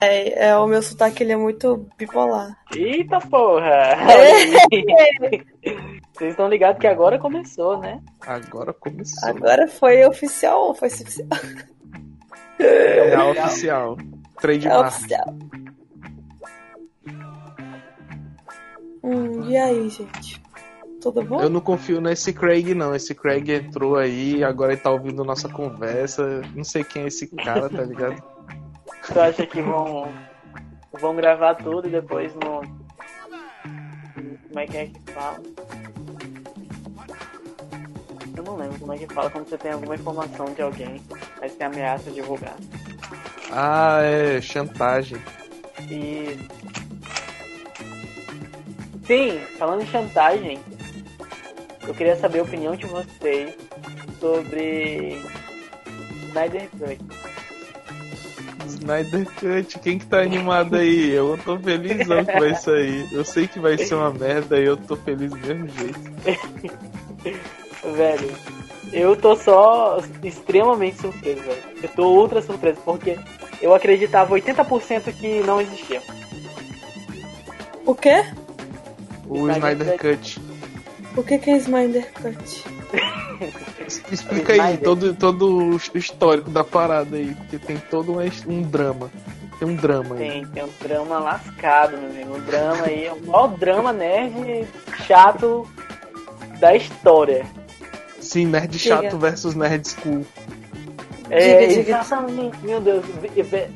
É, é, o meu sotaque ele é muito bipolar. Eita porra! É. Vocês estão ligados que agora começou, né? Agora começou. Agora foi oficial ou foi oficial? É, é oficial. Trade é oficial. Hum, e aí, gente? Tudo bom? Eu não confio nesse Craig, não. Esse Craig entrou aí, agora ele tá ouvindo nossa conversa. Não sei quem é esse cara, tá ligado? Tu acha que vão, vão gravar tudo e depois não. Como é que é que fala? Eu não lembro como é que fala quando você tem alguma informação de alguém, mas tem ameaça de divulgar. Ah, é chantagem. E. Sim, falando em chantagem, eu queria saber a opinião de vocês sobre Snyder Cut. Snyder Cut, quem que tá animado aí? Eu tô felizão com isso aí. Eu sei que vai ser uma merda e eu tô feliz do mesmo jeito. velho, eu tô só extremamente surpreso, velho. Eu tô ultra surpreso, porque eu acreditava 80% que não existia. O quê? O Snyder, Snyder Cut. O que, que é Snyder Cut? Explica aí todo, todo o histórico da parada aí, porque tem todo um, um drama. Tem um drama aí. Tem, tem um drama lascado, meu amigo. Um drama aí, é o maior drama nerd chato da história. Sim, nerd chato diga. versus nerd school. É, diga, diga. exatamente, meu Deus.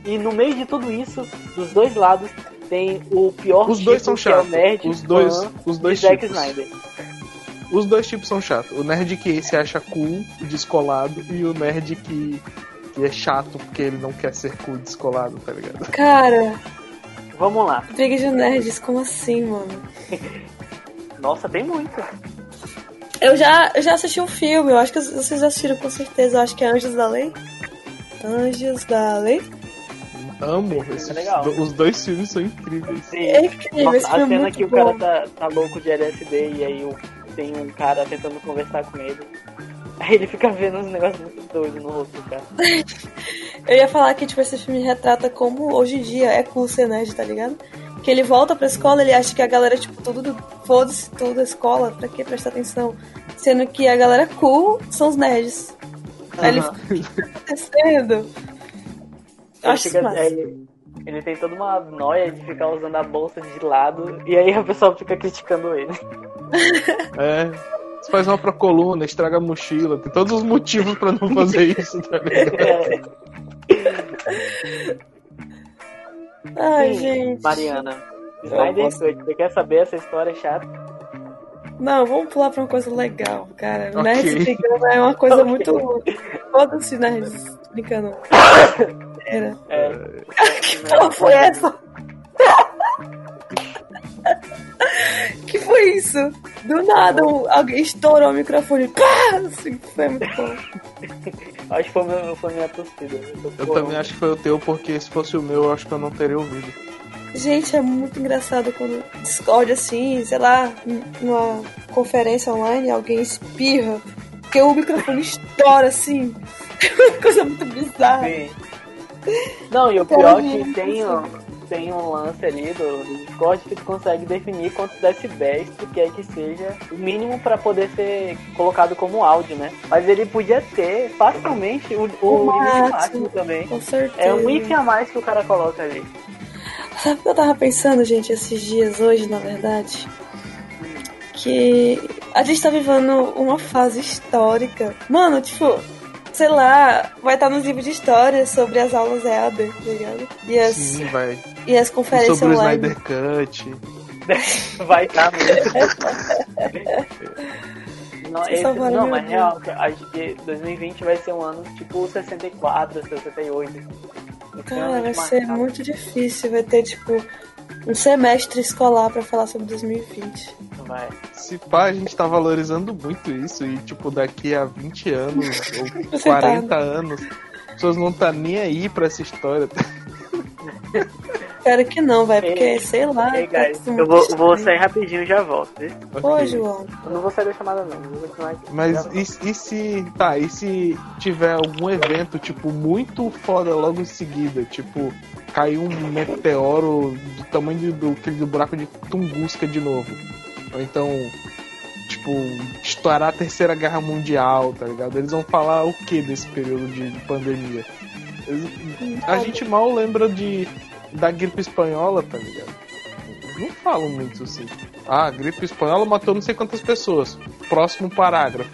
E no meio de tudo isso, dos dois lados, tem o pior os dois são chatos. É o nerd os dois, os dois de Zack Snyder. Os dois tipos são chatos. O nerd que se acha cool, descolado, e o nerd que, que é chato porque ele não quer ser cool descolado, tá ligado? Cara. Vamos lá. Briga de nerds, como assim, mano? Nossa, tem muito. Eu já, eu já assisti um filme, eu acho que vocês já assistiram com certeza, eu acho que é Anjos da Lei. Anjos da Lei? Amo, esses, é legal. os dois filmes são incríveis. Sim. É incrível, Nossa, esse filme A cena é que bom. o cara tá, tá louco de LSD e aí o tem um cara tentando conversar com ele. Aí ele fica vendo uns negócios muito doidos no rosto do cara. Eu ia falar que, tipo, esse filme retrata como hoje em dia é cool ser nerd, tá ligado? Que ele volta pra escola, ele acha que a galera, tipo, tudo, foda-se tudo da escola, pra que prestar atenção? Sendo que a galera cool são os nerds. Aí ele fica, o que tá acontecendo? Acho fica, ele, tem toda uma noia de ficar usando a bolsa de lado, e aí a pessoa fica criticando ele. É. Você faz uma pra coluna, estraga a mochila, tem todos os motivos pra não fazer isso, tá ligado? É. Ai, Sim, gente. Mariana, Snyder Cut, você quer saber essa história chata? Não, vamos pular pra uma coisa legal, cara. Okay. Nerds brincando é uma coisa okay. muito. Foda-se, nerds brincando. Era. É. que porra foi essa? que foi isso? Do nada, um, alguém estourou o microfone. Pá! Assim, foi muito bom. acho que foi, meu, foi minha torcida. Eu, eu também acho que foi o teu, porque se fosse o meu, eu acho que eu não teria ouvido. Gente, é muito engraçado quando Discord assim, sei lá, numa conferência online, alguém espirra, porque o microfone estoura assim. É uma coisa muito bizarra. Sim. Não, e o pior é que tem, ó, tem um lance ali do, do Discord que tu consegue definir quantos decibéis tu quer que seja o mínimo para poder ser colocado como áudio, né? Mas ele podia ter facilmente o, o, o máximo, máximo também. Com certeza. É um if a mais que o cara coloca ali. Sabe o que eu tava pensando, gente, esses dias, hoje, na verdade? Que a gente tá vivendo uma fase histórica. Mano, tipo, sei lá, vai estar nos livros de história sobre as aulas EAD, tá ligado? E as, Sim, vai. E as conferências sobre online. Sobre o Snyder Cut. vai estar mesmo. Não, esse, não mas real, acho que 2020 vai ser um ano tipo 64, 68. Cara, vai ser muito difícil. Vai ter, tipo, um semestre escolar para falar sobre 2020. Vai. Se pá, a gente tá valorizando muito isso. E, tipo, daqui a 20 anos ou 40 tá. anos, as pessoas não tá nem aí pra essa história. Espero que não, velho, porque sei lá. Ei, tá guys, eu vou, vou sair rapidinho e já volto. viu? Ô, Ok. João. Eu não vou sair da chamada não, vou continuar aqui. Mas e, e se. Tá, e se tiver algum evento, tipo, muito foda logo em seguida? Tipo, cair um meteoro do tamanho do, do buraco de Tunguska de novo. Ou então, tipo, estourar a terceira guerra mundial, tá ligado? Eles vão falar o que desse período de, de pandemia? Eles- a gente mal lembra de da gripe espanhola, tá ligado? Não falam muito assim. Ah, a gripe espanhola matou não sei quantas pessoas. Próximo parágrafo.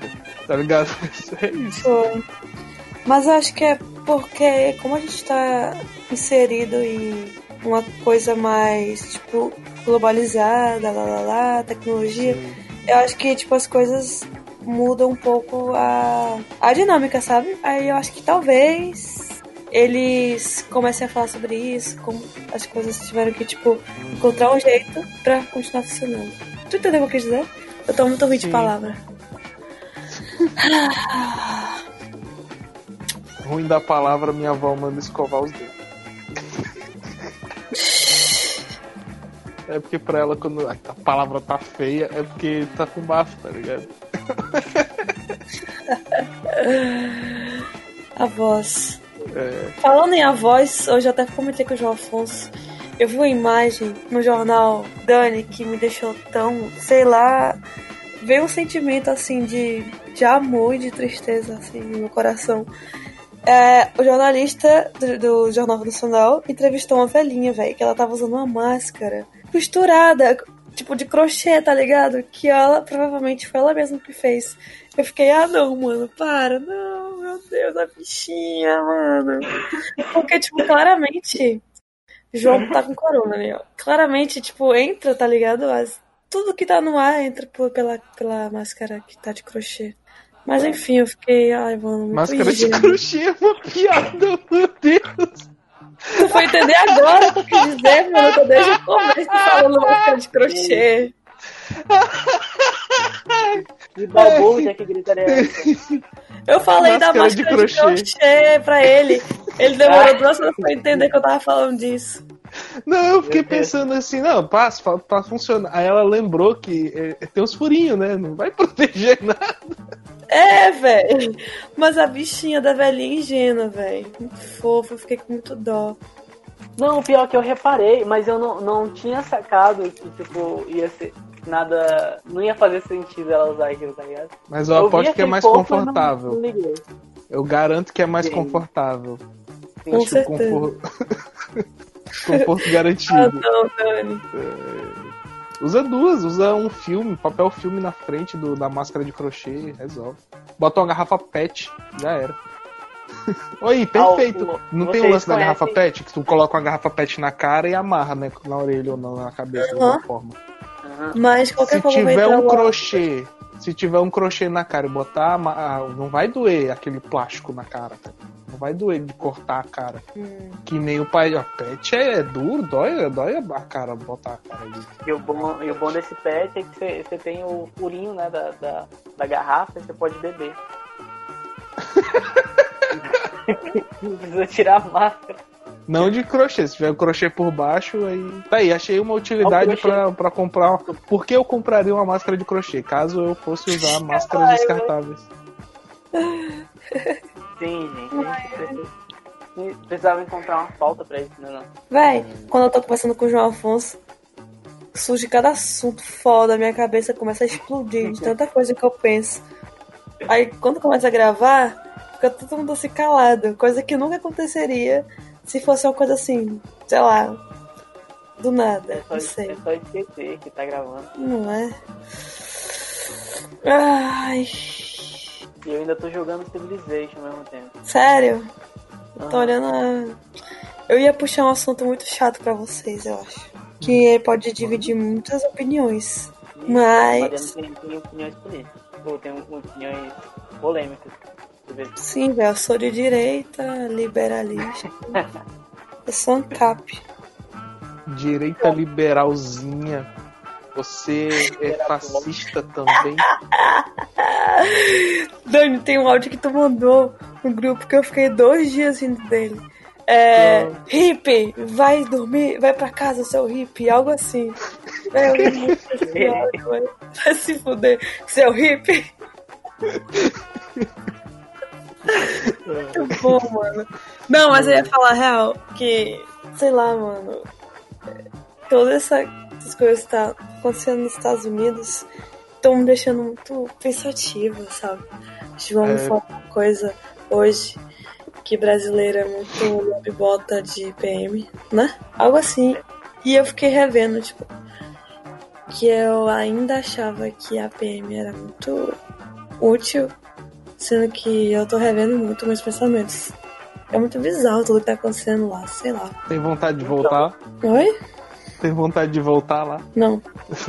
Tá ligado? É isso. Mas eu acho que é porque, como a gente tá inserido em uma coisa mais, tipo, globalizada, lá, lá, lá, tecnologia, eu acho que, tipo, as coisas mudam um pouco a, a dinâmica, sabe? Aí eu acho que talvez eles comecem a falar sobre isso, como as coisas tiveram que, tipo, encontrar um jeito pra continuar funcionando. Tu entendeu o que eu quis dizer? Eu tô muito ruim de palavra. Ruim da palavra, minha avó manda escovar os dedos. É porque pra ela, quando a palavra tá feia, é porque tá com bafo, tá ligado? A voz. É, Falando em a voz, hoje eu até comentei com o João Afonso. Eu vi uma imagem no jornal Dani que me deixou tão, sei lá, veio um sentimento assim de, de amor e de tristeza assim no meu coração. É, o jornalista do, do Jornal Nacional entrevistou uma velhinha, velho, que ela tava usando uma máscara costurada, tipo de crochê, tá ligado? Que ela provavelmente foi ela mesma que fez. Eu fiquei, ah não, mano, para, não, meu Deus, a bichinha, mano. Porque, tipo, claramente, João tá com corona, né? ó. Claramente, tipo, entra, tá ligado? As- tudo que tá no ar entra por- pela, pela máscara que tá de crochê. Mas enfim, eu fiquei, ai, mano, muito máscara de crochê é uma piada, meu Deus. Tu foi entender agora o que eu quis dizer, mano. Eu tô desde o começo falando máscara de crochê. Que balbúrdia que gritaria é essa? Eu falei da Máscara de máscara de crochê. crochê. pra ele. Ele demorou duas horas pra entender que eu tava falando disso. Não, eu fiquei pensando assim, não, passa pra, pra funcionar. Aí ela lembrou que é, tem uns furinhos, né? Não vai proteger nada. É, velho. Mas a bichinha da velhinha ingênua, velho. Muito fofa, eu fiquei com muito dó. Não, o pior é que eu reparei, mas eu não, não tinha sacado que, tipo, ia ser nada. Não ia fazer sentido ela usar aquilo, tá ligado? Mas eu vi aposto que é mais não- confortável. Não. Eu garanto que é mais Sim. confortável. Sim. Com certeza. conforto... conforto Ah, garantido. não, Dani. Usa duas, usa um filme, papel filme na frente do, da máscara de crochê, resolve. Bota uma garrafa pet, já era. Oi, perfeito. Ah, o- Não tem o lance da garrafa conhecem- pet? Que tu coloca uma garrafa pet na cara e amarra, né? Na orelha ou na, na cabeça, de Aham. alguma forma. Mas qualquer Se forma tiver um lá. crochê, se tiver um crochê na cara e botar, a não vai doer aquele plástico na cara, cara. Não vai doer de cortar a cara. Hum. Que nem o pai. A pet é duro, dói, dói a cara botar a cara ali. E o, bom, e o bom desse pet é que você, você tem o furinho né, da, da, da garrafa e você pode beber. Não precisa tirar a máscara. Não de crochê, se tiver o crochê por baixo, aí. Tá aí, achei uma utilidade pra, pra comprar. uma- Por que eu compraria uma máscara de crochê? Caso eu fosse usar máscaras Ai, descartáveis. Sim, gente. Precisava encontrar uma falta pra isso, né? Não. Véi, quando eu tô conversando com o João Afonso, surge cada assunto foda, minha cabeça começa a explodir de tanta coisa que eu penso. Aí quando começa a gravar, fica todo mundo assim calado, coisa que nunca aconteceria se fosse uma coisa assim, sei lá, do nada, É só, não sei. é só esquecer que tá gravando. Não é? Ai, E eu ainda tô jogando Civilization ao mesmo tempo. sério? Eu tô olhando a... Eu ia puxar um assunto muito chato pra vocês, eu acho. Que pode dividir muitas opiniões. E Mas- tem, tem opiniões políticas. Ou tem opiniões polêmicas. Sim, velho, eu sou de direita, liberalista. eu sou ANCAP. Direita liberalzinha. Você é fascista também? Dani, tem um áudio que tu mandou no grupo que eu fiquei dois dias rindo dele. É, hippie, vai dormir, vai pra casa, seu hippie, algo assim. É, eu mano. Vai se fuder, seu hippie. Muito bom, mano. Não, mas eu ia falar a real, que, sei lá, mano. Todas essa, essas coisas que tá acontecendo nos Estados Unidos estão me deixando muito pensativa, sabe? Vamos É. falar uma coisa hoje que brasileiro é muito lobbybota de PM, né? Algo assim. E eu fiquei revendo, tipo, que eu ainda achava que a PM era muito útil, sendo que eu tô revendo muito meus pensamentos. É muito bizarro tudo que tá acontecendo lá, sei lá. Tem vontade de voltar? Oi? Tem vontade de voltar lá? Não.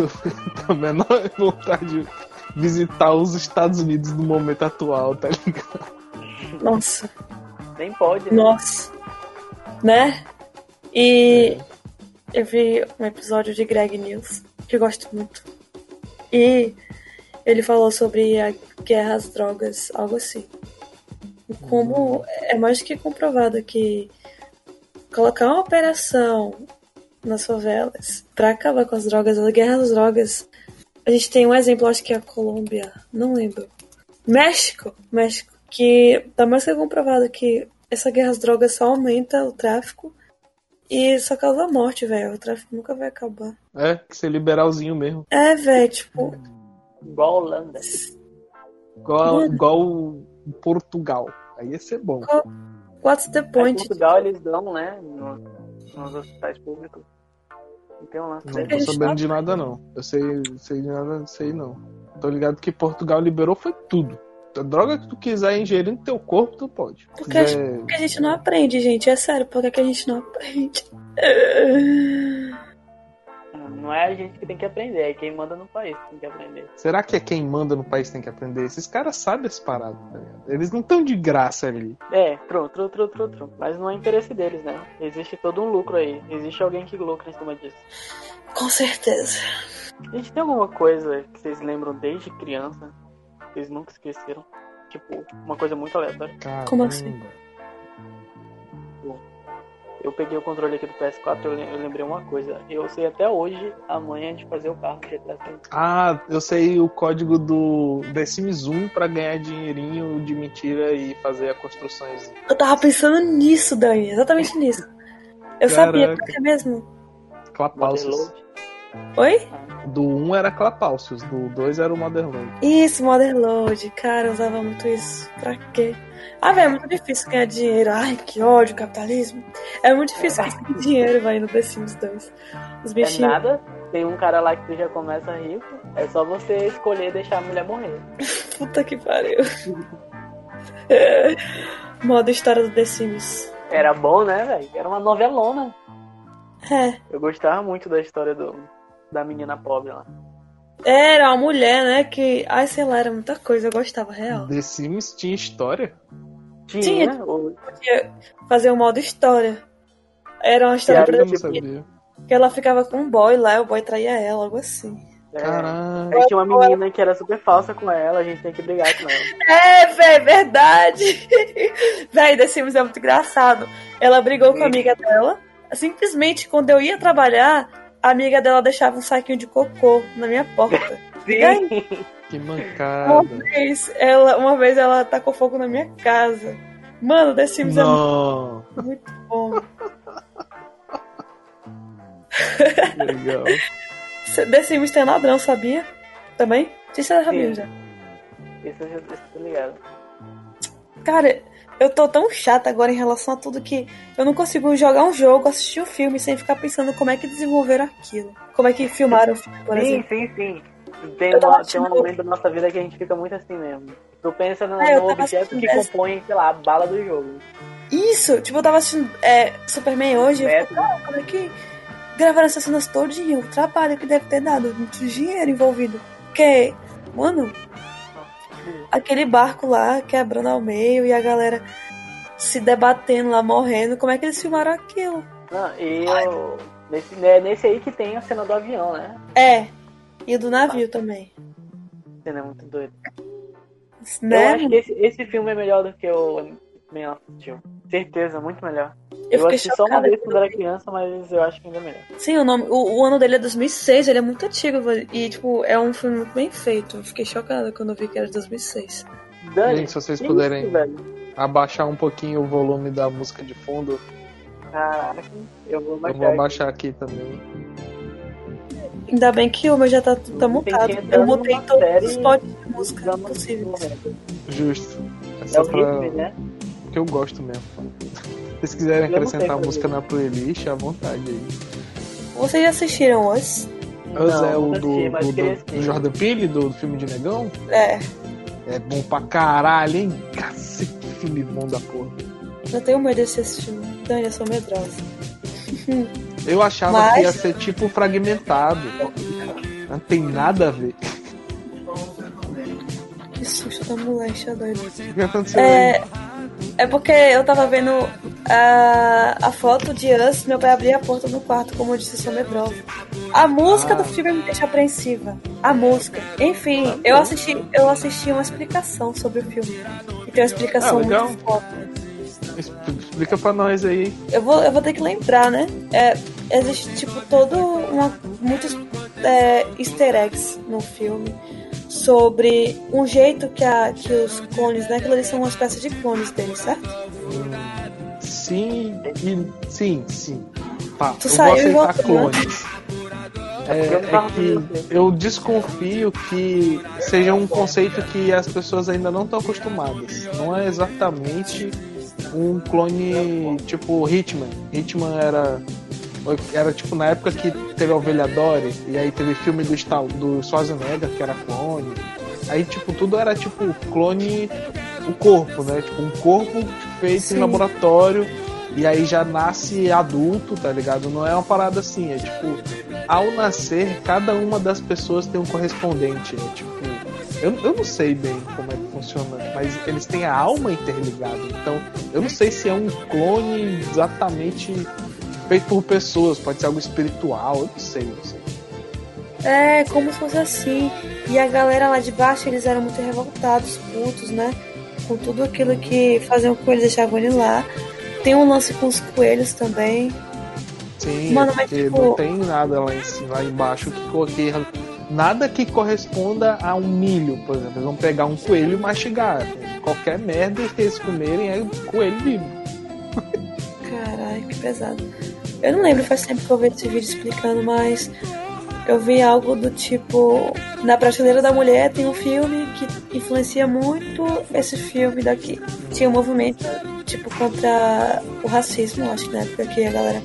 a menor vontade de visitar os Estados Unidos no momento atual, tá ligado? Nossa. Nem pode, né? Nossa. Né? E eu vi um episódio de Greg News, que eu gosto muito. E ele falou sobre a guerra às drogas, algo assim. E como é mais que comprovado que colocar uma operação nas favelas pra acabar com as drogas, a guerra às drogas. A gente tem um exemplo, acho que é a Colômbia, não lembro. México, México, que tá mais que comprovado que essa guerra às drogas só aumenta o tráfico e só causa morte, velho. O tráfico nunca vai acabar. É, que ser liberalzinho mesmo. É, velho, tipo, Igual a Holanda. Igual, igual o Portugal. Aí ia ser bom. what's the Em point? Portugal eles dão, né? no- nos hospitais públicos. Então lá. Não tô sabendo de nada, não. Eu sei, sei de nada, sei não. Tô ligado que Portugal liberou foi tudo. A droga que tu quiser ingerir no teu corpo, tu pode. Porque a gente, porque a gente não aprende, gente. É sério, porque que a gente não aprende? Não é a gente que tem que aprender, é quem manda no país que tem que aprender. Será que é quem manda no país que tem que aprender? Esses caras sabem as paradas, tá ligado? Eles não estão de graça ali. É, tru, tru, tru, tru, tru. Mas não é interesse deles, né? Existe todo um lucro aí. Existe alguém que lucra em cima disso. Com certeza. Gente, tem alguma coisa que vocês lembram desde criança? que Vocês nunca esqueceram? Tipo, uma coisa muito aleatória. Como assim? Caramba. Eu peguei o controle aqui do PS4 eu eu lembrei uma coisa. Eu sei até hoje a manha de fazer o carro GTA V. Ah, eu sei o código do The Sims 1 pra ganhar dinheirinho de mentira e fazer a construções. Eu tava pensando nisso, Dani. Exatamente nisso. Eu sabia, Caraca. porque é mesmo. Clapalcios. Oi? Do 1 era Clapalcios, do 2 era o Motherload. Isso, Motherload. Cara, eu usava muito isso. Pra quê? Ah, velho, é muito difícil ganhar dinheiro. Ai, que ódio, capitalismo. É muito difícil conseguir dinheiro, vai, no The Sims 2. Os É bichinhos. nada. Tem um cara lá que tu já começa rico. É só você escolher deixar a mulher morrer. Puta que pariu. Modo história do The Sims. Era bom, né, velho? Era uma novelona. É. Eu gostava muito da história do, da menina pobre lá. Era uma mulher, né? Que. Ai, sei lá, era muita coisa. Eu gostava, real. The Sims tinha história? Tinha, Tinha. o- Podia fazer um modo história. Era uma história pra sabia. que ela ficava com um boy lá e o boy traía ela, algo assim. é, Caralho. Aí tinha uma menina que era super falsa com ela, a gente tem que brigar com ela. É, véi, verdade. véi, The Sims é muito engraçado. Ela brigou com a amiga dela. Simplesmente, quando eu ia trabalhar, a amiga dela deixava um saquinho de cocô na minha porta. Sim. Que Uma mancada. vez, ela, uma vez ela tacou fogo na minha casa. Mano, The Sims Não. é muito bom. Legal. The Sims tem ladrão, sabia? Também? Não sei se sabia Sim. já. Isso eu já tô ligado. Cara, eu tô tão chata agora em relação a tudo que eu não consigo jogar um jogo, assistir um filme sem ficar pensando como é que desenvolveram aquilo. Como é que filmaram o filme, por Sim, exemplo. sim, sim. Tem, Eu tava uma, tem um momento da nossa vida que a gente fica muito assim mesmo. Tu pensa no, É, no objeto que essa. compõe, sei lá, a bala do jogo. Isso! Tipo, eu tava assistindo é, Superman hoje e eu cara, como é que gravaram essas cenas todinho? O trabalho que deve ter dado, muito dinheiro envolvido. Porque, mano, aquele barco lá quebrando ao meio e a galera se debatendo lá, morrendo, como é que eles filmaram aquilo? Não, e eu, nesse, né, nesse aí que tem a cena do avião, né? É, e do navio também. A cena é muito doida. Né? Eu acho que esse, esse filme é melhor do que o Steel. Certeza, muito melhor. Eu, eu assisti só uma vez quando era criança, mas eu acho que ainda é melhor. Sim, o, nome, o, o, ano dele é 2006, ele é muito antigo e, tipo, é um filme muito bem feito. Eu fiquei chocada quando eu vi que era de 2006. Dani, Gente, se vocês puderem isso, abaixar um pouquinho o volume da música de fundo. Caraca, eu vou abaixar. Eu vou abaixar aqui, aqui também. Ainda bem que o meu já tá, tá mutado. Eu mutei todos os pods de música possíveis. Justo. É, é o pra... né? Que eu gosto mesmo. Se vocês quiserem acrescentar música na playlist, à vontade aí. Vocês já assistiram Us? Us é o do, do, do, do Jordan Peele, do, do filme de Negão? É. É bom pra caralho, hein? Cacete, que filme bom da porra. Eu tenho medo desse filme. Dani, eu sou medrosa. Eu achava Mas... que ia ser tipo fragmentado. Não tem nada a ver. Que susto da molecha doido. O que aconteceu é... Aí? É porque eu tava vendo a, a foto de Us, meu pai abria a porta no quarto, como eu disse, sou medrosa. A música ah. do filme me deixa apreensiva. A música. Enfim, eu assisti, eu assisti uma explicação sobre o filme. E tem uma explicação ah, muito foda. Explica pra nós aí. Eu vou, eu vou ter que lembrar, né? É, existe, tipo, todo uma. muitos é, easter eggs no filme sobre um jeito que, a, que os clones, né? Que eles são uma espécie de clones deles, certo? Sim, e, sim, sim. Tá, tu eu vou aceitar clones. É, é, que eu desconfio que seja um conceito que as pessoas ainda não estão acostumadas. Não é exatamente um clone tipo Hitman. Hitman era era tipo na época que teve a Ovelha Dory e aí teve filme do, do Schwarzenegger que era clone. Aí tipo tudo era tipo clone o corpo, né? Tipo um corpo feito Sim. em laboratório e aí já nasce adulto, tá ligado? Não é uma parada assim, é tipo ao nascer cada uma das pessoas tem um correspondente, né? Tipo eu, eu não sei bem como é que funciona, mas eles têm a alma interligada. Então, eu não sei se é um clone exatamente feito por pessoas, pode ser algo espiritual, eu não sei, não sei. É, como se fosse assim. E a galera lá de baixo, eles eram muito revoltados, putos, né? Com tudo aquilo que faziam com eles, deixavam ele lá. Tem um lance com os coelhos também. Sim, Mano, mas, tipo... não tem nada lá, em, cima, lá embaixo que, que nada que corresponda a um milho, por exemplo. Eles vão pegar um coelho e mastigar. Qualquer merda que eles comerem é coelho vivo. Caralho, que pesado. Eu não lembro, faz tempo que eu vi esse vídeo explicando, mas eu vi algo do tipo. Na prateleira da mulher tem um filme que influencia muito esse filme daqui. Tinha um movimento, tipo, contra o racismo, acho que na época que a galera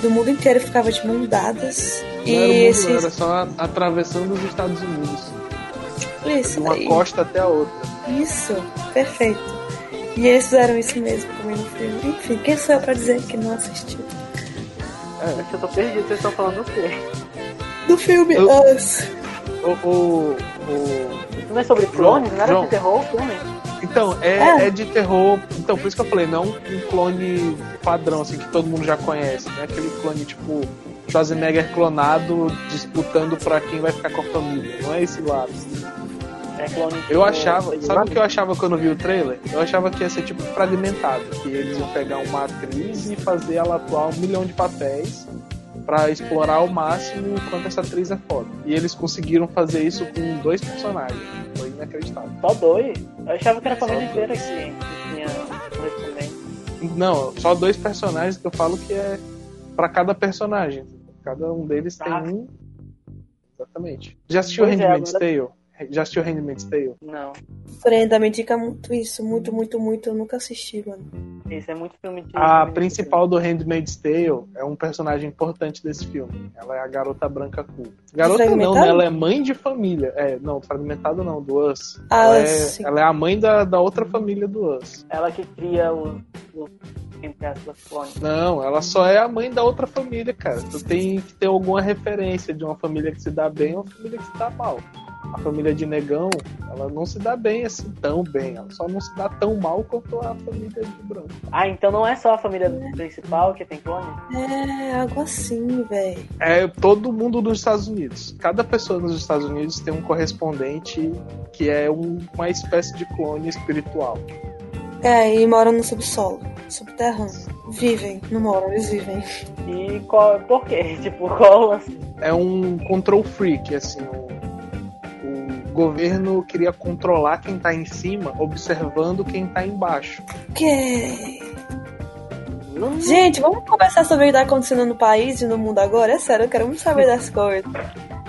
do mundo inteiro ficava de mãos dadas não era, mundo, esses... era só atravessando os Estados Unidos. Isso. De uma aí. costa até a outra. Isso, perfeito. E eles fizeram isso mesmo também no filme. Enfim, quem sou eu pra dizer que não assistiu? É, eu tô perdido, vocês estão falando do quê? Do filme o, Us. O, o, o... Não é sobre clones? Não era de terror o filme? Então, é, é, é. de terror. Então, por isso que eu falei, não um clone padrão, assim, que todo mundo já conhece, né? Aquele clone, tipo, Schwarzenegger clonado disputando para quem vai ficar com a família. Não é esse lado. É clone eu achava, sabe o que eu achava quando eu vi o trailer? Eu achava que ia ser tipo fragmentado, que eles iam pegar uma atriz e fazer ela atuar um milhão de papéis para explorar ao máximo quanto essa atriz é foda. E eles conseguiram fazer isso com dois personagens. Foi inacreditável. Só dois? Eu achava que era a família inteira que tinha correspondente. Não, só dois personagens que eu falo que é para cada personagem. Cada um deles tem ah. um. Exatamente. Já assistiu pois é, Handmaid's é, Tale? Já assistiu Handmaid's Tale? Não. Brenda me indica muito isso, muito, muito, muito. Eu nunca assisti, mano. Isso é muito filme de. A principal do Handmaid's Tale é um personagem importante desse filme. Ela é a garota branca cool. Garota não, né? Ela é mãe de família. É, não, fragmentado não, do Us. Ah, ela, é, ela é a mãe da, da outra família do Us. Ela que cria o, o não, ela só é a mãe da outra família, cara. Tu tem que ter alguma referência de uma família que se dá bem ou uma família que se dá mal. A família de negão, ela não se dá bem assim tão bem. Ela só não se dá tão mal quanto a família de branco. Ah, então não é só a família principal que tem clone? É, algo assim, velho. É todo mundo dos Estados Unidos. Cada pessoa nos Estados Unidos tem um correspondente que é um, uma espécie de clone espiritual. É, e moram no subsolo, subterrâneo. Vivem, não moram, eles vivem. E qual, por quê? Tipo, qual assim? É um control freak, assim. Governo queria controlar quem tá em cima, observando quem tá embaixo. Que. Gente, vamos conversar sobre o que tá acontecendo no país e no mundo agora? É sério, eu quero muito saber das coisas.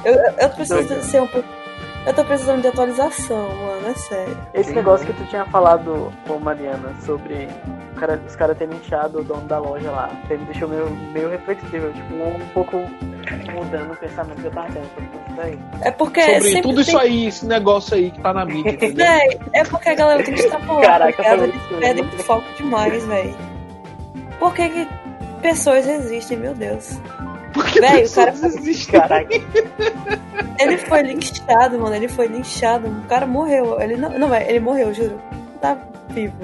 Eu, eu, eu preciso ser um pouco. Eu tô precisando de atualização, mano, é sério. Esse negócio que tu tinha falado com Mariana sobre o cara- os caras terem inchado o dono da loja lá, me deixou meio, meio reflexivo, tipo, um, pouco mudando o pensamento que eu tava tendo sobre isso daí. É porque Sobre tudo tem... isso aí, esse negócio aí que tá na mídia, entendeu? Véi, é porque a galera tem que extrapolar. Caraca, porque elas foi eles perdem o foco demais, velho. Por que, que pessoas existem, meu Deus? Porque Véi, o cara- Ele foi linchado, mano. Ele foi linchado. O cara morreu. Ele não, não é, ele morreu, juro. Não tá vivo.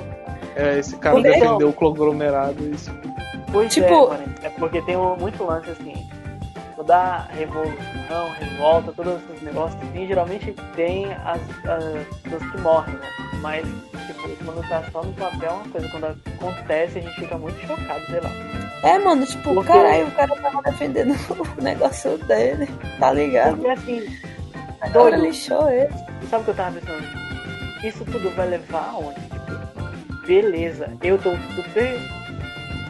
É, esse cara Porque- defendeu o conglomerado. Isso. pois Tipo- é, mano. É porque tem muito lance assim. Toda revolução, revolta, todos esses negócios assim, geralmente tem as, as pessoas que morrem, né? Mas, tipo, quando tá só no papel é uma coisa, quando acontece a gente fica muito chocado, sei lá. É, mano, tipo, Porque- caralho, o cara tava defendendo o negócio dele. Tá ligado? Porque assim, Agora doido. lixou ele. Sabe o que eu tava pensando? Isso tudo vai levar aonde? Tipo, beleza, eu tô super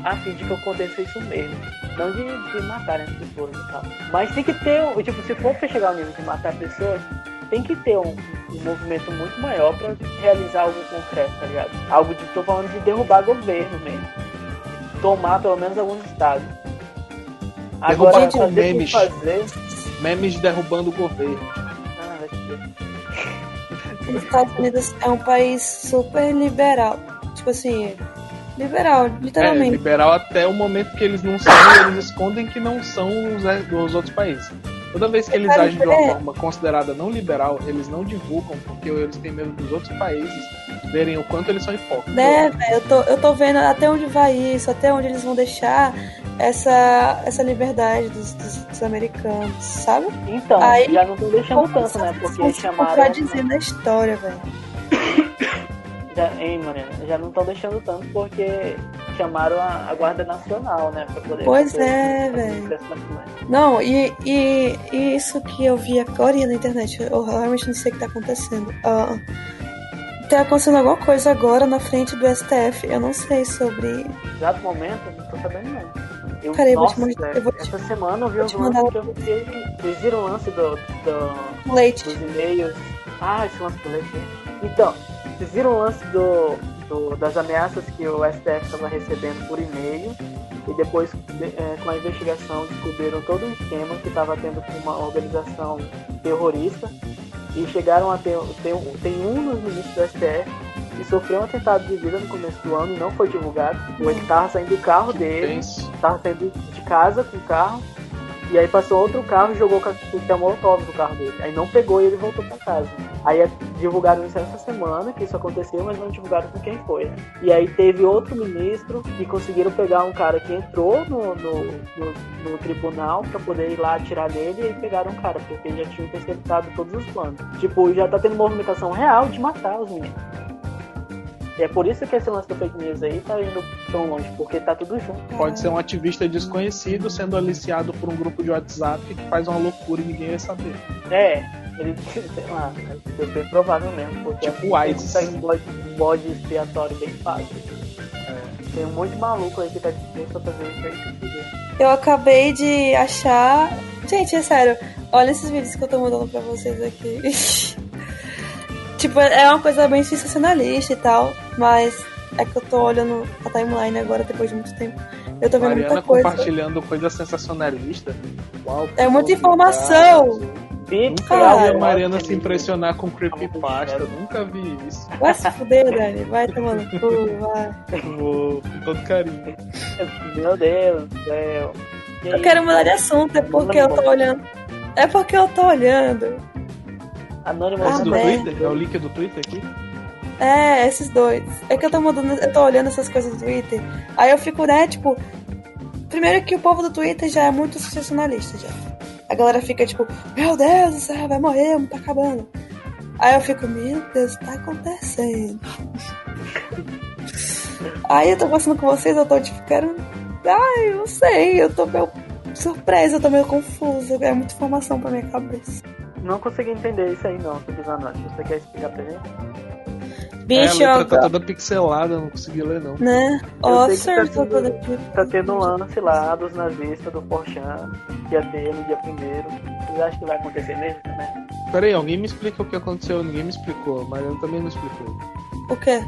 a fim de que aconteça isso mesmo. Não de, de matarem as pessoas e tal. Mas tem que ter, tipo, se for pra chegar ao nível de matar pessoas, tem que ter um, um movimento muito maior pra realizar algo concreto, tá ligado? Algo de, tô falando de derrubar governo mesmo. Tomar pelo menos alguns estados. Agora, Derrubar com fazer memes. fazer. Memes derrubando o governo. Ah. Os Estados Unidos é um país super liberal. Tipo assim, liberal, É, literalmente. liberal até o momento que eles não são eles escondem que não são os, os outros países. Toda vez que eles agem de uma ver. forma considerada não liberal, eles não divulgam porque eles têm medo dos outros países verem o quanto eles são hipócritas. Né, velho? Eu tô, eu tô vendo até onde vai isso, até onde eles vão deixar essa, essa liberdade dos, dos, dos americanos, sabe? Então, Aí, já não tô deixando tanto, né? eles Porque chamaram. contradizer na história, velho. Já, hein, Mariana? Já não estão deixando tanto porque chamaram a, a Guarda Nacional, né? Pra poder. Pois fazer é, velho. Não, e, e, e isso que eu vi agora na internet, eu realmente não sei o que tá acontecendo. Ah, tá acontecendo alguma coisa agora na frente do STF, eu não sei sobre. Exato momento, eu não tô sabendo não. Eu, Cara, eu vou nossa, te velho, eu vou te- essa semana eu vi uns mandar- que eu fiquei. Vocês viram o lance do, do, Leite. dos e-mails. Ah, esse lance do leite. Então, vocês viram o lance do, do- das ameaças que o STF estava recebendo por e-mail e depois, de- é, com a investigação, descobriram todo um esquema que estava tendo com uma organização terrorista e chegaram a ter, ter um- tem um dos ministros do STF que sofreu um atentado de vida no começo do ano e não foi divulgado. Ele estava saindo do carro dele, Tenso. tava saindo de casa com o carro, e aí passou outro carro e jogou coquetel molotov no carro dele. Aí não pegou e ele voltou pra casa. Aí é- divulgaram isso essa semana, que isso aconteceu, mas não divulgaram com quem foi. E aí teve outro ministro que conseguiram pegar um cara que entrou no, no, no, no tribunal pra poder ir lá atirar nele e pegaram o cara, porque já tinham interceptado todos os planos. Tipo, já tá tendo movimentação real de matar os meninos. E é por isso que esse lance do fake news aí tá indo tão longe, porque tá tudo junto. Pode ser um ativista desconhecido sendo aliciado por um grupo de WhatsApp que faz uma loucura e ninguém vai saber. É, ele, sei lá, é bem provável mesmo, porque Tipo assim, ISIS. Tá um bode, um bode expiatório bem fácil. É. Tem um monte de maluco aí que tá disposto a fazer isso aí. Eu acabei de achar. Gente, é sério, olha esses vídeos que eu tô mandando pra vocês aqui. tipo, é uma coisa bem sensacionalista e tal, mas é que eu tô olhando a timeline agora depois de muito tempo. Eu tô vendo Mariana muita coisa. compartilhando coisa sensacionalista. Uau, É muita informação. Nunca Cara, vi a Mariana se impressionar com creepypasta. Nunca vi isso. Vai se fuder, Dani. Vai tomando cu, vai. Vou com todo carinho. Meu Deus do céu. Eu quero mudar de assunto, é porque eu tô olhando. É porque eu tô olhando. Anônimo Ah, do merda. Twitter? É o link do Twitter aqui? É, esses dois. É que eu tô mudando, eu tô olhando essas coisas do Twitter. Aí eu fico, né, tipo. Primeiro que o povo do Twitter já é muito sensacionalista já. A galera fica tipo, meu Deus do céu, vai morrer, tá acabando. Aí eu fico, meu Deus, o que tá acontecendo? Aí eu tô conversando com vocês, eu tô tipo, quero. Ai, eu não sei, eu tô meio surpresa, eu tô meio confusa, é muita informação pra minha cabeça. Não consegui entender isso aí não. Você quer explicar pra gente? Bicho, é, a letra tá toda pixelada, eu não consegui ler não. né? Que tá certo, tendo- Tá tendo um lance lá dos nazistas do Forchan, que ia ter no dia primeiro. Vocês acham que vai acontecer mesmo também? Pera aí, alguém me explica o que aconteceu, ninguém me explicou, mas eu também não explicou. O quê?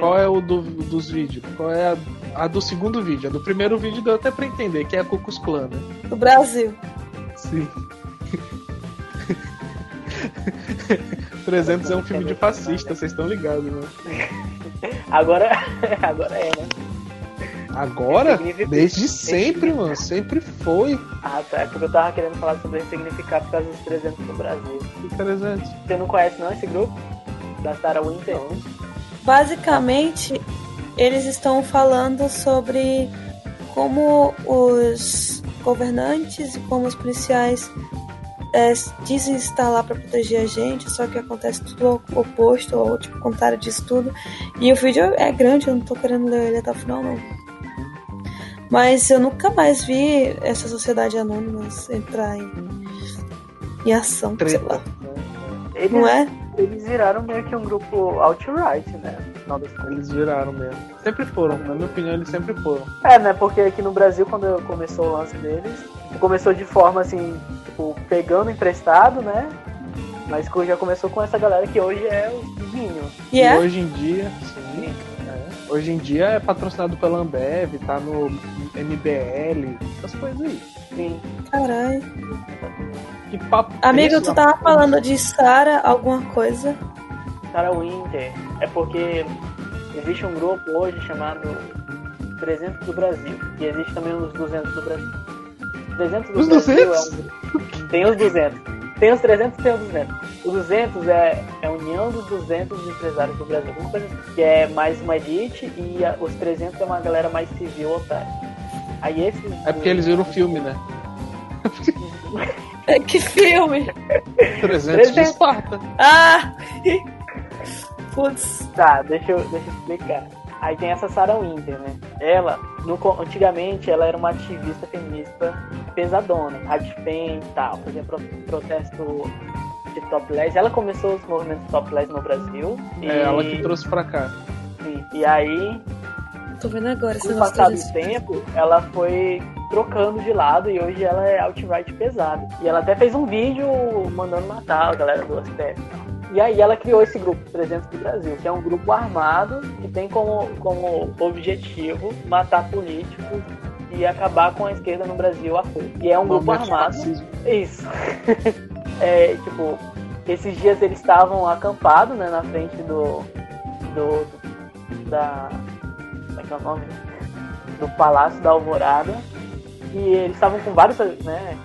Qual é o do- dos vídeos? Qual é a, a do segundo vídeo? A do primeiro vídeo deu até pra entender, que é a Cucus Clã, né? Do Brasil. Sim. 300 é um filme de fascista, vocês estão ligados, né? Agora, agora é, né? Agora? Desde sempre, mano. Sempre foi. Ah, tá. É porque eu tava querendo falar sobre significar por causa dos 300 do Brasil. Que 300. Você não conhece não esse grupo? Da Sarah Winter? Basicamente, eles estão falando sobre como os governantes e como os policiais é, dizem estar lá para proteger a gente, só que acontece tudo o oposto, ou tipo, o contrário disso tudo. E o vídeo é grande, eu não tô querendo ler ele até o final, não. Mas eu nunca mais vi essa sociedade anônimas entrar em, em ação, sei Treta. lá. Eles, Não é? eles viraram meio que um grupo alt-right, né? No final das contas. Eles viraram mesmo. Sempre foram, na minha opinião, eles sempre foram. É, né? Porque aqui no Brasil, quando começou o lance deles, começou de forma assim, tipo, pegando emprestado, né? Mas já começou com essa galera que hoje é Minions. E E é? hoje em dia, sim. é. Hoje em dia é patrocinado pela Ambev, tá no MBL, essas coisas aí. Sim. Caralho. Que papo. Amigo, esse, tu tava falando de Sara alguma coisa. Sarah Winter. É porque existe um grupo hoje chamado 300 do Brasil. E existe também os 200 do Brasil. 300 do Os Brasil 200? é um. Tem os 200. Tem os 300 e tem os 200. O 200 é, é a união dos 200 empresários do Brasil. Assim. Que é mais uma elite e a- os 300 é uma galera mais civil otária. Aí esses. É porque eles viram o filme, né? É, Que filme? 300 de 300. Esparta. Ah! Putz. Tá, deixa eu, deixa eu explicar. Aí tem essa Sarah Winter, né? Ela, no co- antigamente, ela era uma ativista feminista pesadona, radifem e tal, fazia pro, protesto de topless. Ela começou os movimentos topless no Brasil. E, É ela que trouxe pra cá. sim, e aí, Tô vendo agora com o passar do tempo, ela foi trocando de lado e hoje ela é alt-right pesado. E ela até fez um vídeo mandando matar a galera do STF. E aí ela criou esse grupo, 300 do Brasil, que é um grupo armado que tem como, como objetivo matar políticos e acabar com a esquerda no Brasil a fogo. E é um grupo armado. Isso. é, tipo, esses dias eles estavam acampados, né, na frente do. do. da. Como é que é o nome? Do Palácio da Alvorada. E eles estavam com vários, né?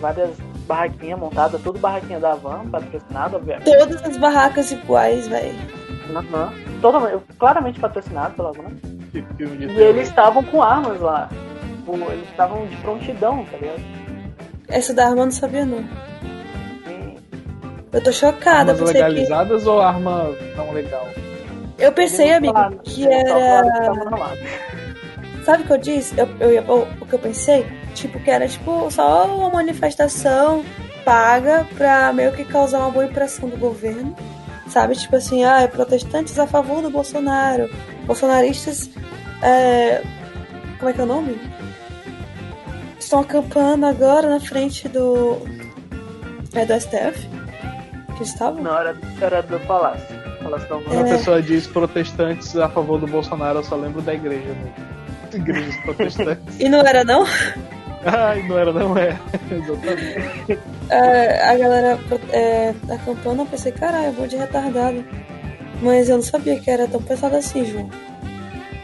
Várias barraquinhas montadas, tudo barraquinha da van, patrocinado, obviamente. Todas as barracas iguais, velho. Aham. Totalmente, claramente patrocinado pela van. E eles estavam com armas lá. Tipo, Eles estavam de prontidão, tá ligado? Essa da arma eu não sabia, não. E Eu tô chocada, Armas pensei que. legalizadas ou arma não legal? Eu pensei, eles amigo, falaram- que era. Sabe o que eu disse? Eu, eu, ia- o o que eu pensei? Tipo, que era tipo só uma manifestação paga pra meio que causar uma boa impressão do governo. Sabe? Tipo assim, ah, protestantes a favor do Bolsonaro. Bolsonaristas. é, Como é que é o nome? Estão acampando agora na frente do. É do STF? Que eles estavam? Não, era, era do Palácio. Palácio da Quando Alvorada. a É. pessoa diz protestantes a favor do Bolsonaro, eu só lembro da igreja, né? Igrejas protestantes. E não era, não? Ai, não era, não é. Exatamente. É, a galera é, acampando, eu pensei, caralho, vou de retardado. Mas eu não sabia que era tão pesado assim, João.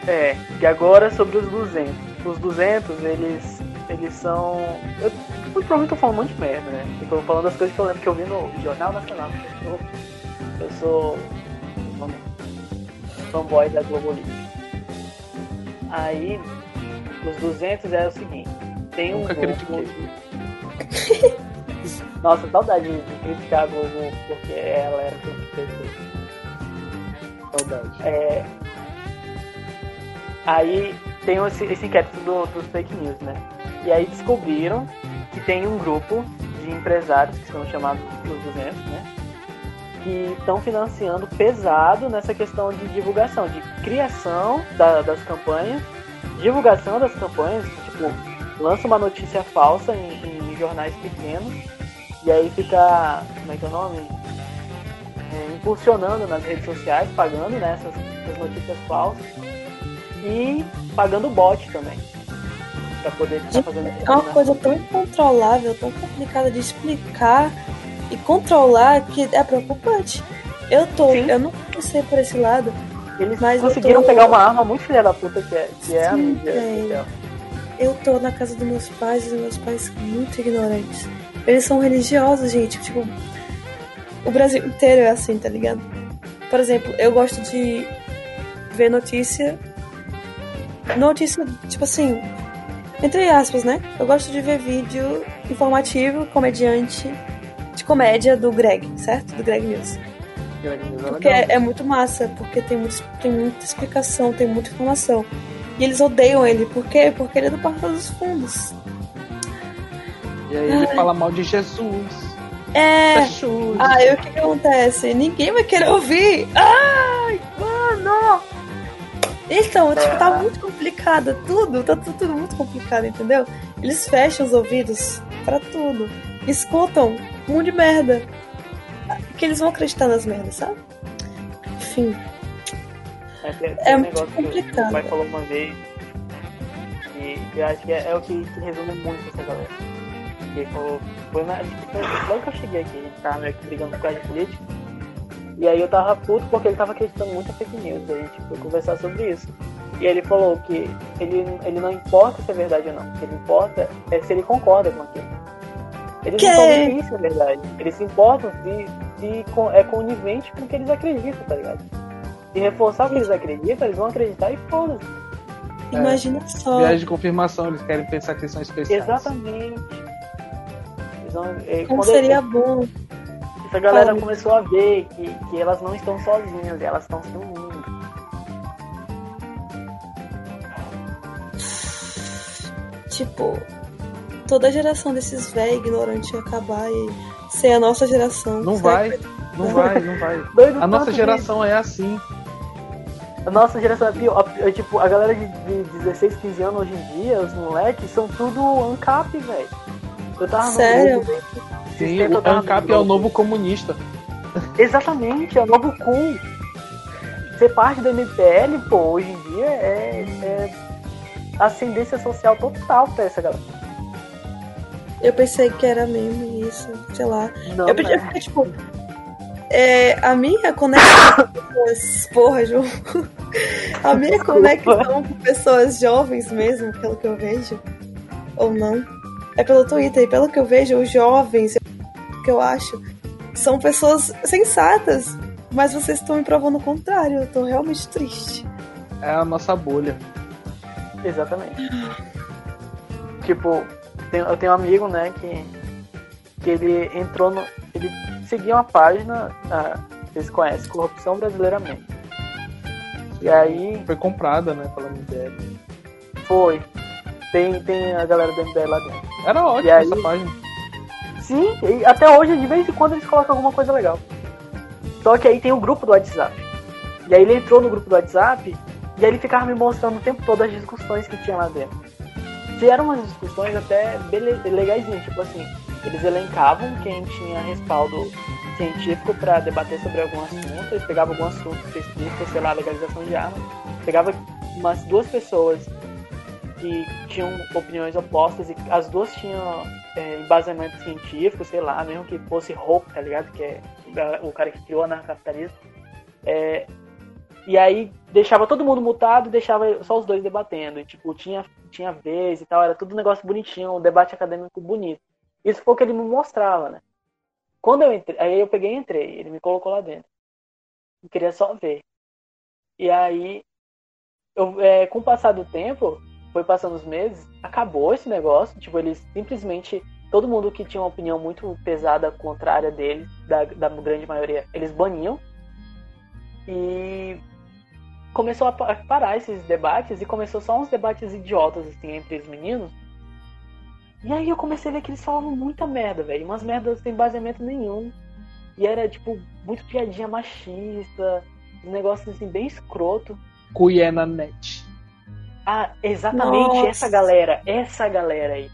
É, e agora sobre os 200. Os 200, eles, eles são. Eu muito provavelmente tô falando um monte de merda, né? Eu tô falando das coisas que eu lembro que eu vi no Jornal Nacional. Eu sou, eu sou vamos, fanboy da Globo Livre. Aí, os 200 é o seguinte: tem um. Nunca grupo- critiquei. Nossa, saudade de criticar a Globo porque ela era tudo perfeito. Saudade. É, Aí tem esse, esse inquérito do, dos fake news, né? E aí descobriram que tem um grupo de empresários, que são chamados os 200, né? Que estão financiando pesado nessa questão de divulgação, de criação da, das campanhas, divulgação das campanhas, tipo, lança uma notícia falsa em, em jornais pequenos, e aí fica, como é que é o nome? É, impulsionando nas redes sociais, pagando né, essas, essas notícias falsas e pagando bot também. Pra poder ficar fazendo É uma coisa tão incontrolável, tão complicada de explicar e controlar que é preocupante. Eu tô, Sim. eu não pensei por esse lado. Eles Mas conseguiram tô- pegar uma arma muito filha da puta que é, que é a mídia. velho. Eu tô na casa dos meus pais e meus pais são muito ignorantes. Eles são religiosos, gente. Tipo, o Brasil inteiro é assim, tá ligado? Por exemplo, eu gosto de ver notícia. Notícia, tipo assim, entre aspas, né? Eu gosto de ver vídeo informativo, comediante, de comédia do Greg, certo? Do Greg News. Porque é, é muito massa, porque tem, muito, tem muita explicação, tem muita informação. E eles odeiam ele, por quê? Porque ele é do Porta dos Fundos. E aí ele fala mal de Jesus. É. Jesus. Aí o que, que acontece? Ninguém vai querer ouvir. Ai, mano! Então, tipo, tá muito complicado tudo, tá tudo, tudo muito complicado, entendeu? Eles fecham os ouvidos pra tudo. Escutam um monte de merda. Que eles vão acreditar nas merdas, sabe? Enfim. É, tem, É um muito negócio que complicado. o pai falou uma vez e eu acho que é, é o que, que resume muito essa galera. Que ele falou, foi, na, logo que eu cheguei aqui, a gente tava meio que brigando por causa de política. E aí eu tava puto porque ele tava acreditando muito em fake news. E a gente foi conversar sobre isso. E ele falou que ele, ele não importa se é verdade ou não. O que ele importa é se ele concorda com aquilo. Eles Que? não estão nem isso, é verdade. Eles se importam se, se é conivente com o que eles acreditam, tá ligado? Se reforçar o que eles acreditam, eles vão acreditar e foda-se. Imagina só. Viagem de confirmação, eles querem pensar que eles são especiais. Exatamente. Eles vão, é, Como seria bom. essa galera Fala. começou a ver que, que elas não estão sozinhas, elas estão se unindo. Tipo, toda a geração desses véi ignorantes ia acabar e ser a nossa geração. Não vai, que- não vai, não vai. A nossa geração é assim. A nossa geração é pior. É, tipo, a galera de, de 16, 15 anos hoje em dia, os moleques, são tudo ANCAP, velho. Eu tava no Sério? grupo, Sim, eu o ANCAP é o novo comunista. Exatamente, é o novo cool. Ser parte do MPL, pô, hoje em dia é, é ascendência social total pra essa galera. Eu pensei que era mesmo isso, sei lá. Não, eu pensei, né? porque, tipo, é, a minha conexão com pessoas. Porra, João. A minha conexão com pessoas jovens mesmo, pelo que eu vejo, ou não, é pelo Twitter. E pelo que eu vejo, os jovens, o que eu acho, são pessoas sensatas. Mas vocês estão me provando o contrário. Eu tô realmente triste. É a nossa bolha. Exatamente. tipo, tem- eu tenho um amigo, né, que, que ele entrou no. Ele seguia uma página, ah, vocês conhecem, Corrupção Brasileiramente. E aí Foi comprada, né, pela MBL. foi. Tem, tem a galera do MBL lá dentro. Era ótimo E aí? essa página. Sim, e até hoje, de vez em quando, eles colocam alguma coisa legal. Só que aí tem o grupo do WhatsApp. E aí ele entrou no grupo do WhatsApp e aí ele ficava me mostrando o tempo todo as discussões que tinha lá dentro. Que eram umas discussões até legaisinhas, tipo assim, eles elencavam quem tinha respaldo científico para debater sobre algum assunto, eles pegavam algum assunto específico, sei lá, legalização de armas, pegava umas duas pessoas que tinham opiniões opostas e as duas tinham é, embasamento científico, sei lá, mesmo que fosse Hope, tá ligado? Que é o cara que criou o anarcapitalismo. É, e aí deixava todo mundo mutado e deixava só os dois debatendo. E, tipo, tinha, tinha vez e tal, era tudo um negócio bonitinho, um debate acadêmico bonito. Isso foi o que ele me mostrava, né? Quando eu entrei, aí eu peguei e entrei, ele me colocou lá dentro. Eu queria só ver. E aí, eu, é, com o passar do tempo, foi passando os meses, acabou esse negócio. Tipo, eles simplesmente. Todo mundo que tinha uma opinião muito pesada contrária dele, da, da grande maioria, eles baniam. E começou a parar esses debates e começou só uns debates idiotas, assim, entre os meninos. E aí eu comecei a ver que eles falavam muita merda, velho. Umas merdas sem baseamento nenhum. E era, tipo, muito piadinha machista, um negócio assim, bem escroto. Cuié na net. Ah, exatamente, Nossa. essa galera, essa galera aí.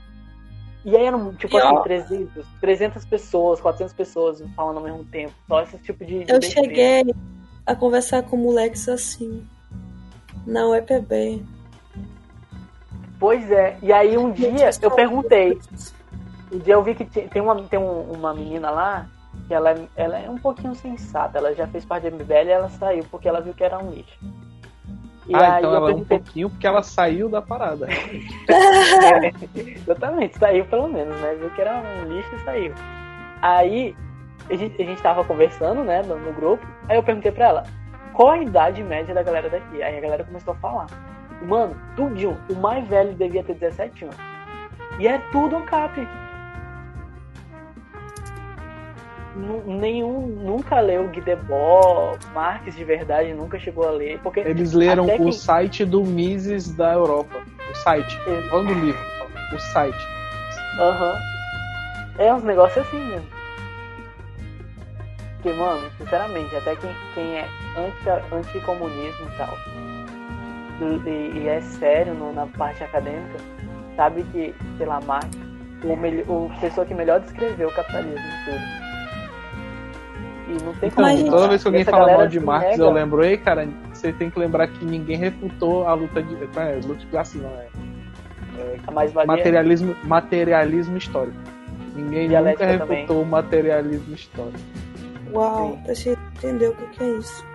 E aí eram, tipo assim, ó, 300, 300 pessoas, 400 pessoas falando ao mesmo tempo. Só esse tipo de. Eu cheguei a conversar com moleques assim. Na UEPB. Pois é, e aí um dia eu perguntei. Um dia eu vi que tem uma, tem uma menina lá que ela, ela é um pouquinho sensata. Ela já fez parte da MBL e ela saiu porque ela viu que era um lixo. E ah, então ela é um pouquinho porque ela saiu da parada. é, exatamente, saiu pelo menos, né? Viu que era um lixo e saiu. Aí a gente, a gente tava conversando, né, no, no grupo. Aí eu perguntei pra ela, qual a idade média da galera daqui? Aí a galera começou a falar. Mano, tudinho, o mais velho devia ter 17 anos. E é tudo um cap. nenhum nunca leu Guidebol, Marques de verdade nunca chegou a ler. Porque Eles leram o que... site do Mises da Europa. O site. Falando do livro, o site. Aham. Uhum. É uns negócios assim mesmo. Porque, mano, sinceramente, até quem, quem é anti, anticomunismo e tal, e, e é sério no, na parte acadêmica, sabe que, sei lá, Marx, o, o pessoa que melhor descreveu o capitalismo tudo e não tem como. Então, toda vez que alguém fala mal de Marx, nega. eu lembro, ei, cara, você tem que lembrar que ninguém refutou a luta de. É, luta de classe, não é. é materialismo, materialismo histórico. Ninguém nunca refutou o materialismo histórico. Uau, Sim. entender o que é isso.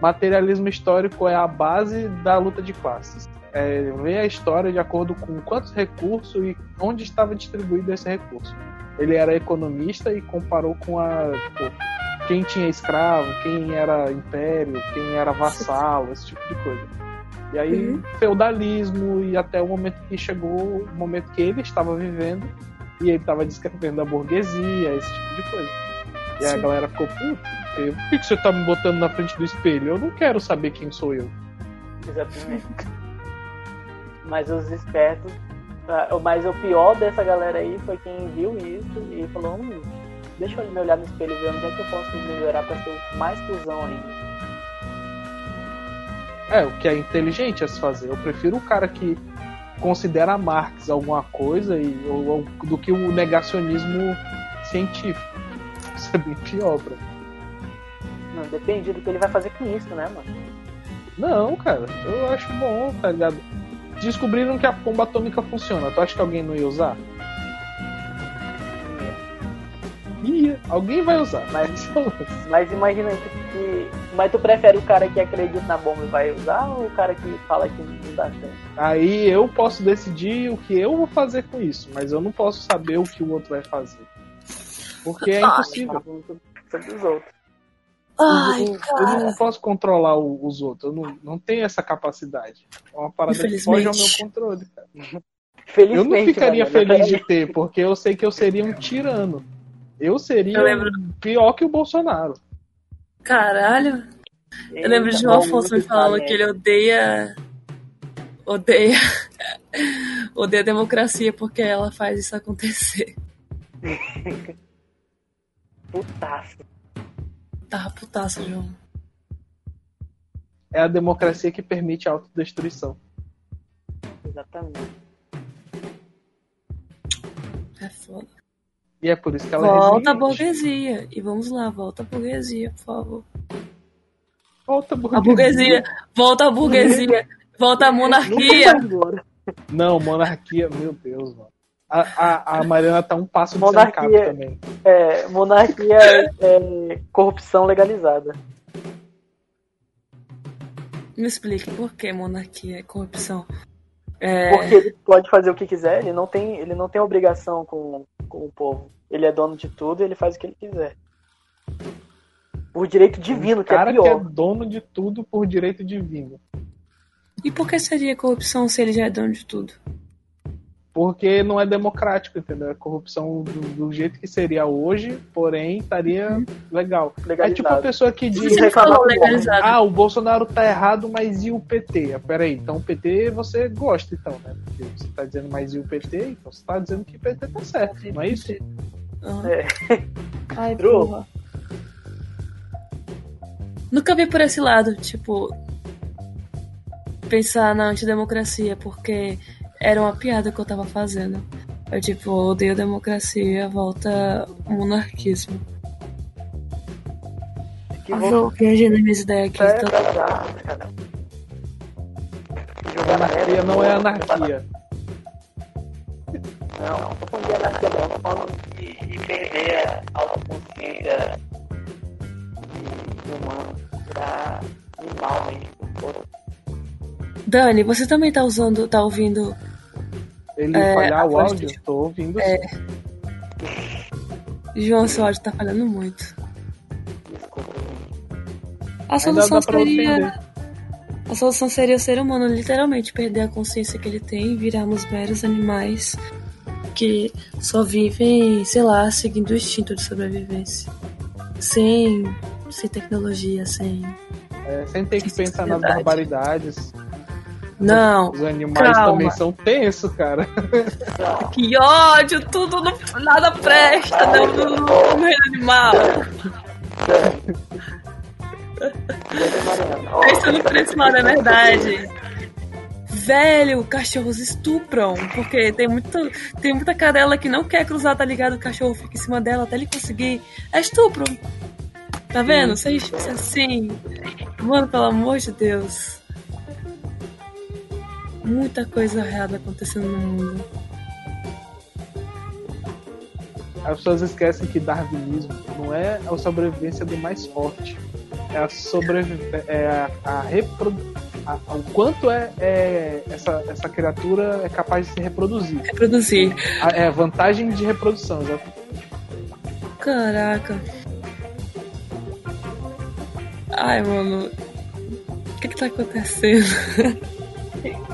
Materialismo histórico é a base da luta de classes. É ver a história de acordo com quantos recursos e onde estava distribuído esse recurso ele era economista e comparou com a tipo, quem tinha escravo, quem era império, quem era vassalo, esse tipo de coisa. E aí uhum. feudalismo e até o momento que chegou o momento que ele estava vivendo e ele estava descrevendo a burguesia, esse tipo de coisa. E Sim. a galera ficou, por que, que você está me botando na frente do espelho? Eu não quero saber quem sou eu. Exatamente. Mas os espertos ah, mas o pior dessa galera aí foi quem viu isso e falou: hum, deixa eu me olhar no espelho e ver onde é que eu posso melhorar pra ser mais cuzão ainda. É, o que é inteligente a se fazer. Eu prefiro o cara que considera Marx alguma coisa e, ou, ou, do que o negacionismo científico. Isso é bem pior, bro. Não, depende do que ele vai fazer com isso, né, mano? Não, cara, eu acho bom, tá ligado? descobriram que a bomba atômica funciona. Tu acha que alguém não ia usar? Ia. Alguém vai usar. Mas, mas imagina que. Mas tu prefere o cara que acredita na bomba e vai usar ou o cara que fala que não dá certo? Aí eu posso decidir o que eu vou fazer com isso, mas eu não posso saber o que o outro vai fazer. Porque é impossível. Sobre os outros. Ai, eu, eu, não posso controlar os outros, eu não, não tenho essa capacidade. É uma parada que foge ao meu controle, cara. eu não ficaria feliz de ter, porque eu sei que eu seria um tirano. Eu seria eu lembro... pior que o Bolsonaro. Caralho. Eu lembro de um Afonso me falando que ele odeia. Odeia. odeia a democracia porque ela faz isso acontecer. Putaço. Tava putaça, João. É a democracia que permite a autodestruição. Exatamente. É foda. E é por isso que ela Volta a burguesia. E vamos lá, volta a burguesia, por favor. Volta a burguesia. A burguesia. Volta a burguesia. Volta a monarquia. Não, monarquia, meu Deus, mano. A, a, a Mariana tá um passo monarquia, também. É, monarquia é, é corrupção legalizada. Me explique por que monarquia é corrupção. É... Porque ele pode fazer o que quiser, ele não tem, ele não tem obrigação com, com o povo. Ele é dono de tudo e ele faz o que ele quiser. Por direito divino, um que é pior. que é dono de tudo por direito divino. E por que seria corrupção se ele já é dono de tudo? Porque não é democrático, entendeu? A corrupção do, do jeito que seria hoje, porém, estaria legal. É tipo a pessoa que diz. Ah, o Bolsonaro tá errado, mas e o PT? Ah, peraí, então o PT você gosta, então, né? Porque você tá dizendo mais e o PT, então você tá dizendo que o PT tá certo, não é isso? Uhum. É. Ai, porra. Nunca vi por esse lado, tipo, pensar na antidemocracia, porque era uma piada que eu tava fazendo. Eu, tipo, odeio democracia, volta monarquismo. Que eu vou viajando minhas ideias aqui. É, tá... Anarquia não é anarquia. Não, não tô falando de anarquia, não. Tô falando de, de perder a autoconsciência humana pra animal mesmo. Dani, você também tá usando, tá ouvindo ele é, falhar o áudio? De... Tô ouvindo é... João, seu áudio tá falhando muito. A solução seria. A solução seria o ser humano literalmente perder a consciência que ele tem e virarmos meros animais que só vivem, sei lá, seguindo o instinto de sobrevivência. Sem, sem tecnologia, sem. É, sem ter que pensar nas barbaridades. Não. Os animais calma. também são tensos, cara. Que ódio, tudo não, nada presta no, no, no reino animal. Pensando por esse lado, é verdade. Velho, cachorros estupram. Porque tem, muito, tem muita cadela que não quer cruzar, tá ligado? O cachorro fica em cima dela até ele conseguir. É estupro. Tá vendo? Gente assim. Mano, pelo amor de Deus muita coisa errada acontecendo no mundo. As pessoas esquecem que darwinismo não é a sobrevivência do mais forte, é a sobrevivência, é a, a reprodução. O quanto é, é, essa, essa criatura é capaz de se reproduzir. Reproduzir. A, é vantagem de reprodução, exatamente. Caraca. Ai, mano. O que que tá acontecendo?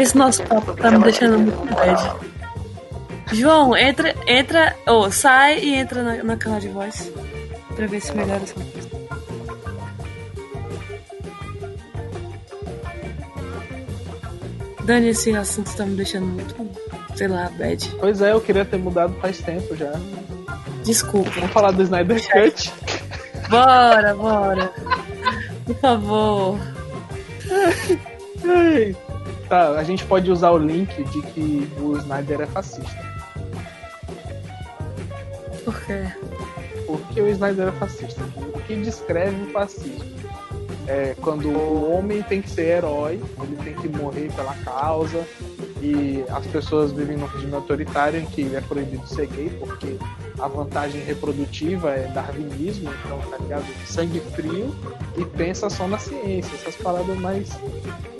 Esse nosso papo tá me deixando muito bad. João, entra, entra, ou oh, sai e entra na, na canal de voz pra ver se melhora essa coisa. Dani, esse assunto tá me deixando muito, sei lá, bad. Pois é, eu queria ter mudado faz tempo já. Desculpa. Vamos falar do Snyder Cut? Bora, bora. Por favor. Tá, a gente pode usar o link de que o Snyder é fascista. Por quê? Porque o Snyder é fascista. O que descreve o fascismo? É quando o homem tem que ser herói, ele tem que morrer pela causa, e as pessoas vivem num regime autoritário em que é proibido ser gay, porque a vantagem reprodutiva é darwinismo, então, tá ligado? Sangue frio e pensa só na ciência, essas paradas mais.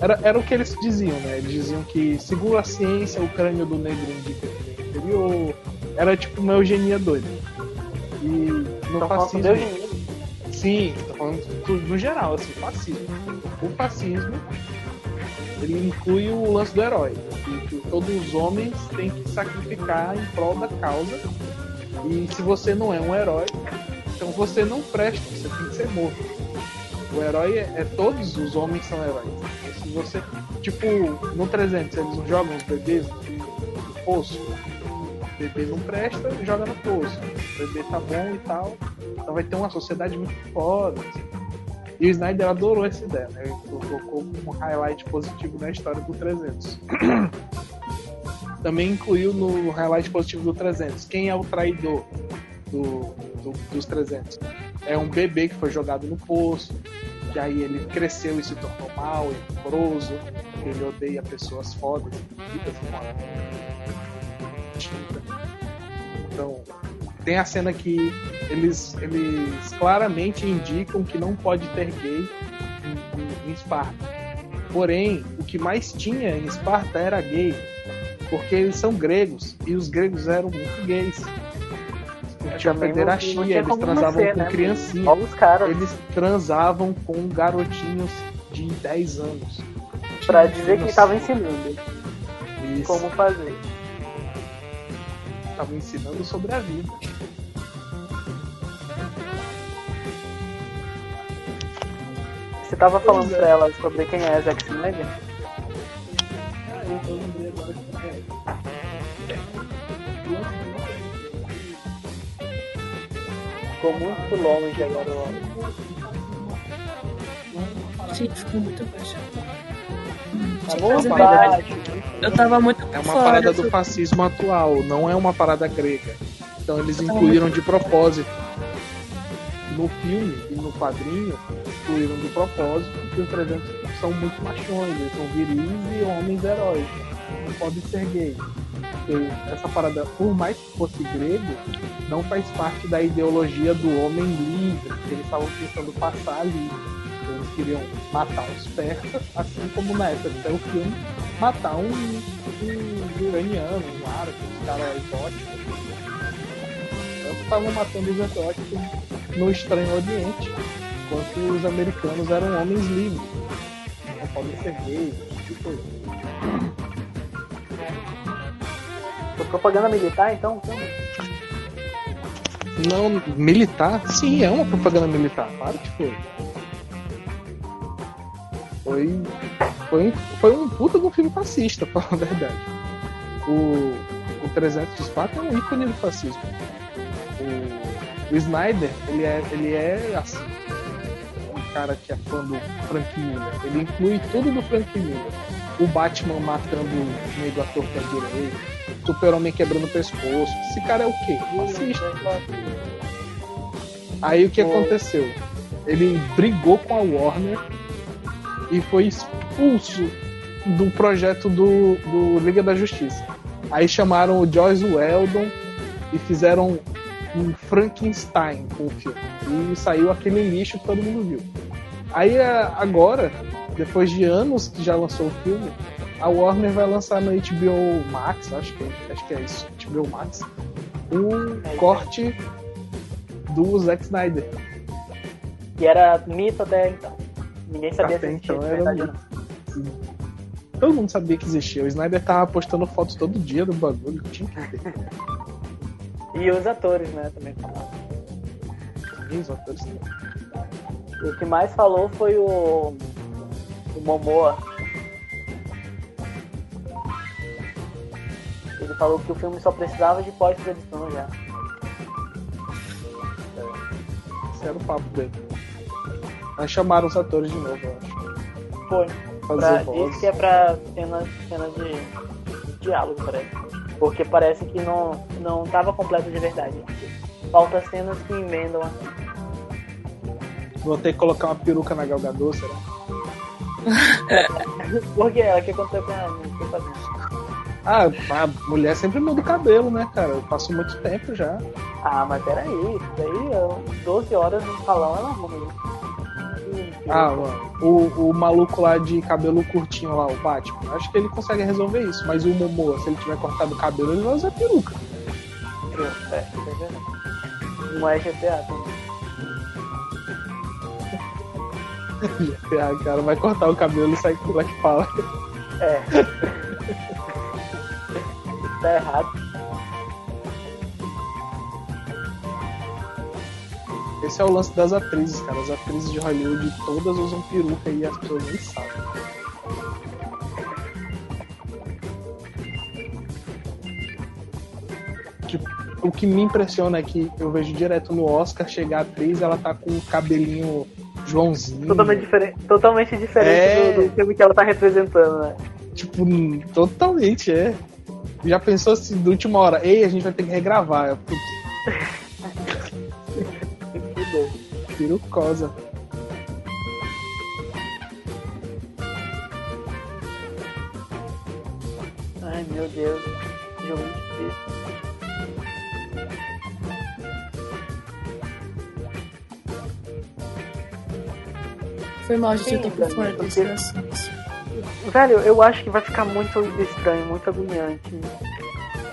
Era, era o que eles diziam, né? Eles diziam que, segundo a ciência, o crânio do negro indica que é inferior. Era tipo uma eugenia doida. E no fascismo. Sim, tô falando no geral, assim, fascismo. O fascismo ele inclui o lance do herói. Que, que todos os homens têm que sacrificar em prol da causa e se você não é um herói, então você não presta, você tem que ser morto. O herói é, é todos os homens são heróis. se você, tipo, no 300, eles jogam os bebês no poço. O bebê não presta, joga no poço. O bebê tá bom e tal. Então vai ter uma sociedade muito foda. Assim. E o Snyder adorou essa ideia, né? Ele colocou como highlight positivo na história do 300. Também incluiu no highlight positivo do 300. Quem é o traidor do, do, dos 300? É um bebê que foi jogado no poço, que aí ele cresceu e se tornou mal e rancoroso, ele odeia pessoas fodas, bonitas Então, tem a cena que eles, eles claramente indicam que não pode ter gay em, em, em Esparta. Porém, o que mais tinha em Esparta era gay porque eles são gregos e os gregos eram muito gays. não- pederastia, tinha eles transavam ser, com né? criancinha. Olha os caras Eles transavam com garotinhos de 10 anos. pra Tinha dizer que tava ensinando Isso, como fazer. tava ensinando sobre a vida. Você tava falando Pois é. pra ela sobre quem é Zack Snyder? Ah, eu lembrei agora Ficou muito longe agora. ó. Gente, ficou muito baixo. Tá baixo. Eu tava muito É uma fora parada do fascismo atual, não é uma parada grega. Então eles incluíram de propósito. No filme e no quadrinho, incluíram de propósito que os 300 são muito machões, eles são viris e homens heróis. Não podem ser gays. Porque essa parada, por mais que fosse grego, não faz parte da ideologia do homem livre, que eles estavam tentando passar livre. Eles queriam matar os persas, assim como na época saiu o filme, matar um, um iraniano, um árabe, uns caras exóticos. Tanto estavam matando os exóticos no Estranho Oriente, enquanto os americanos eram homens livres. Não podem ser gays, tipo propaganda militar, então? Não, militar? Sim, é uma propaganda militar, claro que foi. Foi, foi, foi um puta de um filme fascista, pra falar a verdade. O, o 300 de Esparta é um ícone do fascismo. O, o Snyder, ele é, ele é assim. Um cara que é fã do Frank Miller. Ele inclui tudo do Frank Miller. O Batman matando o meio do ator que é direito. Super-Homem quebrando o pescoço. Esse cara é o quê? Fascista. Aí o que aconteceu? Ele brigou com a Warner e foi expulso do projeto do, do Liga da Justiça. Aí chamaram o Joyce Weldon e fizeram um Frankenstein com o filme. E saiu aquele lixo que todo mundo viu. Aí a- agora, depois de anos que já lançou o filme, a Warner vai lançar no HBO Max, acho que, acho que é isso, HBO Max, um corte do Zack Snyder. Que era mito até então. Ninguém sabia Até existia então era verdade. Todo mundo sabia que existia. O Snyder tava postando fotos todo dia do bagulho. Tinha que ter. E os atores, né, também falaram. E os atores também. O que mais falou foi o, o Momoa. Ele falou que o filme só precisava de pós-produção já. Esse era o papo dele. Mas chamaram os atores de novo, eu acho. Foi. Fazer Pra, voz. diz que é pra cena, cena de, de diálogo, parece. Porque parece que não, não tava completo de verdade. Falta cenas que emendam assim. Vou ter que colocar uma peruca na Galgador, será? Por que ela? O que aconteceu com ela? Ah, a mulher sempre muda o cabelo, né, cara? Eu passo muito tempo já. Ah, mas peraí, isso daí, ó, 12 horas no salão ela arruma. Ah, o, o maluco lá de cabelo curtinho lá, o Batman, acho que ele consegue resolver isso. Mas o Momoa, se ele tiver cortado o cabelo, ele vai usar peruca. É, é verdade. Não é GTA também. A cara vai cortar o cabelo e sai com Black Power. É. tá errado. Esse é o lance das atrizes, cara. As atrizes de Hollywood todas usam peruca e as pessoas nem sabem. Tipo, o que me impressiona é que eu vejo direto no Oscar chegar a atriz, ela tá com o cabelinho Joãozinho. Totalmente diferente, totalmente diferente É. do, do filme que ela tá representando, né? Tipo, totalmente, é. Já pensou assim, de última hora, ei, a gente vai ter que regravar. Perucosa. Ai meu Deus. Jogo Foi mal, gente, eu tô Sim, por fora porque- desse assunto. Velho, eu acho que vai ficar muito estranho, muito agoniante.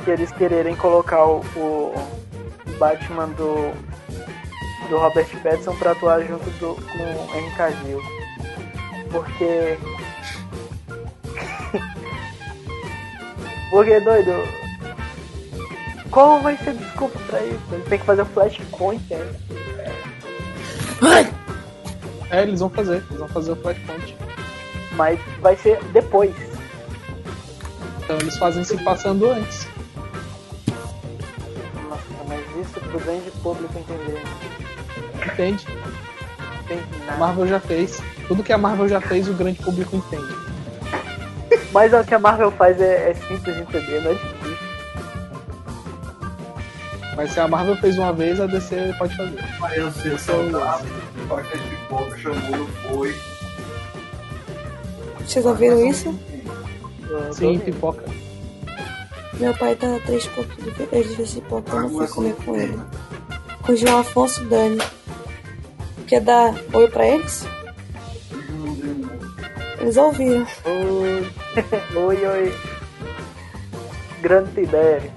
Que eles quererem colocar o, o Batman do, do Robert Pattinson pra atuar junto do, com Henry Cavill. Porque. Porque, doido. Qual vai ser a desculpa pra isso? Ele tem que fazer o Flashpoint ainda. É, eles vão fazer, eles vão fazer o Flashpoint. Mas vai ser depois. Então eles fazem se passando antes. Nossa, mas isso pro grande público entender. Entende? Tem A. Marvel já fez. Tudo que a Marvel já fez, o grande público entende. Mas o que a Marvel faz é, é simples de entender, não é difícil. Mas se a Marvel fez uma vez, a DC pode fazer. Aí eu sei, saudável, pacote de pipoca, chamou, foi. Vocês ouviram isso? Eu Sim, pipoca. Meu pai tá três pouquinho de vez desse pipoca, eu não fui comer com ele. Com o João Afonso Dani. Quer dar oi pra eles? Eles ouviram. Oi, oi, oi. Grande Tibério.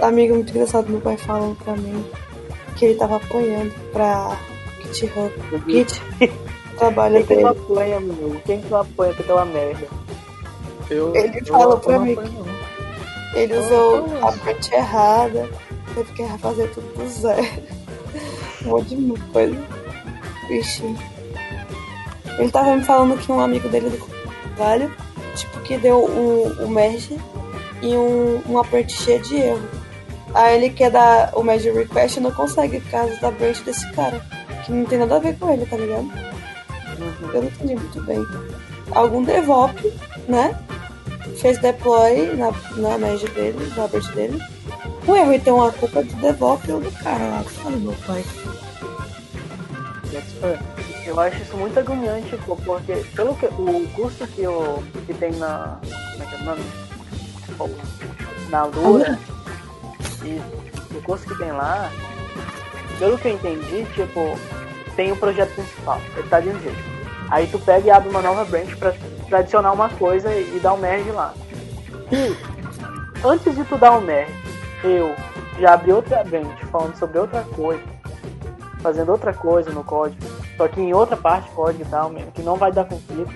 Amigo muito engraçado, meu pai falando pra mim que ele tava apanhando pra GitHub. Git, trabalho Quem que não dele. apanha, meu? Quem que não apanha com aquela merda? Eu, Ele eu falou pra mim não. Ele usou a parte errada, teve que fazer tudo do zero. Um monte de coisa. Vixe. Ele tava me falando que um amigo dele do trabalho, tipo, que deu um, um merge e um, um aperte cheio de erro. Aí ele quer dar o merge request e não consegue por causa da branch desse cara. Que não tem nada a ver com ele, tá ligado? Eu não entendi muito bem. Algum DevOps, né? Fez deploy na, na merge dele, na branch dele. O erro então a culpa é do DevOps ou do cara lá. Fala, meu pai. Eu acho isso muito agoniante, pô, porque pelo que o curso que, eu, que tem na. Como é que é o nome? Na Lura. E o curso que tem lá, pelo que eu entendi, tipo, tem o projeto principal, ele tá de um jeito. Aí tu pega e abre uma nova branch pra, pra adicionar uma coisa e, e dar um merge lá. E antes de tu dar um merge, eu já abri outra branch falando sobre outra coisa, fazendo outra coisa no código, só que em outra parte código e tal, mesmo, que não vai dar conflito.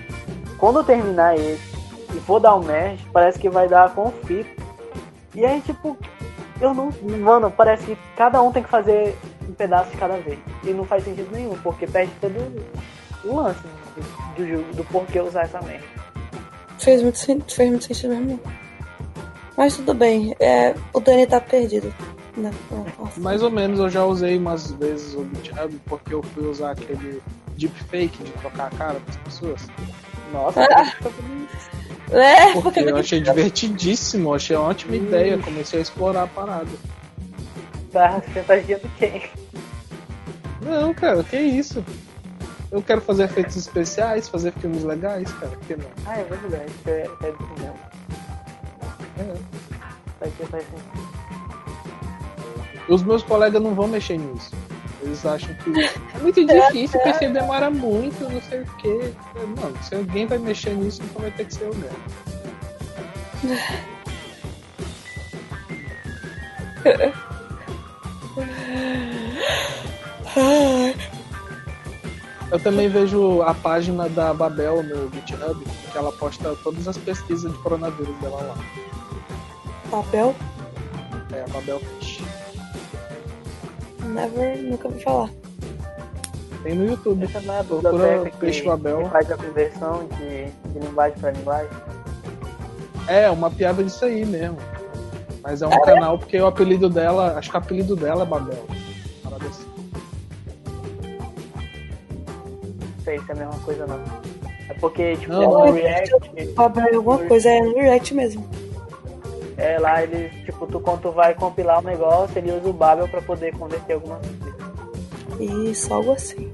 Quando eu terminar esse e for dar um merge, parece que vai dar conflito. E aí, tipo, eu não. Mano, parece que cada um tem que fazer um pedaço de cada vez. E não faz sentido nenhum, porque perde todo o lance né, do, do, do porquê usar essa merda. Fez muito, fez muito sentido mesmo. Mas tudo bem. É, o Dani tá perdido. Nossa. Mais ou menos, eu já usei umas vezes o GitHub porque eu fui usar aquele deepfake de trocar a cara das pessoas. Nossa, É, Porque porque eu achei divertidíssimo, achei uma ótima ideia, comecei a explorar a parada. tá chantageando quem? Não, cara, que isso? Eu quero fazer efeitos especiais, fazer filmes legais, cara, por que não? Ah, é verdade, é, é isso mesmo. É. Faz, faz sentido. Os meus colegas não vão mexer nisso. Eles acham que é muito difícil, porque demora muito, não sei o quê. Não, se alguém vai mexer nisso, então vai ter que ser eu mesmo. Eu também vejo a página da Babel no GitHub, que ela posta todas as pesquisas de coronavírus dela lá. papel, É a Babel Fish. Never, nunca ouvi falar. Tem no YouTube. Essa não é a Procura Peixe que, Babel. que faz a conversão de, de linguagem para linguagem. É, uma piada disso aí mesmo. Mas é um canal porque o apelido dela, acho que o apelido dela é Babel. Parada assim. Não sei se é a mesma coisa não. É porque, tipo, Não, no não. React, Papel é alguma coisa, é no React mesmo. É lá eles, tipo, tu quando tu vai compilar um negócio, ele usa o Babel pra poder converter alguma coisa. Isso, algo assim.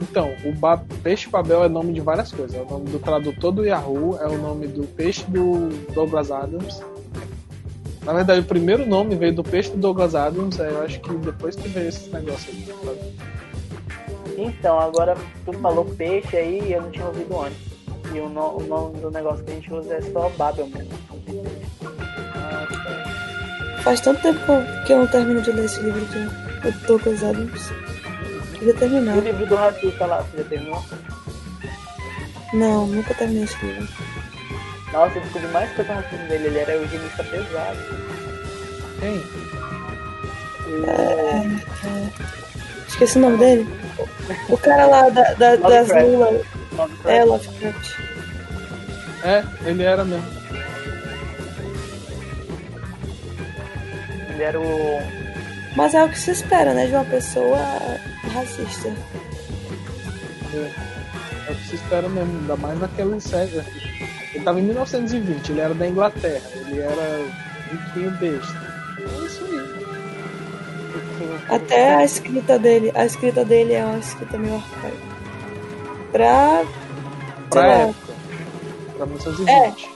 Então, o ba- peixe Babel é nome de várias coisas. É o nome do tradutor do Yahoo, é o nome do peixe do Douglas Adams. Na verdade, o primeiro nome veio do peixe do Douglas Adams, é, eu acho que depois que veio esse negócio aí. Então, agora tu falou peixe aí e eu não tinha ouvido antes. E o, no- o nome do negócio que a gente usa é só Babel mesmo. Faz tanto tempo que eu, não termino de ler esse livro que eu tô coisado. Queria E terminar. o livro do racista lá, você já terminou? Não, nunca terminei esse livro. Nossa, eu descobri mais coisa no filme dele, ele era eugenista pesado. Quem? Esqueci o nome dele. O cara lá da, da- das lulas. Lovecraft. É, Lovecraft. É, ele era mesmo. Ele era o. Mas é o que se espera, né? De uma pessoa racista. É o que se espera mesmo, ainda mais naquela série. Ele tava em 1920, ele era da Inglaterra, ele era riquinho besta. É isso aí. Até a escrita dele, a escrita dele é uma escrita meio arcaica. Pra. Pra sei lá, época. Pra 1920.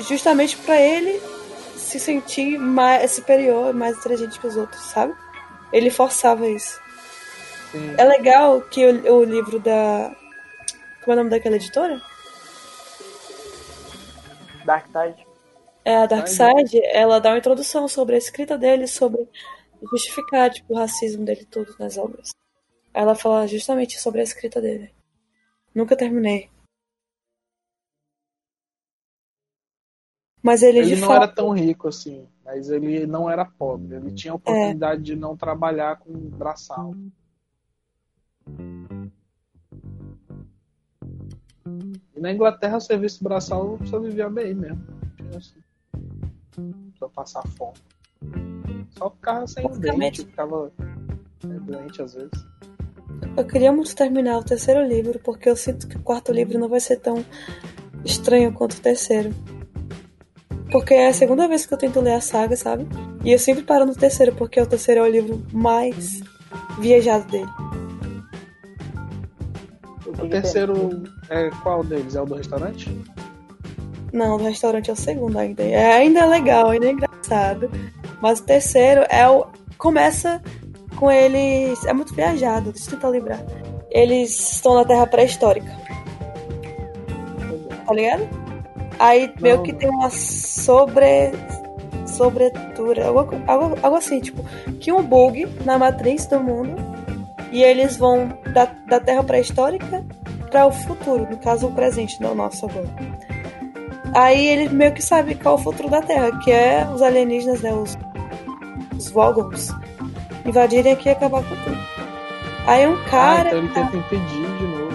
justamente pra ele se sentir mais superior, mais inteligente que os outros, sabe? Ele forçava isso. Sim. É legal que o, o livro da. Como é o nome daquela editora? Dark Tide. É a Dark Side, ela dá uma introdução sobre a escrita dele, sobre justificar tipo, o racismo dele todo nas obras. Ela fala justamente sobre a escrita dele. Nunca terminei. Mas ele, Ele não fato. era tão rico assim, mas ele não era pobre. Ele tinha a oportunidade de não trabalhar com braçal. E na Inglaterra o serviço braçal só vivia bem mesmo. Tinha assim, Só passar fome. Só ficava sem dente, ficava é, doente às vezes. Eu queria muito terminar o terceiro livro, porque eu sinto que o quarto livro não vai ser tão estranho quanto o terceiro. Porque é a segunda vez que eu tento ler a saga, sabe? E eu sempre paro no terceiro, porque o terceiro é o livro mais viajado dele. O terceiro é qual deles? É o do restaurante? Não, o restaurante é o segundo ainda. É ainda é legal, ainda é engraçado. Mas o terceiro é o. Começa com eles. É muito viajado, deixa eu tentar lembrar. Eles estão na Terra pré-histórica, tá ligado? Aí meio Não. que tem uma sobre. Sobretura. Algo, algo, algo assim, tipo, que um bug na matriz do mundo. E eles vão da, da Terra pré-histórica para o futuro, no caso o presente, não o nosso agora. Aí ele meio que sabe qual é o futuro da Terra, que é os alienígenas, né? Os, os Vogons invadirem aqui e acabar com tudo. Aí um ah, cara. então ele tenta impedir de novo.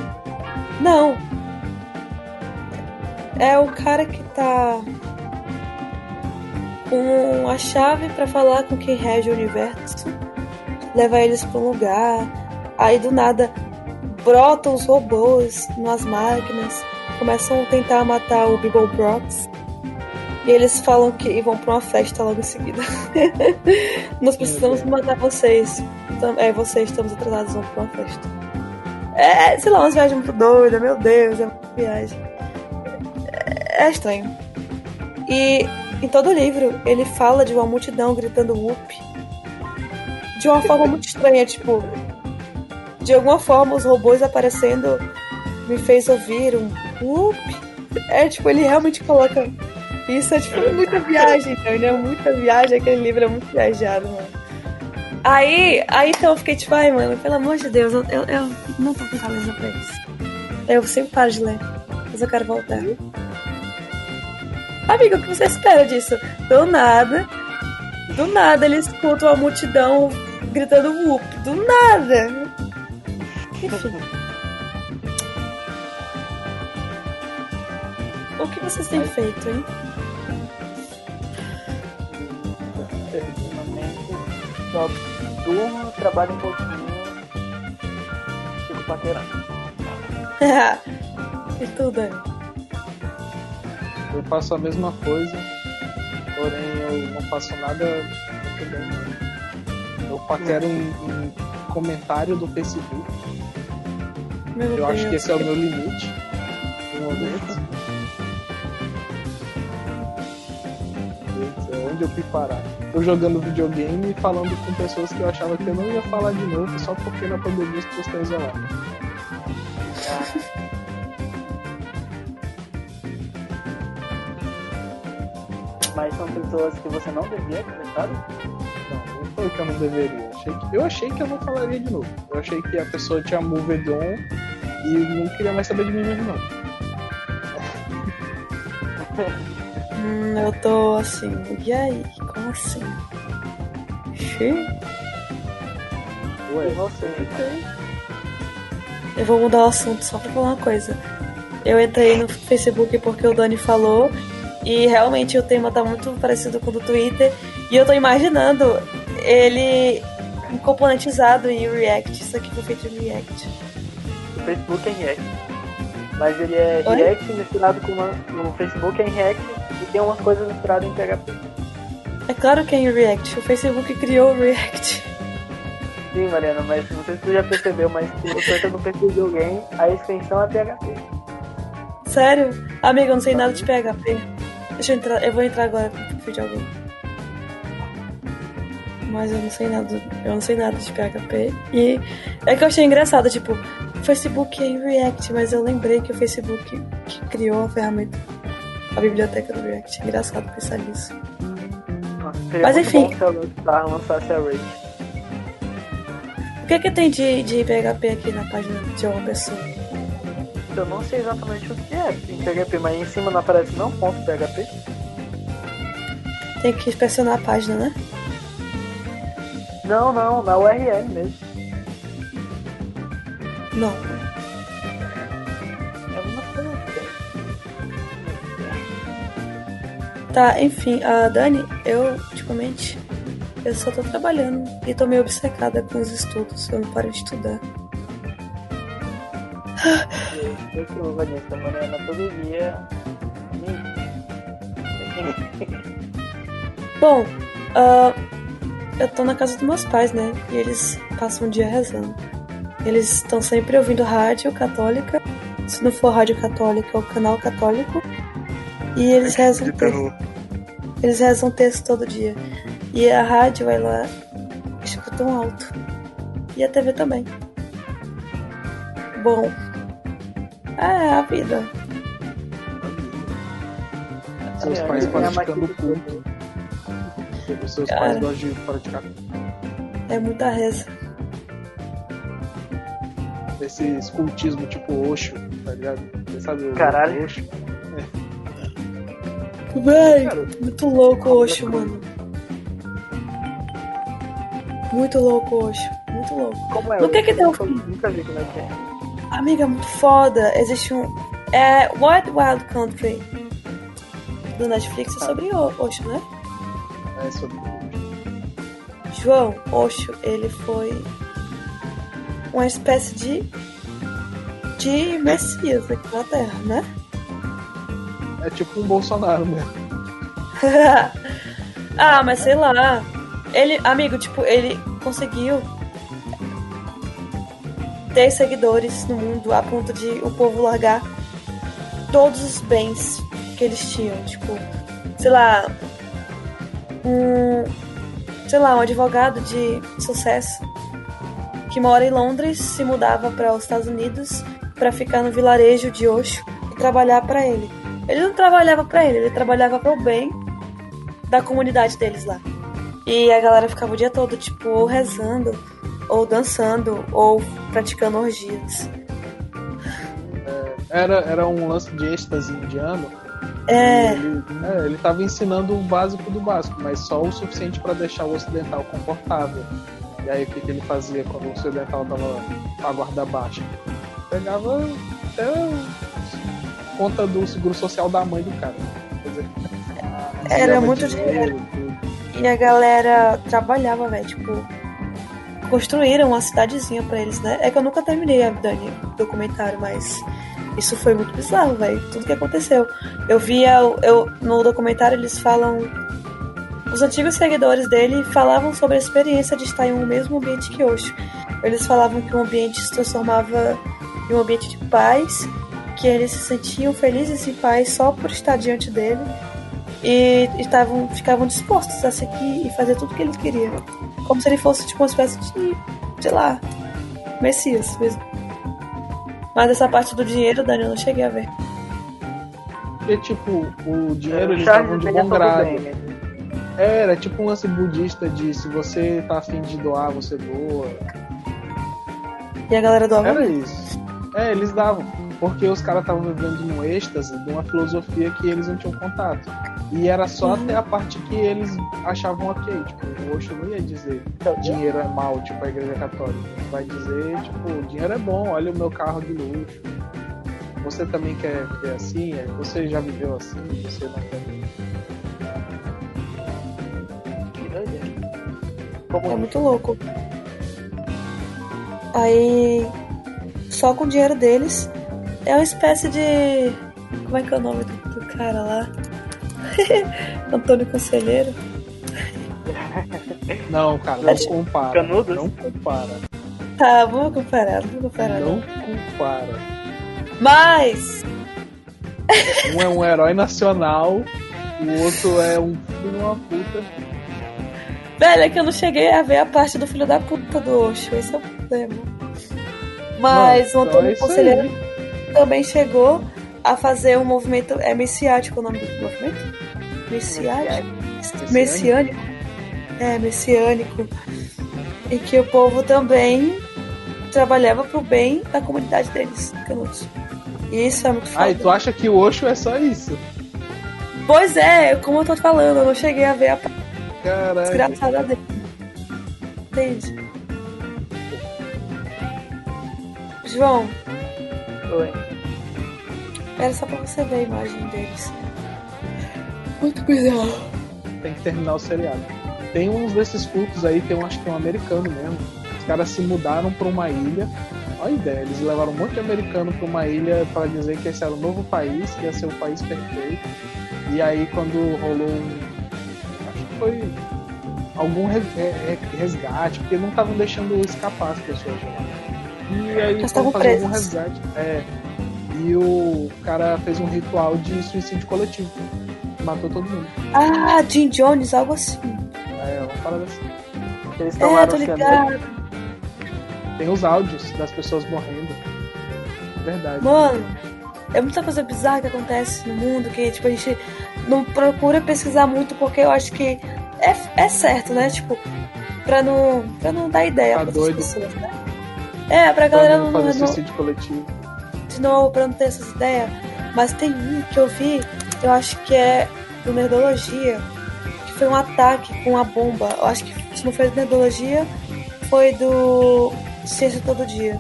Não. É o cara que tá com a chave pra falar com quem rege o universo, leva eles pra um lugar. Aí do nada brotam os robôs nas máquinas, começam a tentar matar o Bibble Brox. E eles falam que vão pra uma festa logo em seguida. Nós precisamos matar vocês. É, vocês estamos atrasados, vão pra uma festa. É, sei lá, umas viagens muito doidas, meu Deus, é uma viagem. É, é estranho. E em todo o livro, ele fala de uma multidão gritando whoop. De uma forma muito estranha, tipo. De alguma forma, os robôs aparecendo me fez ouvir um whoop. É, tipo, ele realmente coloca. Isso é, tipo, muita viagem, entendeu? Muita viagem. Aquele livro é muito viajado, mano. Aí, aí então eu fiquei tipo, ai, mano, pelo amor de Deus, eu, eu, eu não tô com cabeça pra isso. Eu sempre paro de ler, mas eu quero voltar. Amigo, o que você espera disso? Do nada, do nada ele escuta uma multidão gritando whoop. Do nada. Enfim. O que vocês têm feito, hein? Ultimamente, só durmo, trabalho um pouquinho, fico paquerando. e tu, Dani? Eu faço a mesma coisa, porém eu não faço nada muito bem. não. Eu paquero em, em comentário do Facebook. Meu Eu Deus. acho que esse é o meu limite. No momento. Deus onde eu fui parar? Eu jogando videogame e falando com pessoas que eu achava que eu não ia falar de novo só porque na pandemia as pessoas estão isoladas. Mas são pessoas que você não devia comentar? Não, não foi que eu não deveria. Eu achei que eu não falaria de novo. Eu achei que a pessoa tinha moved on e não queria mais saber de mim mesmo, não. Hum, eu tô assim, e aí? Como assim? Xiii. Ué, você? Eu vou mudar o assunto só pra falar uma coisa. Eu entrei no Facebook porque o Dani falou e realmente o tema tá muito parecido com o do Twitter e eu tô imaginando ele componentizado em React. Isso aqui foi feito em React. O Facebook é em React. Mas ele é Oi? React misturado com uma. No Facebook é em React e tem umas coisas misturadas em PHP. É claro que é em React. O Facebook criou o React. Sim, Mariana, mas não sei se tu já percebeu, mas se você entra no perfil de alguém, a extensão é PHP. Sério? Amiga, eu não sei nada de PHP. Deixa eu entrar. Eu vou entrar agora no perfil de alguém. Mas eu não sei nada. Eu não sei nada de PHP. E é que eu achei engraçado, tipo, o Facebook é em React, mas eu lembrei que o Facebook que criou a ferramenta. A biblioteca do React. É engraçado pensar nisso. Nossa, Mas enfim. bom se a Lançar lançasse a Rage. O que que tem de, de PHP aqui na página de uma pessoa? Eu não sei exatamente o que é em PHP, mas em cima não aparece não ponto PHP. Tem que inspecionar a página, né? Não, não, na URL mesmo. Não. Tá, enfim, a Dani, eu, ultimamente, eu só tô trabalhando e tô meio obcecada com os estudos. Eu não paro de estudar. Eu Vanessa, todo dia. Bom, ah, eu tô na casa dos meus pais, né? E eles passam o dia rezando. Eles estão sempre ouvindo rádio católica. Se não for rádio católica, é o canal católico. E eles rezam texto. Eles rezam texto todo dia. E a rádio, ela escutam alto. E a TV também. Bom. É a vida. Seus É, pais mais praticando culto. Os seus Cara. pais gostam de praticar É muita reza. esse escultismo tipo Osho, tá ligado? Você sabe o Caralho. Osho? Véi, muito louco o Osho, mano. Muito louco o Osho. Muito louco. Como é? No que que deu nunca- vi como é que é. Amiga, muito foda. Existe um. É Wild Wild Country do Netflix é sobre o Osho, né? É sobre João Osho, ele foi uma espécie de de messias aqui na Terra, né? É tipo um Bolsonaro mesmo. ah, mas sei lá. Ele, amigo, tipo, ele conseguiu ter seguidores no mundo a ponto de o povo largar todos os bens que eles tinham. Tipo, sei lá. Um. Sei lá, um advogado de sucesso que mora em Londres se mudava para os Estados Unidos para ficar no vilarejo de Osho e trabalhar para ele. Ele não trabalhava para ele, ele trabalhava para o bem da comunidade deles lá. E a galera ficava o dia todo, tipo, ou rezando, ou dançando, ou praticando orgias. Era, era um lance de êxtase indiano. É, Ele, é, ele tava ensinando o básico do básico, mas só o suficiente para deixar o ocidental confortável. E aí o que, que ele fazia quando o ocidental tava com a guarda baixa? Pegava até conta do seguro social da mãe do cara. Quer dizer, Era muito dinheiro, e a galera trabalhava, velho, tipo, construíram uma cidadezinha pra eles, né? É que eu nunca terminei a Dani documentário, mas isso foi muito bizarro, velho, tudo que aconteceu. Eu via, eu, no documentário eles falam os antigos seguidores dele falavam sobre a experiência de estar em um mesmo ambiente que Osho. Eles falavam que o ambiente se transformava em um ambiente de paz, que eles se sentiam felizes em paz só por estar diante dele e estavam, ficavam dispostos a seguir e fazer tudo que ele queria. Como se ele fosse tipo uma espécie de, sei lá, Messias mesmo. Mas essa parte do dinheiro, Dani, eu não cheguei a ver. Porque, tipo, o dinheiro O eles Charles davam de é bom grado. bem, né? Era tipo um lance budista de se você tá afim de doar, você doa. E a galera doava Era isso. É, eles davam. Porque os caras estavam vivendo num êxtase de uma filosofia que eles não tinham contato. E era só Uhum. até a parte que eles achavam ok. Tipo, o Osho não ia dizer Então, dinheiro é mal, tipo a igreja católica. Vai dizer, tipo, dinheiro é bom, olha o meu carro de luxo. Você também quer viver assim? É, Você já viveu assim? Você não quer viver. que doideira. Como É muito louco. Aí, só com o dinheiro deles, é uma espécie de. Como é que é o nome do, do cara lá? Antônio Conselheiro. Não, cara, não Acho- compara. Canudos? Não compara. Tá, vamos comparar, vamos comparar. Não compara. Mas, Um é um herói nacional, o outro é um filho de uma puta. velho, é que eu não cheguei a ver a parte do filho da puta do Osho, esse é o problema. Mas Mano, o Antônio então é Conselheiro aí. Também chegou a fazer um movimento. É messiático o nome do movimento? Messiático? Messiânico? É, messiânico. E que o povo também trabalhava pro bem da comunidade deles, Canudos. E isso é muito foda. Ah, e tu acha que o Osho é só isso? Pois é, como eu tô falando, eu não cheguei a ver a Caralho. desgraçada dele. Entende? João, Oi. era só pra você ver a imagem deles. Muito bizarro. Tem que terminar o seriado. Tem uns desses cultos aí, tem um, acho que é um americano mesmo. Os caras se mudaram pra uma ilha. Olha a ideia, eles levaram um monte de americano pra uma ilha para dizer que esse era o novo país, que ia ser o país perfeito. E aí quando rolou um. Acho que foi algum res- resgate, porque não estavam deixando escapar as pessoas de lá. E aí Elas foram estavam fazer algum presas. resgate. É. E o cara fez um ritual de suicídio coletivo. Matou todo mundo. Ah, Jim Jones, algo assim. É uma parada assim. Eles É, tô cianeto. ligado. Tem os áudios das pessoas morrendo. Verdade. Mano, é muita coisa bizarra que acontece no mundo que, tipo, a gente não procura pesquisar muito porque eu acho que é, é certo, né? Tipo, pra não, pra não dar ideia Tá pra doido. outras pessoas, né? É, pra galera não não, fazer não, suicídio coletivo. de novo, pra não ter essas ideias. Mas tem um que eu vi, eu acho que é do Nerdologia, que foi um ataque com a bomba. Eu acho que se não foi do Nerdologia, foi do Ciência Todo Dia.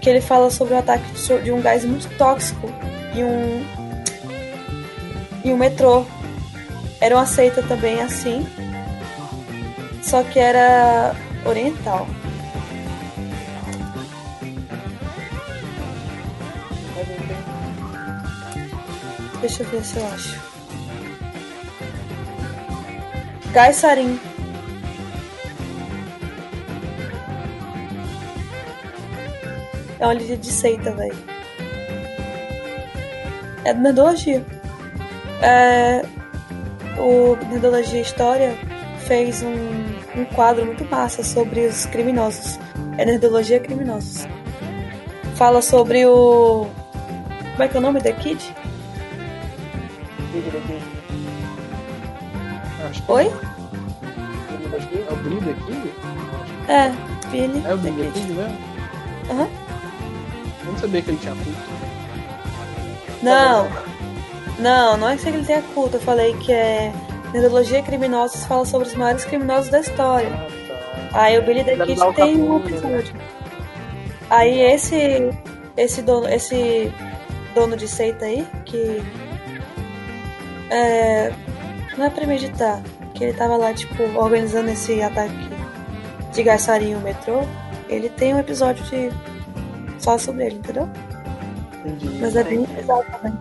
Que ele fala sobre o ataque de- de um gás muito tóxico em um. em um metrô. Era uma seita também assim. Só que era oriental. Deixa eu ver se eu acho. Gás. É uma líder de seita, velho. É do Nerdologia. É, o Nerdologia História fez um, um quadro muito massa sobre os criminosos. É Nerdologia Criminosos. Fala sobre o. Como é que é o nome da Kid? Daqui. Acho que Oi? Daqui. é o Bleeder King? É, Billy. É o the Kid. King mesmo? Aham. Eu não sabia que ele tinha culto. Não. Não, não é que ele tenha culto. Eu falei que é. Nerdologia Criminosos fala sobre os maiores criminosos da história. Ah, tá. Aí o Billy the Kid o tem um capuz, episódio. Aí esse. Esse dono, esse dono de seita aí, que. É. Não é premeditar. Que ele tava lá, tipo, organizando esse ataque de garçarinho no metrô. Ele tem um episódio de. Só sobre ele, entendeu? Entendi. Mas é bem pesado também.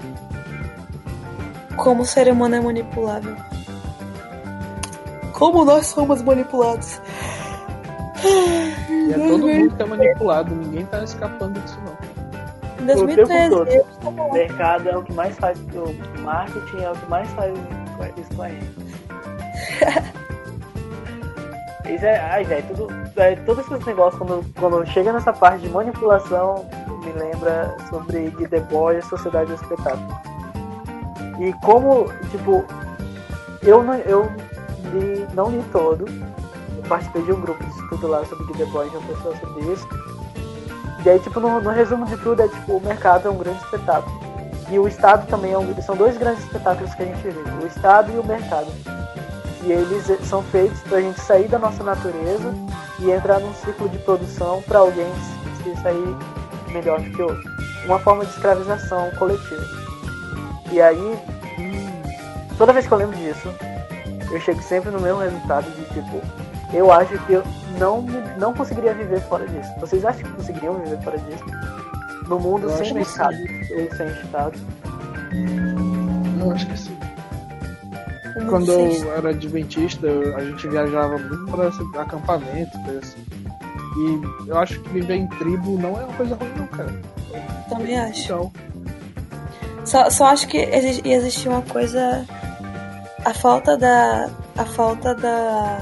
Como o ser humano é manipulável. Como nós somos manipulados. E é todo mundo que é manipulado, ninguém tá escapando disso não. Em O tempo 2013, todo. eu estava O mercado é o que mais faz. O marketing é o que mais faz isso com a gente. Isso é. Ai, velho, tudo. É, todos esses negócios, quando, quando chega nessa parte de manipulação, me lembra sobre The Boy e Sociedade do Espetáculo. E como, tipo, eu não, eu li, não li todo. Eu participei de um grupo de estudo lá sobre Game Boy, uma pessoa sobre isso. E aí, tipo, no, no, resumo de tudo, é tipo, o mercado é um grande espetáculo. E o Estado também é um, são dois grandes espetáculos que a gente vive, o Estado e o mercado. E eles são feitos pra gente sair da nossa natureza e entrar num ciclo de produção para alguém se sair melhor do que outro. Uma forma de escravização coletiva. E aí, toda vez que eu lembro disso, eu chego sempre no mesmo resultado de tipo, eu acho que eu não, não conseguiria viver fora disso. Vocês acham que conseguiriam viver fora disso? No mundo Eu sem mercado ou sem Estado? Eu acho que sim. Quando eu era adventista, eu- a gente viajava muito para acampamento, coisa assim. E eu acho que viver em tribo não é uma coisa ruim, não, cara. Também acho. Então, Só, só acho que exi- ia existir uma coisa. A falta da. A falta da.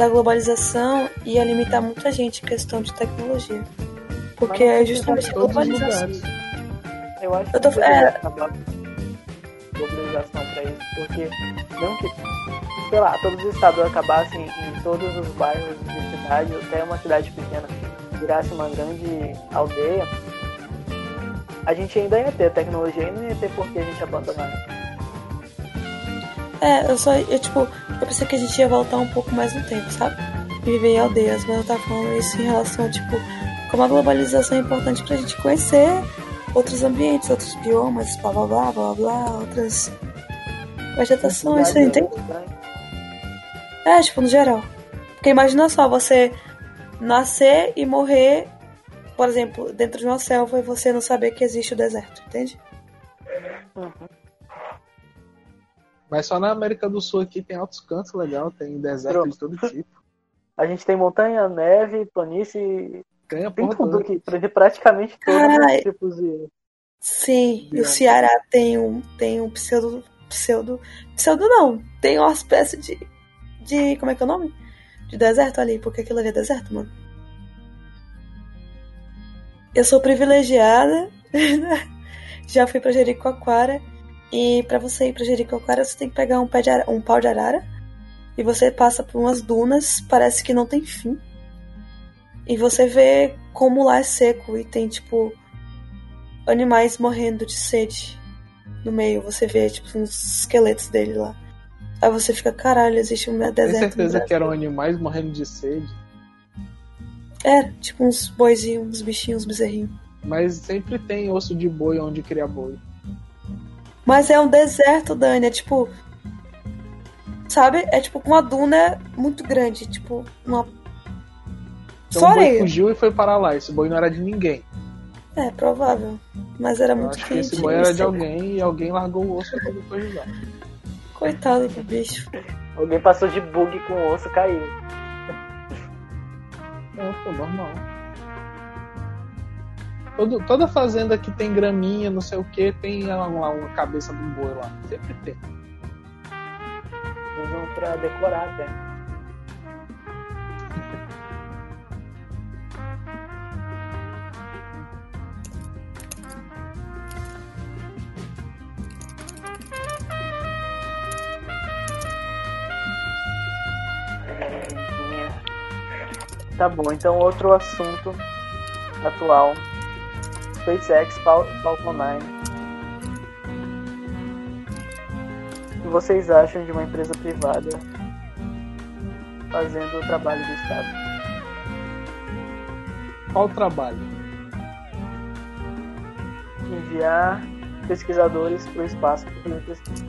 Da globalização ia limitar muita gente em questão de tecnologia. Porque é justamente a todos os globalização. Eu acho Eu tô- que é. acabar globalização pra isso, porque não que, sei lá, todos os estados acabassem em todos os bairros de cidade, até uma cidade pequena virasse uma grande aldeia, a gente ainda ia ter tecnologia e não ia ter por que a gente abandonar. É, eu só. Eu, tipo, eu pensei que a gente ia voltar um pouco mais no tempo, sabe? Viver em aldeias, mas eu tava falando isso em relação a, tipo, como a globalização é importante pra gente conhecer outros ambientes, outros biomas, blá blá blá blá blá, outras vegetações, você entende? É, tipo, no geral. Porque imagina só, você nascer e morrer, por exemplo, dentro de uma selva e você não saber que existe o deserto, entende? Uhum. Mas só na América do Sul aqui tem altos cantos legal, tem deserto de todo tipo. A gente tem montanha, neve, planície, Tem a tem tudo toda. aqui, pra- praticamente todos os tipos de. Sim, e o. Ceará tem um, tem um pseudo. Pseudo. Pseudo não. Tem uma espécie de. De. Como é que é o nome? De deserto ali, porque aquilo ali é deserto, mano. Eu sou privilegiada. Já fui pra Jericoacoara. E pra você ir pra Jericoacoara, você tem que pegar um, pé de um pau de arara. E você passa por umas dunas, parece que não tem fim. E você vê como lá é seco e tem, tipo, animais morrendo de sede no meio. Você vê, tipo, uns esqueletos dele lá. Aí você fica, caralho, existe um Tem deserto. no certeza que eram animais morrendo de sede. É, tipo uns boizinhos, uns bichinhos, uns bezerrinhos. Mas sempre tem osso de boi onde cria boi. Mas é um deserto, Dani. É tipo. Sabe? É tipo uma duna muito grande. Tipo, uma. Então Só o boi areia. fugiu e foi para lá. Esse boi não era de ninguém. É, provável. Mas era Eu muito acho que quente. esse boi era de alguém e alguém largou o osso pra depois de lá. Coitado do bicho. Alguém passou de bug com o osso caiu. Não, pô, normal. Todo- toda fazenda que tem graminha, não sei o que, tem lá uma, cabeça um boi lá. Sempre tem. Usam pra decorar até. Tá bom, então outro assunto atual. SpaceX Fal- Falcon 9. O que vocês acham de uma empresa privada fazendo o trabalho do Estado? Qual o trabalho? Enviar pesquisadores para o espaço para fazer pesquisa.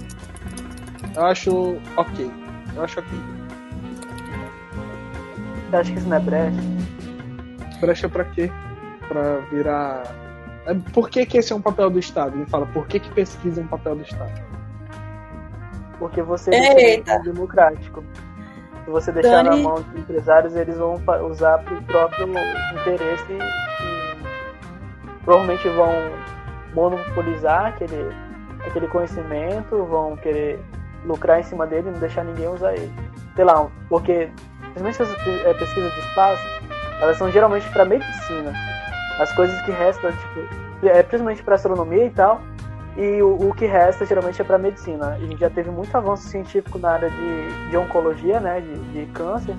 Eu acho ok. Eu acho ok. Você acha que isso não é brecha? Brecha pra quê? Pra virar. É, Por que, que esse é um papel do Estado? Me fala, por que, que pesquisa é um papel do Estado? Porque você Eita. deixa ele democrático. Se você deixar Dani. na mão de empresários, eles vão usar para o próprio interesse e provavelmente vão monopolizar aquele, aquele conhecimento, vão querer lucrar em cima dele e não deixar ninguém usar ele. Sei lá, porque principalmente essas pe- eh, pesquisas de espaço, elas são geralmente para medicina. As coisas que restam, tipo, é principalmente para astronomia e tal, e o, o que resta geralmente é para medicina. A gente já teve muito avanço científico na área de, de oncologia, né, de, de câncer,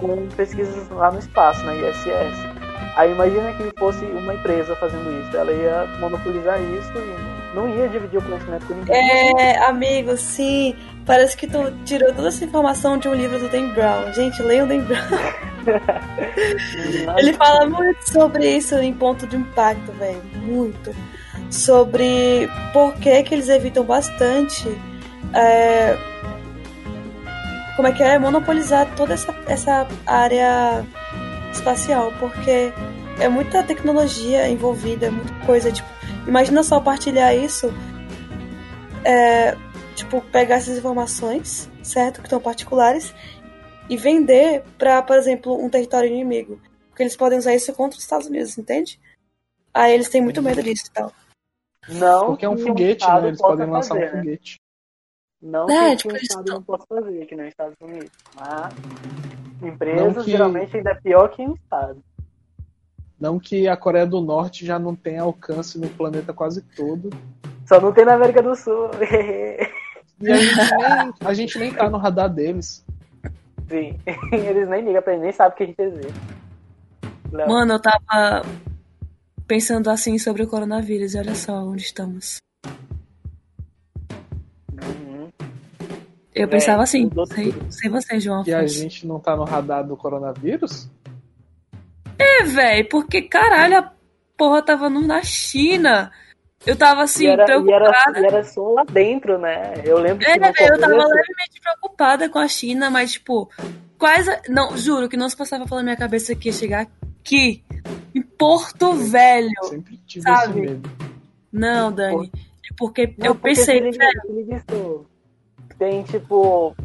com pesquisas lá no espaço, na ISS. Aí imagina que fosse uma empresa fazendo isso, ela ia monopolizar isso e não ia dividir o conhecimento com ninguém. É, amigo, sim. Parece que tu tirou toda essa informação de um livro do Dan Brown. Gente, leiam Dan Brown. Ele fala muito sobre isso em ponto de impacto, velho. Muito. Sobre por que, que eles evitam bastante. É, como é que é? Monopolizar toda essa, essa área espacial. Porque é muita tecnologia envolvida, é muita coisa. Tipo, imagina só partilhar isso. É, tipo, pegar essas informações, certo? Que estão particulares, e vender para, por exemplo, um território inimigo. Porque eles podem usar isso contra os Estados Unidos, entende? Aí eles têm muito medo disso e tal. Não, Porque é um foguete, né? Eles podem lançar fazer, um né? foguete. Não É, que tipo, um eles Estado não possa fazer, que nem os Estados Unidos. Mas empresas que- geralmente ainda é pior que um Estado. Não que a Coreia do Norte já não tenha alcance no planeta quase todo. Só não tem na América do Sul. E a gente nem, a gente nem tá no radar deles. Sim. Eles nem ligam pra ele, nem sabem que a gente existe. Léo, Mano, eu tava pensando assim sobre o coronavírus e olha só onde estamos. uhum. Eu É, pensava assim, sei, sei você, João E a gente não tá no radar do coronavírus? É, velho, porque caralho, a porra tava no- na China. Eu tava assim, e, era, e, preocupada. era, e era só lá dentro, né? Eu lembro É, que velho, eu tava levemente preocupada com a China, mas, tipo, quais. a- Não, juro que não se passava pela minha cabeça que ia chegar aqui, em Porto Velho. Sempre tive Sabe? esse medo. Não, Dani. é Porque Não, eu porque pensei, liga isso. Tem tipo.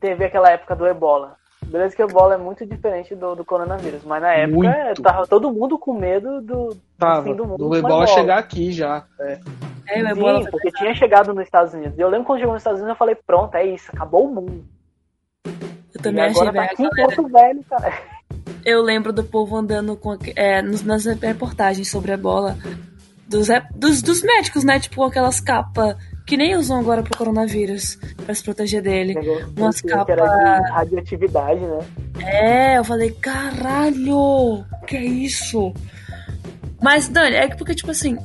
Teve aquela época do ebola. Beleza que o ebola é muito diferente do, do coronavírus, mas na época Muito. tava todo mundo com medo do, do Tava, fim do mundo. do ebola chegar aqui já. É. é, Sim, ebola foi porque tinha chegado nos Estados Unidos. Eu lembro quando chegou nos Estados Unidos, eu falei, pronto, é isso, acabou o mundo. Eu também e achei, agora tá velho. aqui em Porto Velho, cara. Eu lembro do povo andando com, é, nas reportagens sobre a bola dos, dos, dos médicos, né? Tipo, aquelas capas que nem usam agora pro coronavírus pra se proteger dele. Umas capas. de radioatividade, né? É, eu falei, caralho, que é isso? Mas, Dani, é que porque, tipo assim,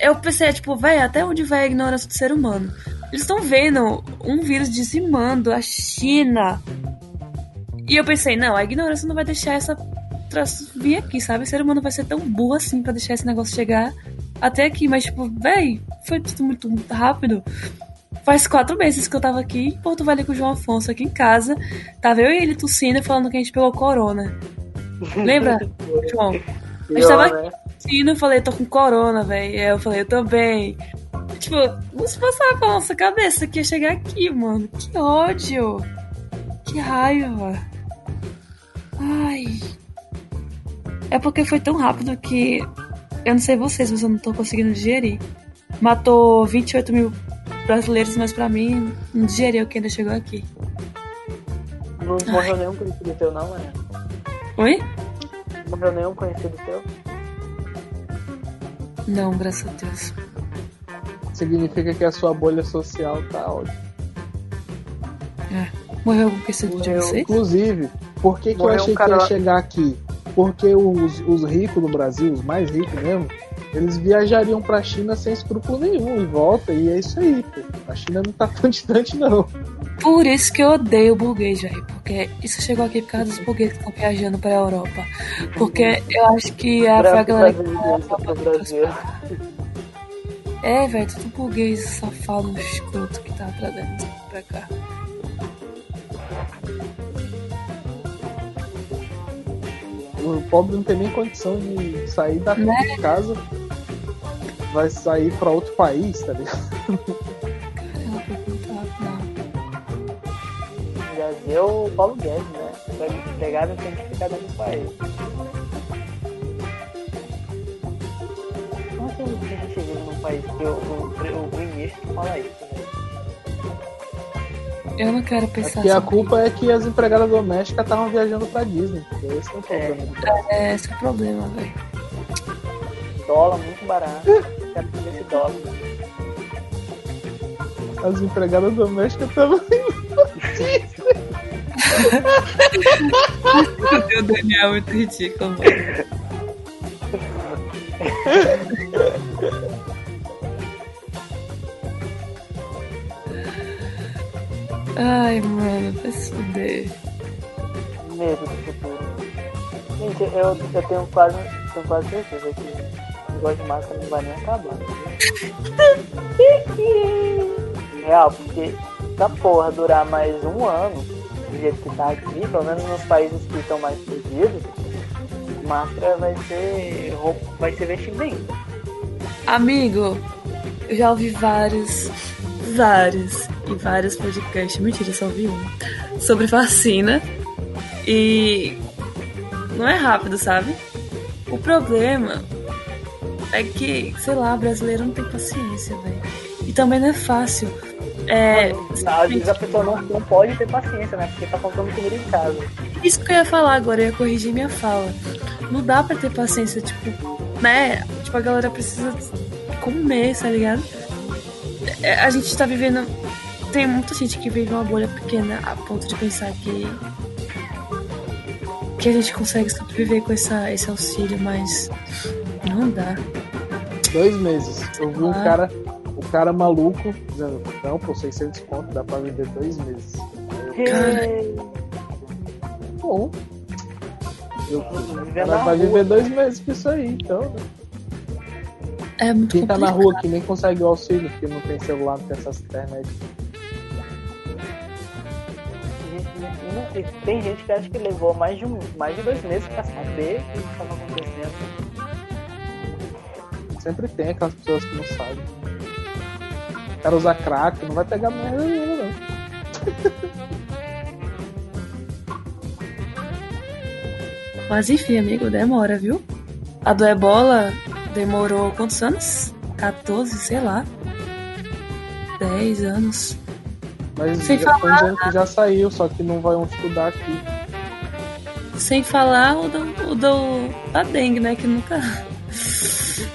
eu pensei, tipo, velho, até onde vai a ignorância do ser humano? Eles estão vendo um vírus dizimando a China. E eu pensei, não, a ignorância não vai deixar essa vir aqui, sabe? O ser humano vai ser tão burro assim pra deixar esse negócio chegar até aqui. Mas, tipo, véi, foi tudo muito, muito rápido. Faz quatro meses que eu tava aqui em Porto Velho com o João Afonso, aqui em casa. Tava eu e ele tossindo e falando que a gente pegou corona. Lembra, João? A gente tava Pior, né? tossindo e falei, tô com corona, velho. Eu falei, eu também. Tipo, não se passava pela nossa cabeça que ia chegar aqui, mano. Que ódio. Que raiva. Ai. É porque foi tão rápido que. Eu não sei vocês, mas eu não tô conseguindo digerir. Matou 28 mil brasileiros, mas pra mim não digeriu que ainda chegou aqui. Não morreu nenhum conhecido teu, não, né? Oi? Não morreu nenhum conhecido teu? Não, graças a Deus. Significa que a sua bolha social tá ótima. Morreu algum conhecido de Morreu. vocês? Inclusive, por que, que eu Morreu um achei que cara ia chegar aqui? Porque os, os ricos do Brasil, os mais ricos mesmo, eles viajariam pra China sem escrúpulo nenhum e volta, e é isso aí, pô. A China não tá tão distante, não. Por isso que eu odeio o burguês, velho. Porque isso chegou aqui por causa dos burgueses que estão viajando pra Europa. Porque eu acho que a, foi a galera que Brasil. É, velho, tudo burguês safado, escroto que tá pra dentro, pra cá. O pobre não tem nem condição de sair da Né? de casa. Vai sair pra outro país, tá ligado? Deu o Paulo Guedes, né? Pra empregado tem que ficar dentro do país. Como assim a gente vive num país que o, o, o ministro fala isso, né? Eu não quero pensar Porque a culpa é que as empregadas domésticas estavam viajando pra Disney. Esse é o problema. É, esse é o problema, velho. Dólar muito barato. cara esse dólar. As empregadas domésticas também. o Daniel é muito ridículo, mano. Ai, mano, vai se fuder. Medo do futuro. Gente, eu, eu tenho quase, tenho quase certeza que o negócio de máscara não vai nem acabar. Real, porque se a porra durar mais um ano, do jeito que tá aqui, pelo menos nos países que estão mais protegidos, máscara vai ser roupa, vai ser vestimento. Amigo, eu já ouvi vários, vários e vários podcasts, mentira, só ouvi um, sobre vacina. E não é rápido, sabe? O problema é que, sei lá, brasileiro não tem paciência, velho. E também não é fácil. É, Às vezes a pessoa não, não pode ter paciência, né? Porque tá faltando comida em casa. Isso que eu ia falar agora, eu ia corrigir minha fala. Não dá pra ter paciência, tipo, né? Tipo, a galera precisa comer, tá ligado? É, A gente tá vivendo. Tem muita gente que vive uma bolha pequena a ponto de pensar que. que a gente consegue sobreviver com essa, esse auxílio, mas. não dá. Dois meses. Eu vi um Ah. cara, o cara maluco, dizendo, não, pô, 600 conto, dá pra viver dois meses. Bom. Eu, Viver cara na vai rua. viver dois meses com isso aí, então. né? É muito Quem tá na complicado. rua que nem consegue o auxílio, porque não tem celular, não tem acesso à internet. E Tem gente que acha que levou mais de, um, mais de dois meses pra saber o que estava acontecendo. Sempre tem aquelas pessoas que não sabem. O cara usa crack, não vai pegar merda nenhuma, não. Mas enfim, amigo, demora, viu? A do ebola demorou quantos anos? 14, sei lá. 10 anos. Mas Sem já estão dizendo que já saiu, só que não vão estudar aqui. Sem falar o do, o do da dengue, né? Que nunca.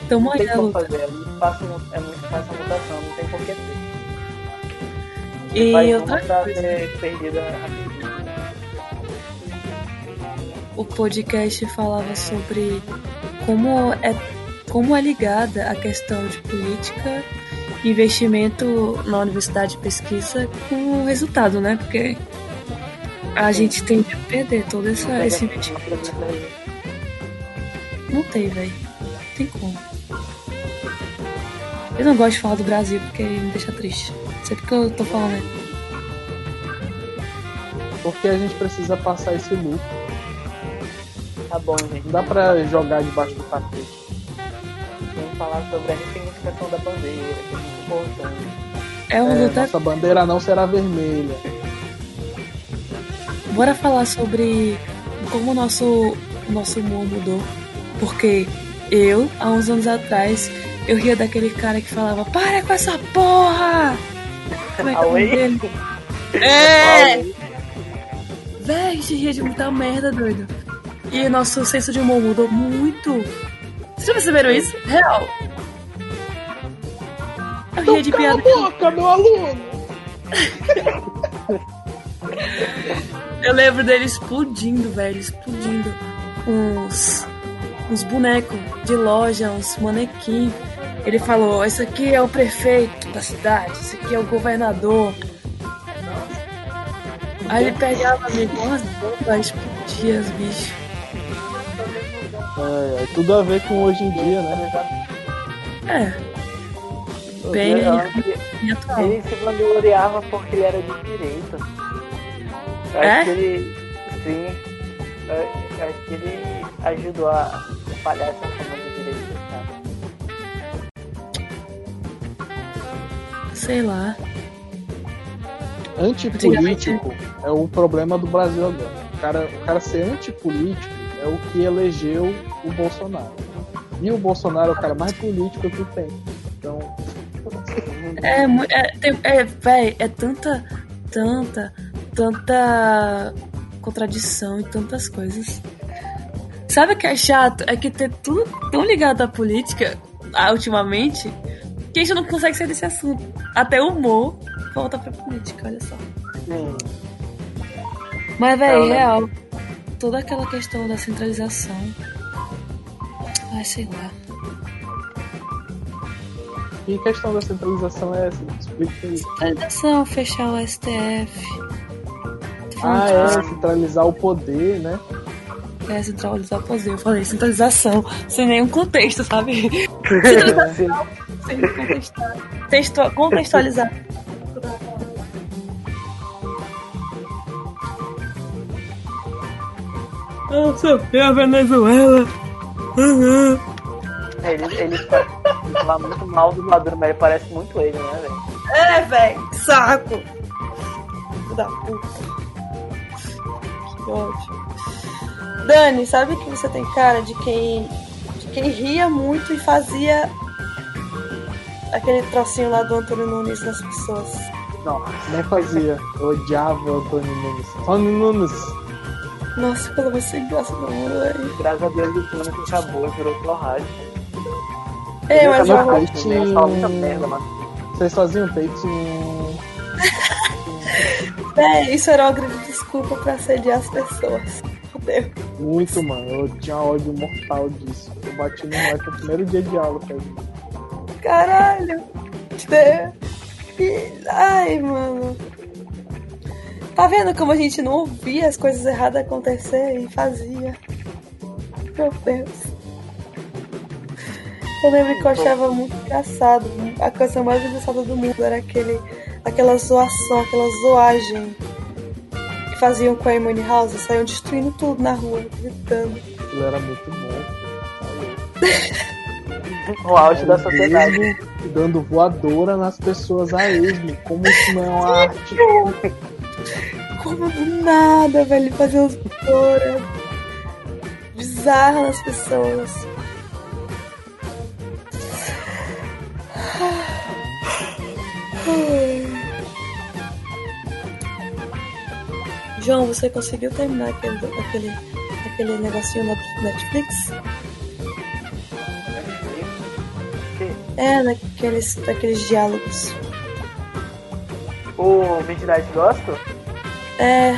Estão Não tem como fazer, é muito fácil, é muito fácil a mutação, não tem por que ter. E Vai outra coisa, ser perdida rapidinho. o podcast falava sobre como é, como é ligada a questão de política, investimento na universidade e pesquisa com resultado, né? Porque a gente tem que perder todo essa, esse investimento. Não tem, velho. Não tem como. Eu não gosto de falar do Brasil porque me deixa triste. Sempre que eu tô falando. Porque a gente precisa passar esse luto. Tá bom, gente. Não dá pra jogar debaixo do tapete. Vamos falar sobre a ressignificação da bandeira, é importante. É um É, luta. nossa bandeira não será vermelha. Bora falar sobre como o nosso, nosso humor mudou. Porque eu, há uns anos atrás, eu ria daquele cara que falava: Para com essa porra! Como é que é o nome Away? dele? É! Véi, a gente ria de muita merda, doido. E nosso senso de humor mudou muito. Vocês já perceberam isso? Real. Eu ria de piada. boca, meu aluno! Eu lembro dele explodindo, velho, explodindo uns, uns bonecos de loja, uns manequim. Ele falou: Esse aqui é o prefeito da cidade, esse aqui é o governador. Aí ele pegava amigo, umas bombas, explodia os bichos. É, é tudo a ver com hoje em dia, né? É, bem, atual. Ele se vangloriava porque ele era de direita. É? Acho que ele. Sim. Acho que ele ajudou a espalhar essa fama de direita, sabe? Sei lá. Antipolítico é o problema do Brasil agora. O cara, o cara ser antipolítico é o que elegeu o Bolsonaro. E o Bolsonaro é o cara mais político que tem. Então, É, é, é, véi, é tanta, tanta, tanta contradição e tantas coisas. Sabe o que é chato? É que ter tudo tão ligado à política, ah, ultimamente que a gente não consegue sair desse assunto. Até o humor volta pra política, olha só. Sim. Mas, velho, Não, né? real, toda aquela questão da centralização. Ai, sei lá. E a questão da centralização é essa? Explica aí. Centralização, fechar o STF. Ah, é, centralizar o poder, né? É, centralizar o poder. Eu falei centralização, sem nenhum contexto, sabe? Sim. sem contextualizar. Textu- contextualizar. Nossa, é a Venezuela. Uhum. Ele, ele, fa- ele fala muito mal do Maduro, mas ele parece muito ele, né, velho? É, velho, que saco. Filho Da puta. Que ódio. Dani, sabe que você tem cara de quem, de quem ria muito e fazia aquele trocinho lá do Antônio Nunes nas pessoas? Não. Nem fazia. Eu odiava o Antônio Nunes. Antônio Nunes. Nossa, pelo menos sem graça do mundo, velho. Graças a Deus o plano que acabou, virou torragem. É, mas eu, Torragem, né? Fala muita merda, mano. Vocês faziam peitinho. é, isso era uma grande desculpa pra assediar as pessoas. Fudeu. Muito, mano. Eu tinha ódio mortal disso. Eu bati no moleque no primeiro dia de aula, cara. Caralho. Ai, mano. Tá vendo como a gente não ouvia as coisas erradas acontecer e fazia? Meu Deus. Eu lembro que eu achava muito engraçado. A coisa mais engraçada do mundo era aquele, aquela zoação, aquela zoagem que faziam com a Harmony House. Saíam destruindo tudo na rua, gritando. Aquilo era muito bom. O auge da sociedade. Mesmo dando voadora nas pessoas a esmo. Como isso não é uma arte. Como do nada, velho, fazer umas voadoras bizarras nas pessoas. João, você conseguiu terminar aquele, aquele, aquele negocinho na Netflix? É, naqueles, naqueles diálogos. O Midnight Gospel? É,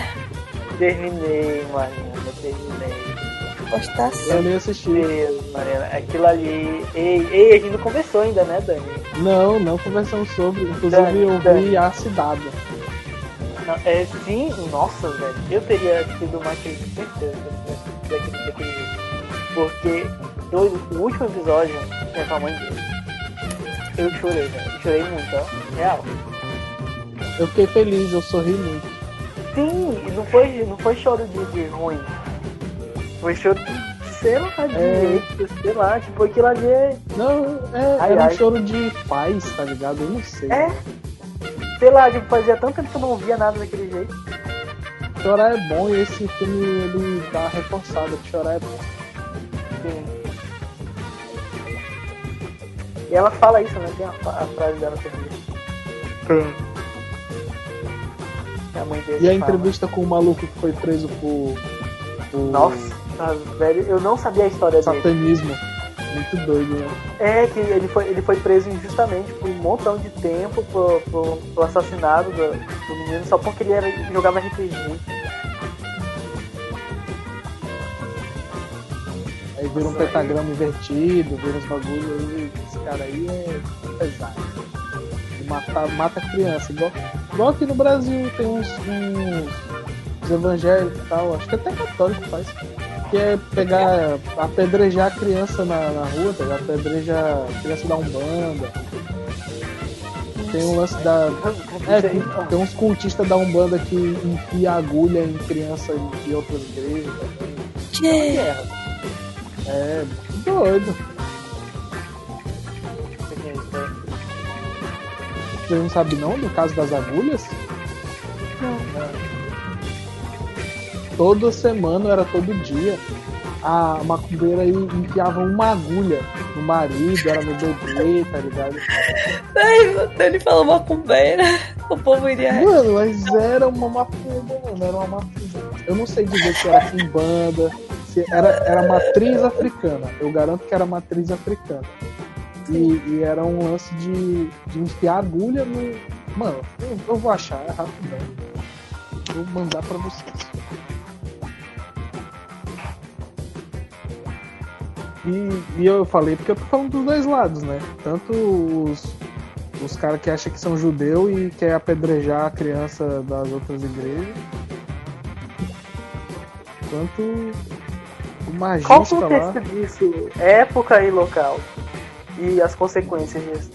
Terminei, Marina. Eu terminei. gostasse? Eu nem assisti. Deus, Marina. Aquilo ali. Ei, ei, a gente não conversou ainda, né, Dani? Não, não conversamos sobre. Inclusive Dani, eu Dani. vi a cidade. Não, é, sim, nossa, velho. Eu teria tido uma crise de certeza daquele, daquele jeito. Porque no, o último episódio é com a mãe dele. Eu chorei, velho. Eu chorei muito, ó. Real. Eu fiquei feliz, eu sorri muito. Sim, não foi, não foi choro de, de ruim. Foi choro de, sei lá, de É. jeito, sei lá, tipo, aquilo ali é. Não, é, Ai, era ai. um choro de paz, tá ligado? Eu não sei. É. Sei lá, tipo, fazia tanto tempo que eu não via nada daquele jeito. Chorar é bom e esse filme ele dá reforçado que chorar é bom. Sim. E ela fala isso, né? Tem a, a frase dela sobre isso. Que a mãe dele E a fala. entrevista com o maluco que foi preso por, por Nossa, velho, eu não sabia a história dele. satanismo. Muito doido, né? É que ele foi, ele foi preso injustamente por um montão de tempo pro, pro, pro assassinato do, do menino só porque ele era, jogava RPG. Aí vira um Nossa, pentagrama invertido, vira uns bagulho aí. Esse cara aí é pesado. Ele mata, mata criança. Igual, igual aqui no Brasil tem uns, uns, uns evangélicos e tal, acho que até católico faz. Que é pegar, apedrejar a criança na, na rua, tá ligado? Apedreja a criança da Umbanda. Tem um lance da. É, aí, tem, tem uns cultistas da Umbanda que enfia agulha em criança de outras igrejas. Que? É, muito doido. Você não sabe não do caso das agulhas? Toda semana, era todo dia. A macumbeira aí enfiava uma agulha no marido, era no bebê, tá ligado? Ai, ele falou macumbeira. O povo iria. Mano, mas era uma macumba, mano, era uma macumba. Eu não sei dizer se era banda, se era, era matriz africana. Eu garanto que era matriz africana. E, e era um lance de, de enfiar agulha no. Mano, eu, eu vou achar é rapidão. Vou mandar pra vocês. E, e eu falei porque eu tô falando dos dois lados, né? Tanto os, os caras que acham que são judeu e quer apedrejar a criança das outras igrejas. Quanto o magista Qual o lá. contexto disso? Época e local. E as consequências disso.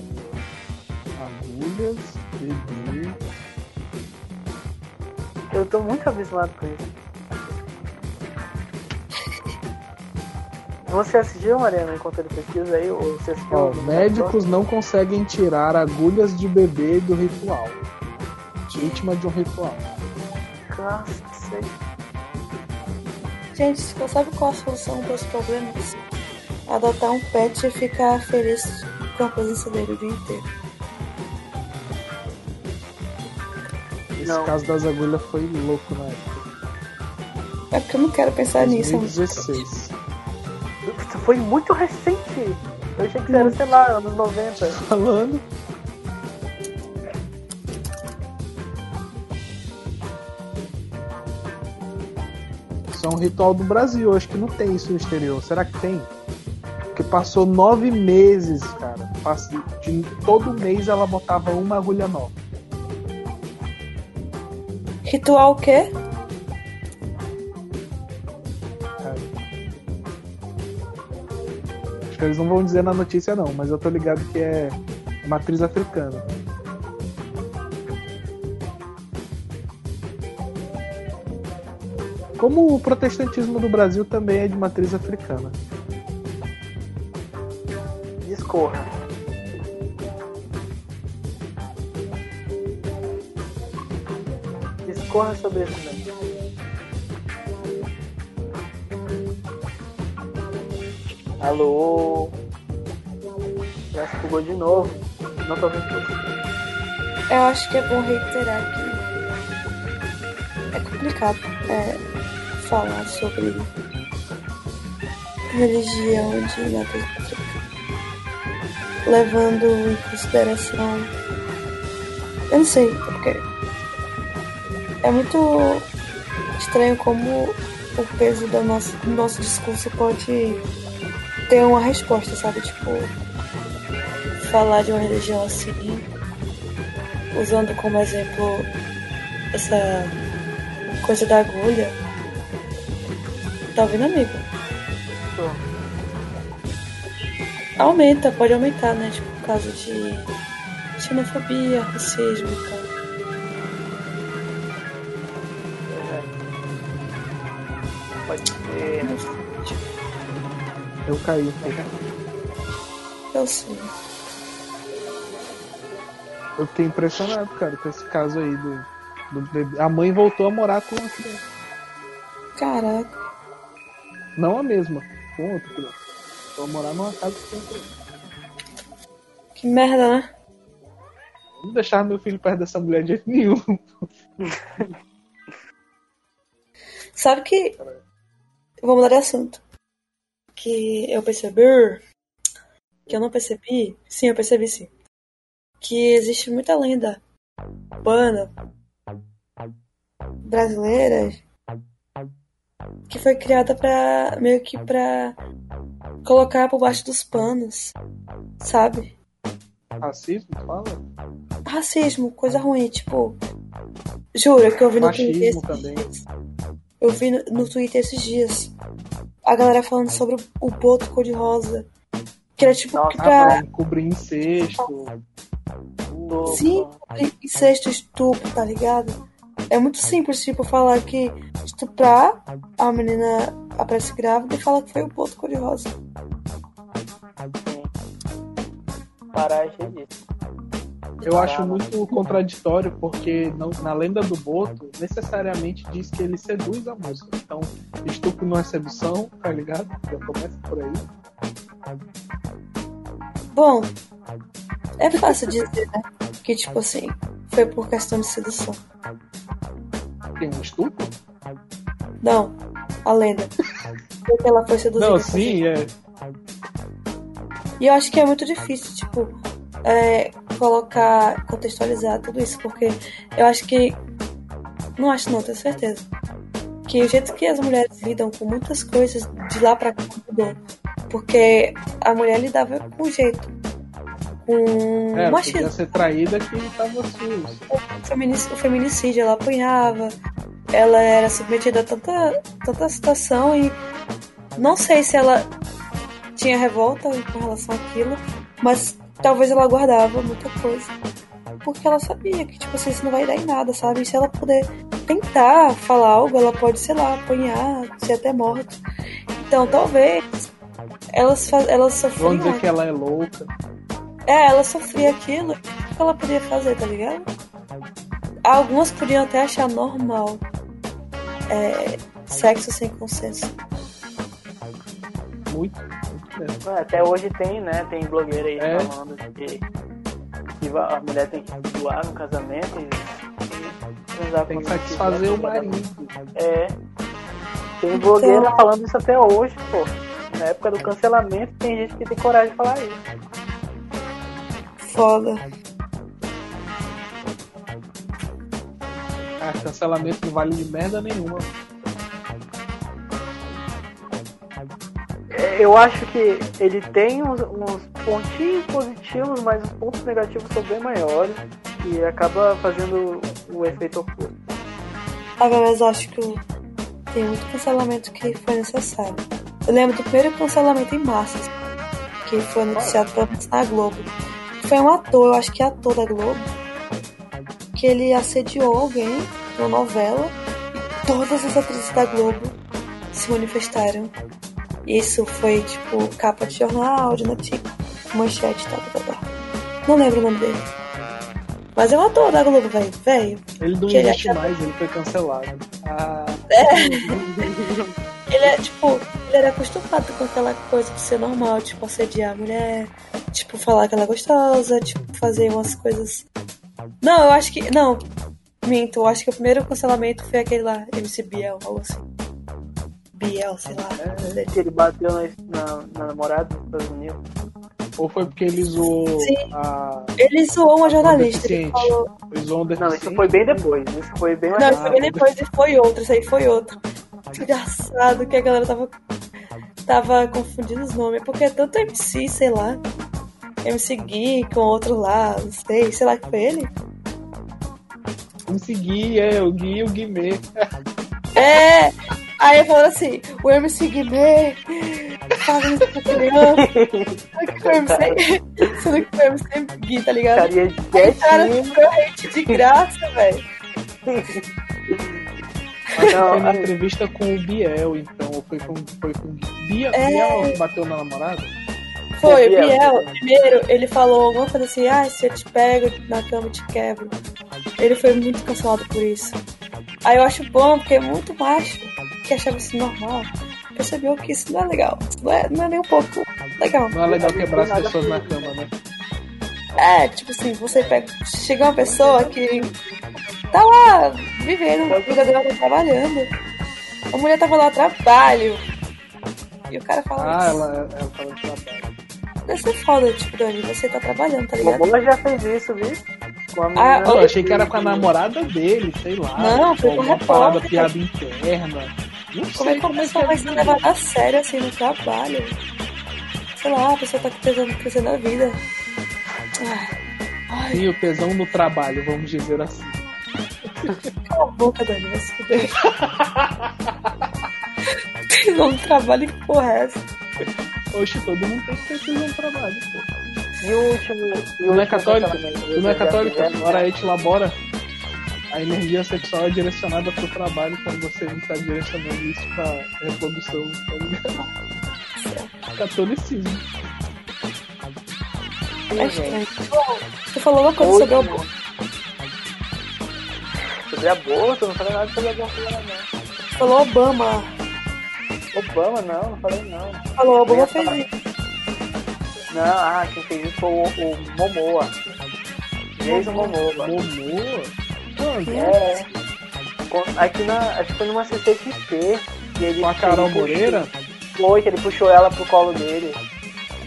Agulhas, bebê. Eu tô muito abismado com isso. Você assistiu, Mariana, enquanto ele pesquisa aí? Ou você assistiu? Ó, médicos não conseguem tirar agulhas de bebê do ritual. Vítima de um ritual. Cacete. Gente, você sabe qual a solução para os problemas? Adotar um pet e ficar feliz com a presença dele o dia inteiro. Esse Não. caso das agulhas foi louco na época. É porque eu não quero pensar nisso. 2016. Isso foi muito recente. Eu achei que era, sei lá, anos 90. Falando. Isso é um ritual do Brasil, acho que não tem isso no exterior. Será que tem? Porque passou nove meses, cara. De- todo mês ela botava uma agulha nova. Ritual o quê? Eles não vão dizer na notícia não, mas eu tô ligado que é matriz africana. Como o protestantismo do Brasil também é de matriz africana. Discorra. Discorra sobre isso mesmo. Alô? Já se bugou de novo. Não tô vendo tudo. Eu acho que é bom reiterar que é complicado é, falar sobre religião de africana. Levando em consideração. Eu não sei, porque é muito estranho como o peso do nosso discurso pode ter uma resposta, sabe? Tipo, falar de uma religião assim usando como exemplo essa coisa da agulha. Tá ouvindo, amigo? Tô. Aumenta, pode aumentar, né? Tipo, causa de xenofobia, racismo e tal. Eu caí. Eu sei. Eu fiquei impressionado, cara, com esse caso aí do, do bebê. A mãe voltou a morar com a criança. Caraca. Não a mesma, com outra criança. Vou morar numa casa que tem criança. Que merda, né? Não deixar meu filho perto dessa mulher de jeito nenhum. Sabe que. Vou mudar de assunto. Que eu percebi. Que eu não percebi. Sim, eu percebi sim. Que existe muita lenda urbana brasileira que foi criada pra. meio que pra colocar por baixo dos panos. Sabe? Racismo, fala? Racismo, coisa ruim, tipo. Juro que eu vi no Machismo Twitter esses também. dias. Eu vi no, no Twitter esses dias. A galera falando sobre o, boto cor-de-rosa. Que era tipo Nossa, pra. cobrir incesto. Sim, incesto, estupro, tá ligado? É muito simples, tipo, falar que estuprar a menina aparece grávida e falar que foi o boto cor-de-rosa. Parar disso. Eu acho muito contraditório porque não- na lenda do Boto necessariamente diz que ele seduz a moça. Então, estupro não é sedução, tá ligado? Já começa por aí. Bom, é fácil dizer, né? Que, tipo assim, foi por questão de sedução. Tem um estupro? Não, a lenda. Porque ela foi seduzida. Não, sim, é. E eu acho que é muito difícil, tipo, é, colocar, contextualizar tudo isso, porque eu acho que. Não acho, não, tenho certeza. Que o jeito que as mulheres lidam com muitas coisas de lá pra cá mudou. Porque a mulher lidava com jeito. Com É, machismo. ser traída que tava sujo. o feminic- o feminicídio, ela apanhava, ela era submetida a tanta, tanta situação e não sei se ela tinha revolta com relação àquilo, mas talvez ela guardava muita coisa. Porque ela sabia que, tipo assim, isso não vai dar em nada, sabe? E se ela puder tentar falar algo, ela pode, sei lá, apanhar, ser até morta. Então, talvez elas, elas sofriam. Vamos dizer que ela é louca. É, ela sofria aquilo, o que ela podia fazer, tá ligado? Algumas podiam até achar normal é, sexo sem consenso. Muito. É, Até hoje tem, né? Tem blogueira aí É. falando que, que a mulher tem que doar no casamento e, e transar Tem que satisfazer o marido. É. Tem blogueira Então- falando isso até hoje, pô. Na época do cancelamento tem gente que tem coragem de falar isso. Foda. Ah, cancelamento não vale de merda nenhuma. Eu acho que ele tem uns, uns pontinhos positivos, mas os pontos negativos são bem maiores e acaba fazendo o efeito oposto. Agora, eu acho que tem muito cancelamento que foi necessário. Eu lembro do primeiro cancelamento em massa, que foi pelo menos na Globo. Foi um ator, eu acho que é ator da Globo, que ele assediou alguém numa novela e todas as atrizes da Globo se manifestaram. Isso foi tipo capa de jornal, de notícia, manchete, tal, tal, tal. Não lembro o nome dele. Mas é um ator da Globo, velho. Velho. Ele não Que ele existe acha- mais, ele foi cancelado. Ah, Ele é, tipo, ele era acostumado com aquela coisa de ser normal, tipo, assediar a mulher, tipo, falar que ela é gostosa, tipo, fazer umas coisas. Não, eu acho que. Não, minto, eu acho que o primeiro cancelamento foi aquele lá, MC Biel, algo assim. Biel, sei lá. dele. Que ele bateu na, na, na namorada dos Estados Unidos. ou foi porque ele zoou Sim. a. Ele zoou uma jornalista, ele falou. Ele zoou um Não, isso foi bem depois. Isso foi bem mais Não, isso foi bem depois e foi outro, isso aí foi outro. Engraçado que a galera tava, tava confundindo os nomes, porque é tanto MC, sei lá. MC Gui com outro lá, não sei, sei lá que foi ele. MC Gui, é, o Gui e o Guimê. É! Aí eu falando assim, o MC Guimê fazendo isso pra criança. Sendo que foi o MC, sendo que foi o MC Gui, tá ligado? Carinha Aí, cara, hate de graça, velho. Não, foi na aí- entrevista com o Biel, então. Ou foi com, foi com. Bia, É. Biel bateu na namorada? Foi, o Biel. Biel, primeiro, ele falou alguma coisa assim, ah, se eu te pego na cama, eu te quebro. Ele foi muito cancelado por isso. Aí eu acho bom, porque é muito macho que achava isso normal. Percebeu que isso não é legal. Isso não é, não é nem um pouco legal. Não é legal Não, quebrar as pessoas na cama, né? É, tipo assim, você pega. Chega uma pessoa que tá lá vivendo, a vida dela tá trabalhando. A mulher tava lá trabalho. E o cara fala Ah, isso. ela, ela fala de trabalho. Deve ser foda, tipo, Dani, você tá trabalhando, tá ligado? Momola já fez isso, viu? Com a Ah, eu achei que era com a namorada dele, sei lá. Não, foi com alguma repórter. parada, piada interna. Não Como é que a pessoa vai se isso. levar a sério assim no trabalho? Sei lá, a pessoa tá tentando crescer na vida. Ai, ai Sim, o tesão no trabalho, vamos dizer assim. cala a boca, Dani, vai se fuder. Tem um trabalho que porra é essa? Oxe, todo mundo tem que ter tesão no trabalho, pô. E o último. E o Tu não é que Tu não é Ora te labora. A energia sexual é direcionada pro trabalho quando você não tá direcionando isso pra reprodução, tá ligado? Catolicismo. É estranho. Você falou uma coisa sobre o Último. aborto. Sobre aborto, eu não falei nada sobre aborto não. Falou Obama. Obama, não, não falei não. Falou, Obama fez isso. Não, ah, quem fez isso foi o, o Momoa. Jason Momoa. Momoa? Quando? É. Aqui na. Acho que foi numa CCXP. E ele, Com a Carol ele puxou- Moreira? Foi, que ele puxou ela pro colo dele.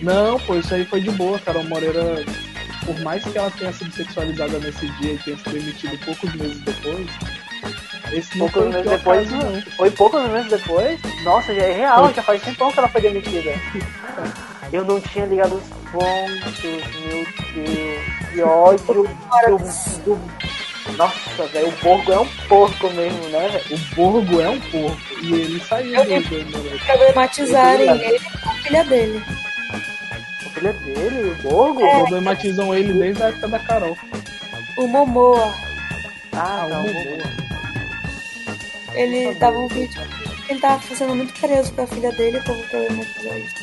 Não, pô, isso aí foi de boa. Carol Moreira, por mais que ela tenha sido sexualizada nesse dia e tenha se demitido poucos meses depois, esse não Poucos foi meses depois, caso, não. foi poucos meses depois? Nossa, já é real, já faz tempão que ela foi demitida. Eu não tinha ligado os pontos, meu Deus. Que ódio do, do... Nossa, velho, o Borgo é um porco mesmo, né, velho? O Borgo é um porco. E ele saiu Eu do do- Problematizarem ligado. ele com a filha dele. A filha dele, o Borgo? Problematizam ele desde a época da Carol. O Momoa. Ah, tá, o Momoa. Ele dava um vídeo. Ele tava sendo muito carinhoso com a filha dele e o povo problematizou isso.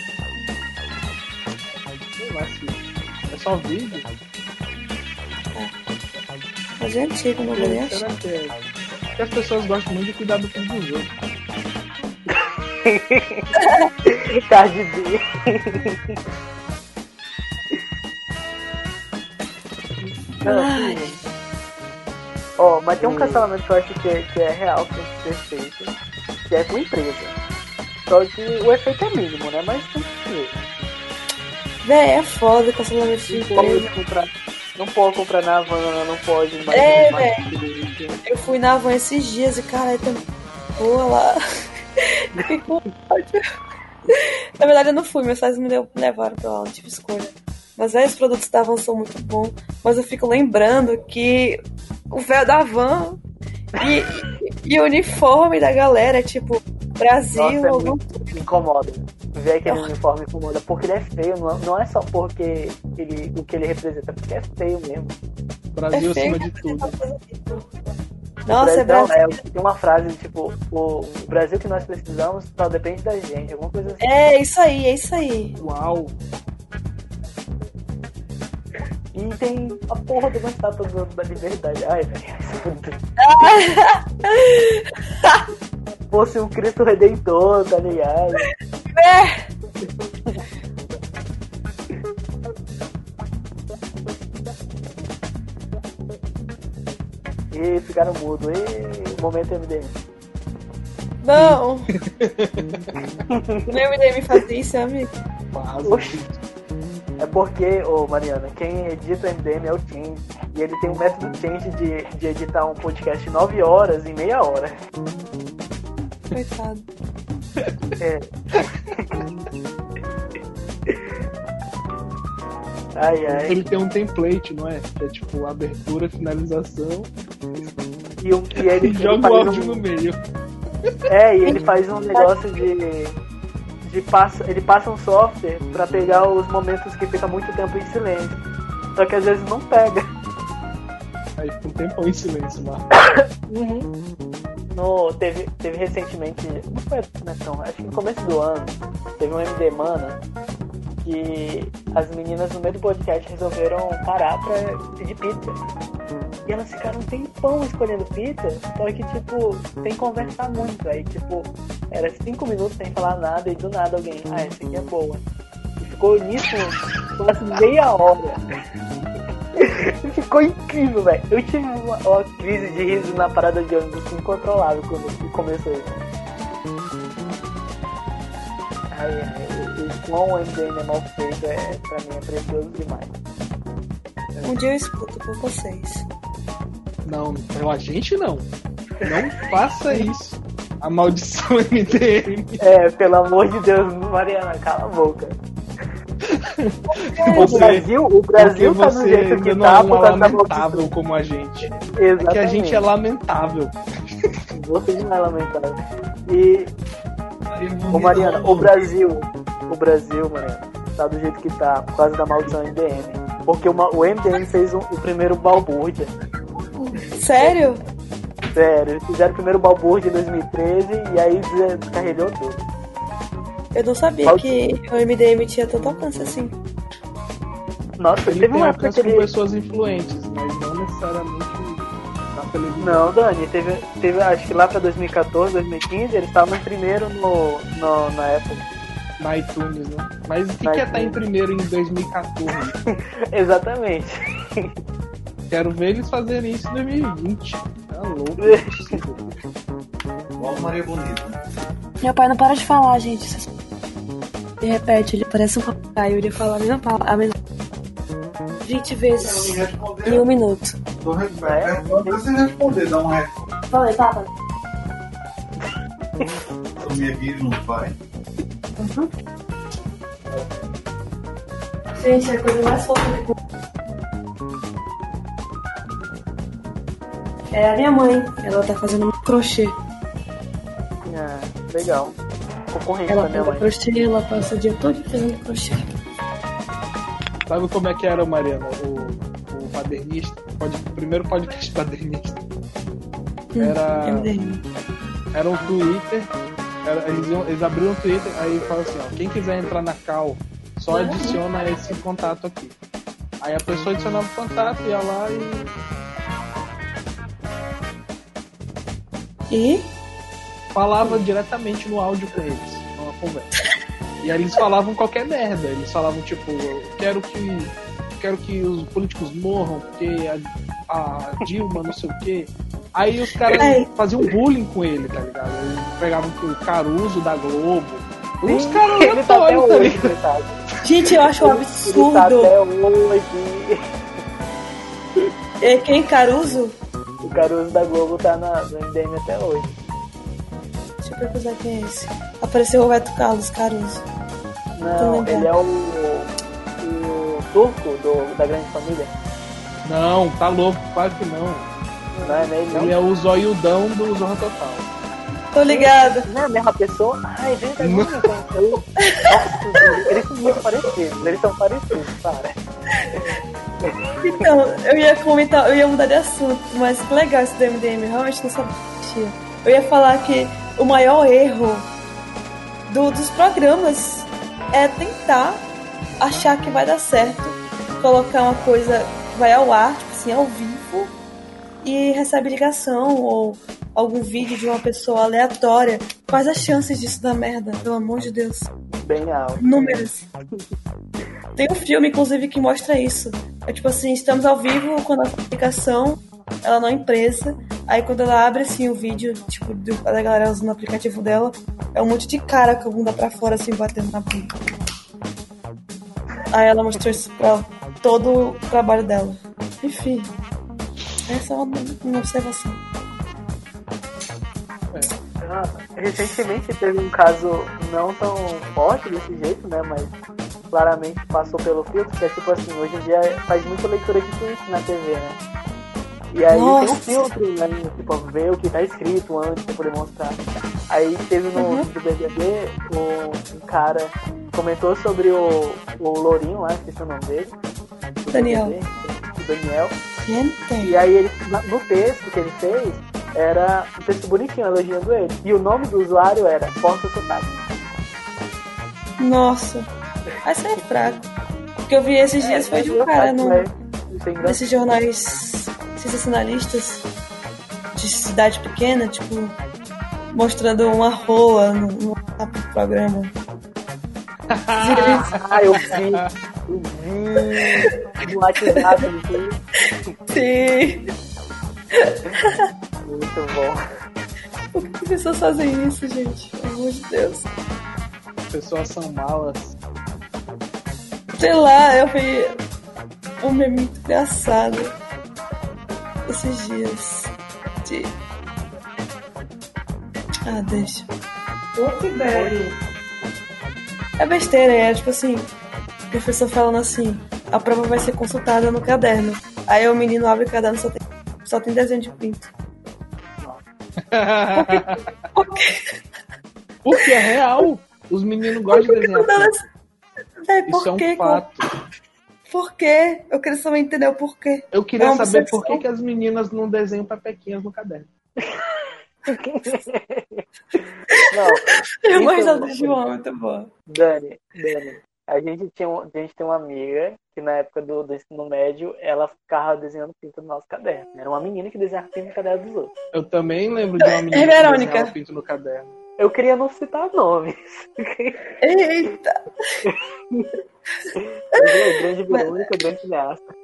Sei lá se é só vídeo. Mas é antigo, não vou nem achar. É? Porque as pessoas gostam muito de cuidar do filho dos outros. B. Não, Ai. assim, Ó, mas tem um cancelamento que eu acho que é, que é real, que tem que ser feito, que é com empresa. Só que o efeito é mínimo, né? Mas tem que ser. Véi, é foda o cancelamento de empresa. Não pode comprar na Havana, não pode mais. É, mais Eu fui na van esses dias e, cara, tem boa lá. Fiquei com ódio. Na verdade, eu não fui, meus pais me levaram pra lá, não tive escolha. Mas aí os produtos da van são muito bons. Mas eu fico lembrando que o véu da van e, e o uniforme da galera é tipo Brasil, Nossa, é algum muito, incomoda. Ver aquele uniforme incomoda. Porque ele é feio, não, não é só porque ele, o que ele representa, é porque é feio mesmo. Brasil É feio, acima de tudo. Nossa, é Brasil, Brasil. é, tem uma frase tipo, o, o Brasil que nós precisamos só depende da gente, alguma coisa assim. É isso aí, é isso aí. Uau! E tem a porra de uma estátua do, da liberdade. Ai, velho. Fosse um Cristo Redentor, tá ligado? É. E ficaram mudo. E momento MDM. Não! Meu MDM faz isso, amigo. Quase. É porque, ô Mariana, quem edita o MDM é o Change. E ele tem um método Change de, de editar um podcast 9 horas em meia hora. Coitado. É. Ai, ai. Ele tem um template, não é? Que é tipo abertura, finalização E, o- e ele, e ele joga o áudio um, no meio. É, e ele faz um negócio de. De passa, ele passa um software pra pegar os momentos que fica muito tempo em silêncio. Só que às vezes não pega. Aí fica um tempão em silêncio lá. No, teve, teve recentemente, não foi né, não, acho que no começo do ano, teve um MD Mana que as meninas no meio do podcast resolveram parar pra pedir pizza. Elas ficaram um tempão escolhendo pizza, só que tipo, sem conversar muito. Aí tipo, era cinco minutos sem falar nada e do nada alguém, ah, essa aqui é boa. E ficou nisso quase meia hora. Ficou incrível, velho. Eu tive uma, uma crise de riso na parada de ônibus incontrolável quando começou isso. Ai, o quão o MDM é mal feito é, pra mim é precioso demais. Um dia eu escuto por vocês. Não, eu, a gente não. Não faça isso. A maldição MDM. É, pelo amor de Deus, Mariana, cala a boca. O Você- Brasil, o Brasil tá do jeito que não tá é uma lamentável como a gente. Exatamente. É que a gente é lamentável. Você não é lamentável. E Ô Mariana, o Brasil, o Brasil, Mariana, tá do jeito que tá por causa da maldição MDM. Porque uma- o MDM fez um- o primeiro balbúrdia. Sério? Sério, eles fizeram o primeiro balbúrdia em 2013 e aí des- descarregou tudo. Eu não sabia que o MDM tinha tanto alcance assim. Nossa, Ele teve uma época alcance que com ele... pessoas influentes, mas não necessariamente na televisão. Não, Dani, teve, teve acho que lá pra 2014, 2015, eles estavam em primeiro no, no, na Apple. Na iTunes, né? Mas o que, que é estar em iTunes. primeiro em 2014? Exatamente. Quero ver eles fazerem isso em 2020. Tá louco. é. Igual Maria Bonita. Meu pai não para de falar, gente. E repete, ele parece um papagaio, ele fala a mesma palavra, a mesma 20 vezes em um minuto. Tô respondendo. Não precisa responder, dá um. Fala aí, papa. O minha vida não vai. Gente, é a coisa mais fofa do É a minha mãe, ela tá fazendo um crochê. Ah, legal. Concorrente Ela da minha mãe. crochê, ela passa o dia todo fazendo crochê. Sabe como é que era, Mariana? O, o padernista? Pode, o primeiro podcast padernista. Era, MDM. era um Twitter. era- eles, iam, eles abriram o Twitter, aí falaram assim, ó, quem quiser entrar na Cal, só adiciona esse contato aqui. Aí a pessoa adicionava o contato, ia lá e E falava diretamente no áudio com eles, numa conversa. E aí eles falavam qualquer merda. Eles falavam tipo, eu quero que. Quero que os políticos morram, porque a, a Dilma não sei o quê. Aí os caras faziam bullying com ele, tá ligado? Eles pegavam o Caruso da Globo. Os caras ele tá até aleatórios, tá hoje, ligado? coitado. Gente, eu acho um Ele tá absurdo. até hoje. É, quem Caruso? O Caruso da Globo tá na, no MDM até hoje. Deixa eu pesquisar quem é esse. Apareceu o Roberto Carlos Caruso. Não, ele é o, o turco do, da grande família. Não, tá louco, claro que não. Não é ele, não? Ele é o zoiudão do Zorra Total. Tô ligada. Não é a mesma pessoa? Ai, gente, é muito eu... Nossa, eles são muito parecidos. Eles são parecidos, cara. Então, eu ia comentar, eu ia mudar de assunto, mas que legal esse do MDM, realmente não sabia. Eu ia falar que o maior erro do- dos programas é tentar achar que vai dar certo, colocar uma coisa vai ao ar, tipo assim, ao vivo, e recebe ligação ou algum vídeo de uma pessoa aleatória. Quais as chances disso dar merda, pelo amor de Deus? Bem alto. Números. Tem um filme, inclusive, que mostra isso. É tipo assim, estamos ao vivo quando a aplicação ela não é empresa. Aí quando ela abre assim o vídeo, tipo, do- da galera usando o aplicativo dela, é um monte de cara com a bunda pra fora, assim, batendo na bunda. Aí ela mostrou isso pra todo o trabalho dela. Enfim. Essa é uma, uma observação. Ah, recentemente teve um caso não tão forte desse jeito, né? Mas claramente passou pelo filtro, que é tipo assim, hoje em dia faz muita leitura de tweet na TV, né? E aí tem um Nossa. filtro, né? Tipo, ver o que tá escrito antes pra poder mostrar. Aí teve no Uhum. do BBB um, um cara comentou sobre o, o Lourinho lá, esqueci o nome dele. Daniel. BBB, o Daniel. Gente. E aí ele, no texto que ele fez, era um texto bonitinho, elogiando ele. E o nome do usuário era Força Sotaque. Nossa. Essa é fraco. O que eu vi esses dias foi de um É, cara no, é desses jornais sensacionalistas de cidade pequena, tipo, mostrando uma rola no, no programa. Ah, eu vi. Eu vi. No WhatsApp, vi. Sim. Muito bom. Por que as pessoas fazem isso, gente? Pelo amor de Deus. Pessoas são malas. Sei lá, eu vi um meme muito engraçado esses dias. De... Ah, deixa. É besteira, é tipo assim, o professor falando assim, a prova vai ser consultada no caderno. Aí o menino abre o caderno só tem, só tem desenho de pinto. Por quê? Porque é real. Os meninos gostam de desenhar. pinto. Véi, por Isso é um quê? fato. Por quê? Eu queria saber entender o porquê. Eu queria É saber por que, que as meninas não desenham pepequinhas no caderno. Não, Eu gosto do João, muito boa. Dani, Dani. A gente, tinha, um- a gente tem uma amiga que na época do, do ensino médio ela ficava desenhando pinto no nosso caderno. Era uma menina que desenhava pinto no caderno dos outros. Eu também lembro de uma menina que desenhava pinto no caderno. Eu queria não citar nomes. Eita! Mas, grande Verônica, grande cineasta.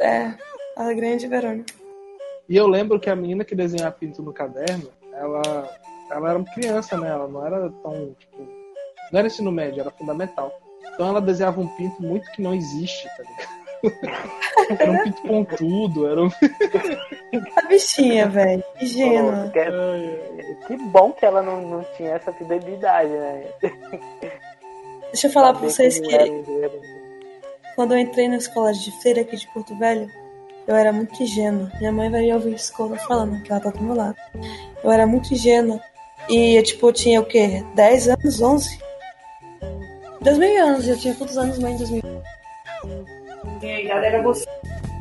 É, a grande Verônica. E eu lembro que a menina que desenhava pinto no caderno, ela, ela era uma criança, né? Ela não era tão, tipo, Não era ensino médio, era fundamental. Então ela desenhava um pinto muito que não existe, tá ligado? era um pinto pontudo, era um. A bichinha, velho. Que gênio. Que, que bom que ela não, não tinha essa fidelidade, né? Deixa eu falar pra Saber vocês não que gênero. quando eu entrei na escola de feira aqui de Porto Velho, eu era muito ingênua. Minha mãe vai ouvir isso que eu tô falando, que ela tá do meu lado. Eu era muito ingênua. E, tipo, eu tinha o quê? 10 anos? 11? 2000 anos. Eu tinha quantos anos, mãe, em 2000? Minha idade era você.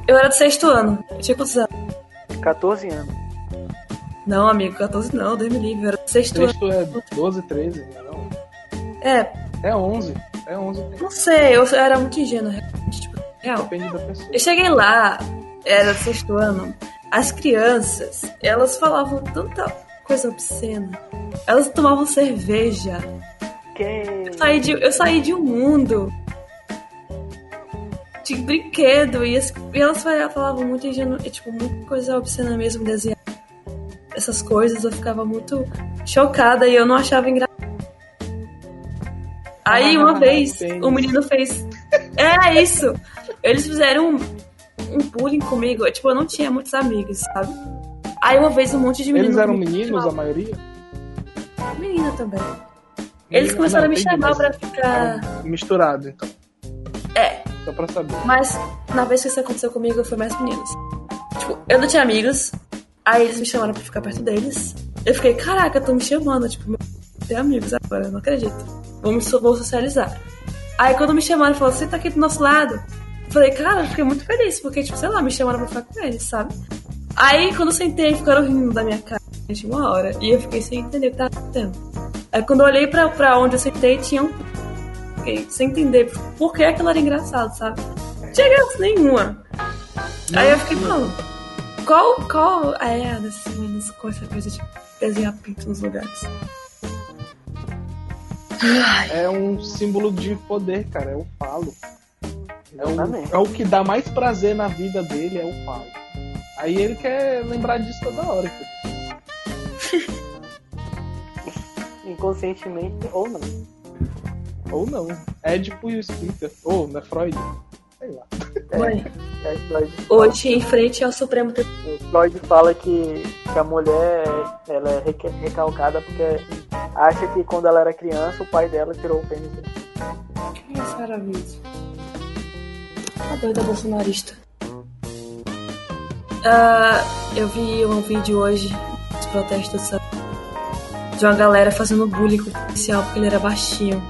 Eu era do sexto ano. Eu tinha quantos anos? 14 anos. Não, amigo, 14 não, Deus me livre. Eu era do sexto ano. Sexto é 12, 13, não. É, É 11. É 11. não sei, eu era muito ingênua, realmente, tipo, real. Depende da pessoa. Eu cheguei lá, era do sexto ano, as crianças, elas falavam tanta coisa obscena. Elas tomavam cerveja. Que... Eu saí de, eu saí de um mundo de brinquedo e, as- e elas falavam muito ingenu, tipo, muita coisa obscena mesmo, desenhar essas coisas. Eu ficava muito chocada e eu não achava engraçado. Aí Ah, uma vez tênis. o menino fez. É isso! Eles fizeram um, um bullying comigo. Eu, Tipo, eu não tinha muitos amigos, sabe? Aí uma vez um monte de meninos. Eles eram me meninos, a maioria? Menina também. Eles começaram não, a me chamar pra ficar. eram Misturado, então. É, Só pra saber. Mas na vez que isso aconteceu comigo, foi mais meninos. Tipo, eu não tinha amigos. Aí eles me chamaram pra ficar perto deles. Eu fiquei, caraca, tô me chamando. Tipo, meu, tem amigos agora, eu não acredito. Vamos vou socializar. Aí quando me chamaram, falaram, você tá aqui do nosso lado. Falei, cara, eu fiquei muito feliz, porque, tipo, sei lá, me chamaram pra ficar com eles, sabe? Aí quando eu sentei, ficaram rindo da minha cara durante uma hora. E eu fiquei sem entender o que tava acontecendo. Aí quando eu olhei pra, pra onde eu sentei, tinha um. Fiquei sem entender por que aquilo era engraçado, sabe? Não tinha graça nenhuma. Aí eu fiquei falando, qual, qual é a dessas meninas com essa coisa de desenhar pinto nos lugares? É um símbolo de poder, cara. É o falo. É o, é o que dá mais prazer na vida dele, é o falo. Aí ele quer lembrar disso toda hora. Inconscientemente ou não. Ou não. Édipo e o explica. Ou, não é Freud? Sei lá. Mãe, É, Freud, hoje em frente ao Supremo Tribunal. Freud fala que, que a mulher ela é reca- recalcada porque acha que quando ela era criança o pai dela tirou o pênis dela. Que maravilhoso. A doida bolsonarista. Ah, eu vi um vídeo hoje dos protestos sabe? De uma galera fazendo bullying com o policial porque ele era baixinho.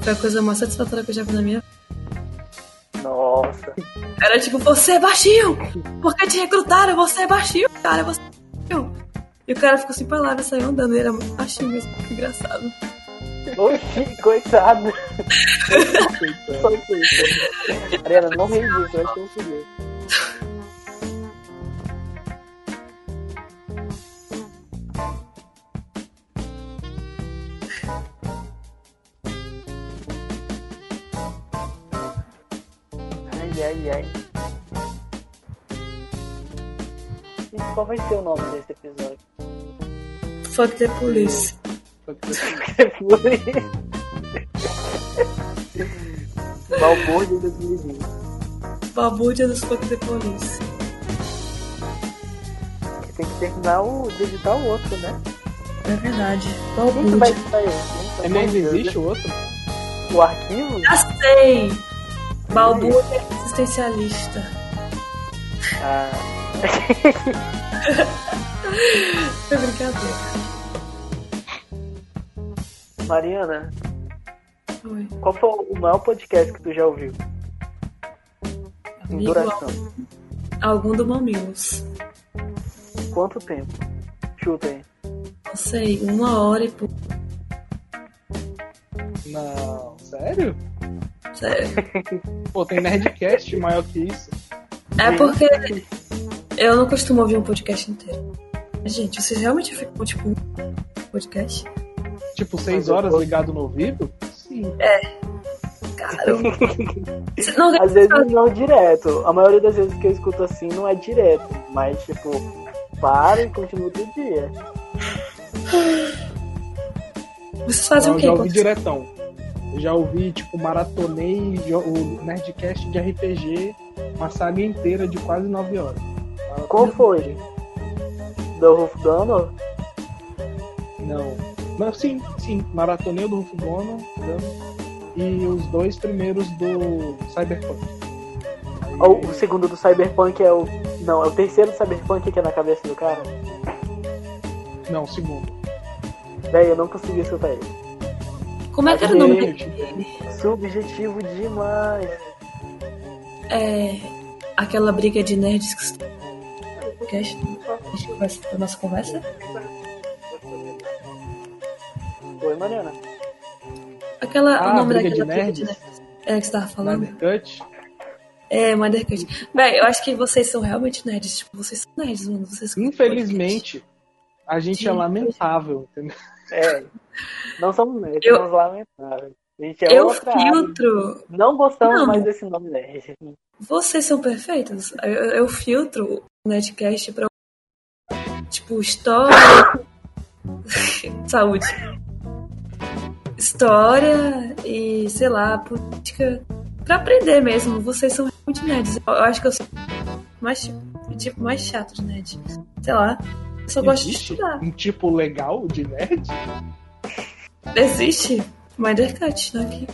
Foi a coisa mais satisfatória que eu já vi na minha vida. Nossa. Era tipo, você é baixinho! Porque te recrutaram, você é baixinho, cara, você é baixinho. E o cara ficou sem palavras, saiu andando, ele era muito baixinho mesmo, que engraçado. Oxi, coitado. Só isso. Ariana, não ri disso, eu acho que eu Ai, ai, ai. E qual vai ser o nome desse episódio? Fuck the police. Balbúrdia 2020. Balbúrdia dos fuck the police. Tem que terminar o. de editar o outro, né? É verdade. Vai Balbúrdia. editar esse? É nem existe o outro? O arquivo? Já sei! Balbúrdia existencialista. Ah, Foi brincadeira. Mariana, Oi. qual foi o maior podcast que tu já ouviu? Em duração. Algum do Mamilos. Quanto tempo? Chuta aí. Não sei, uma hora e pouco. Não, sério? Sério. Pô, tem Nerdcast maior que isso. É porque eu não costumo ouvir um podcast inteiro. Gente, vocês realmente ficam, tipo, um podcast? Tipo, seis horas ligado no ouvido? Sim. Caramba. Não, Às vezes não direto. A maioria das vezes que eu escuto assim não é direto. Mas, tipo, para e continua outro dia. vocês fazem o eu já quê? ouvi diretão. Já ouvi, tipo, maratonei o Nerdcast de RPG, uma saga inteira de quase 9 horas. Qual foi? Do Ruf Donald? Não. Não, sim, sim. Maratonei o do Rufo Bono, e os dois primeiros do Cyberpunk. Aí- Ou o segundo do Cyberpunk é o. Não, é o terceiro do Cyberpunk que é na cabeça do cara? Não, o segundo. Véi, eu não consegui escutar ele. Como é que era o nome dele? Subjetivo demais. É. Aquela briga de nerds que a gente a gente conversa da nossa conversa? Oi, Mariana. Aquela. Ah, o nome briga daquela de briga de nerds? É que você tava falando? Snyder Cut. É, Mothercut. Véi, eu acho que vocês são realmente nerds. Tipo, vocês são nerds, mano. Vocês Infelizmente, a gente é Sim. lamentável, entendeu? É. Não somos nerds, Eu- somos lamentáveis. A gente é Eu outra área. filtro. Não gostamos Não. mais desse nome nerd. Vocês são perfeitos. Eu, eu filtro o Netcast pra. Tipo, história. Saúde. História e, sei lá, política. Pra aprender mesmo. Vocês são realmente nerds. Eu, acho que eu sou mais, tipo, tipo mais chato de nerd. Sei lá. Só gosto de Existe estudar. um tipo legal de nerd? Existe? Mothercut, não aqui.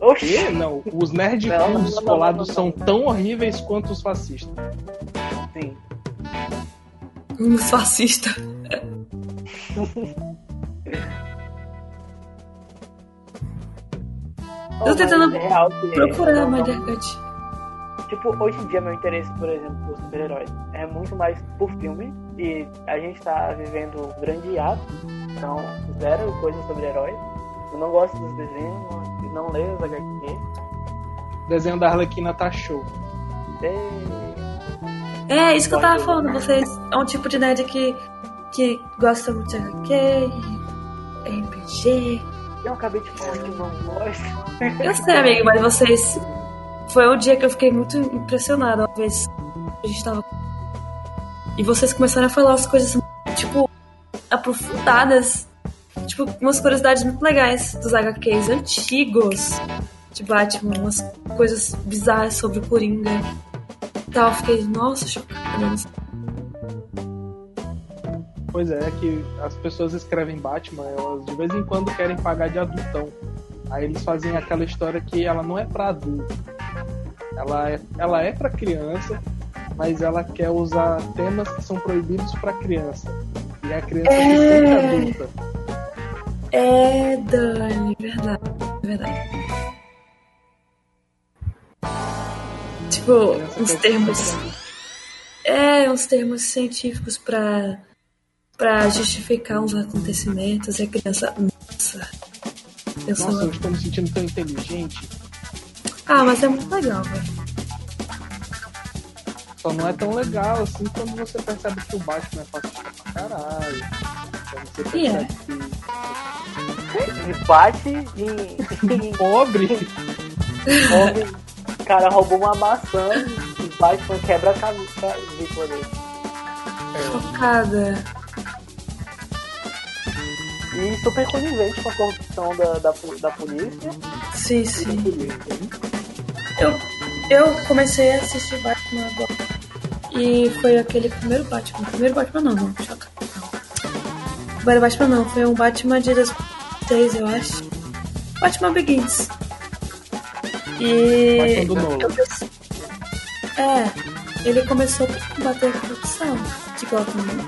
Oxi! E, não, os nerd Não, não, não, descolados são tão horríveis quanto os fascistas. Sim. Um fascista. Oh, tentando mas é real Procurar não- Mothercut. Tipo, hoje em dia meu interesse, por exemplo, por super-heróis é muito mais por filme e a gente tá vivendo um grande hiato, então zero coisas sobre heróis. Eu não gosto dos desenhos, não, não leio os HQ. O desenho da Arlequina tá show. E... É, isso que eu tava falando. Vocês é um tipo de nerd que, que gosta muito de HQ, RPG. Eu acabei de falar que não gosto. Eu sei, amigo, mas vocês. Foi um dia que eu fiquei muito impressionada uma vez que a gente tava. E vocês começaram a falar as coisas, tipo, aprofundadas. Tipo, umas curiosidades muito legais dos HQs antigos de Batman, umas coisas bizarras sobre o Coringa. E tal, fiquei, nossa, chocada. Pois é, é que as pessoas escrevem Batman, elas de vez em quando querem pagar de adultão. Aí eles fazem aquela história que ela não é pra adulto. Ela é, ela é pra criança, mas ela quer usar temas que são proibidos pra criança. E a criança se É. sente adulta. É, Dani, verdade, verdade. Tipo, uns termos. se É, uns termos científicos pra, pra justificar uns acontecimentos. E a criança. Nossa. Eu sou. Nossa, eu estou me sentindo tão inteligente. Ah, mas é muito legal, velho. Só não é tão legal assim quando você percebe que o Batman é fascista pra caralho. Quando você E é. percebe que E bate em, em pobre homem. O cara roubou uma maçã e Batman quebra a cabeça de poder. Chocada. E super conivente com a corrupção da, da, da polícia. Sim, sim. Eu, eu comecei a assistir Batman agora. E foi aquele primeiro Batman. Primeiro Batman não, não. Choca. Não. Primeiro Batman não. Foi um Batman de 2006, eu acho. Batman Begins. E. Batman do Nolan. pensei- É, ele começou a combater a corrupção de Gotham. né?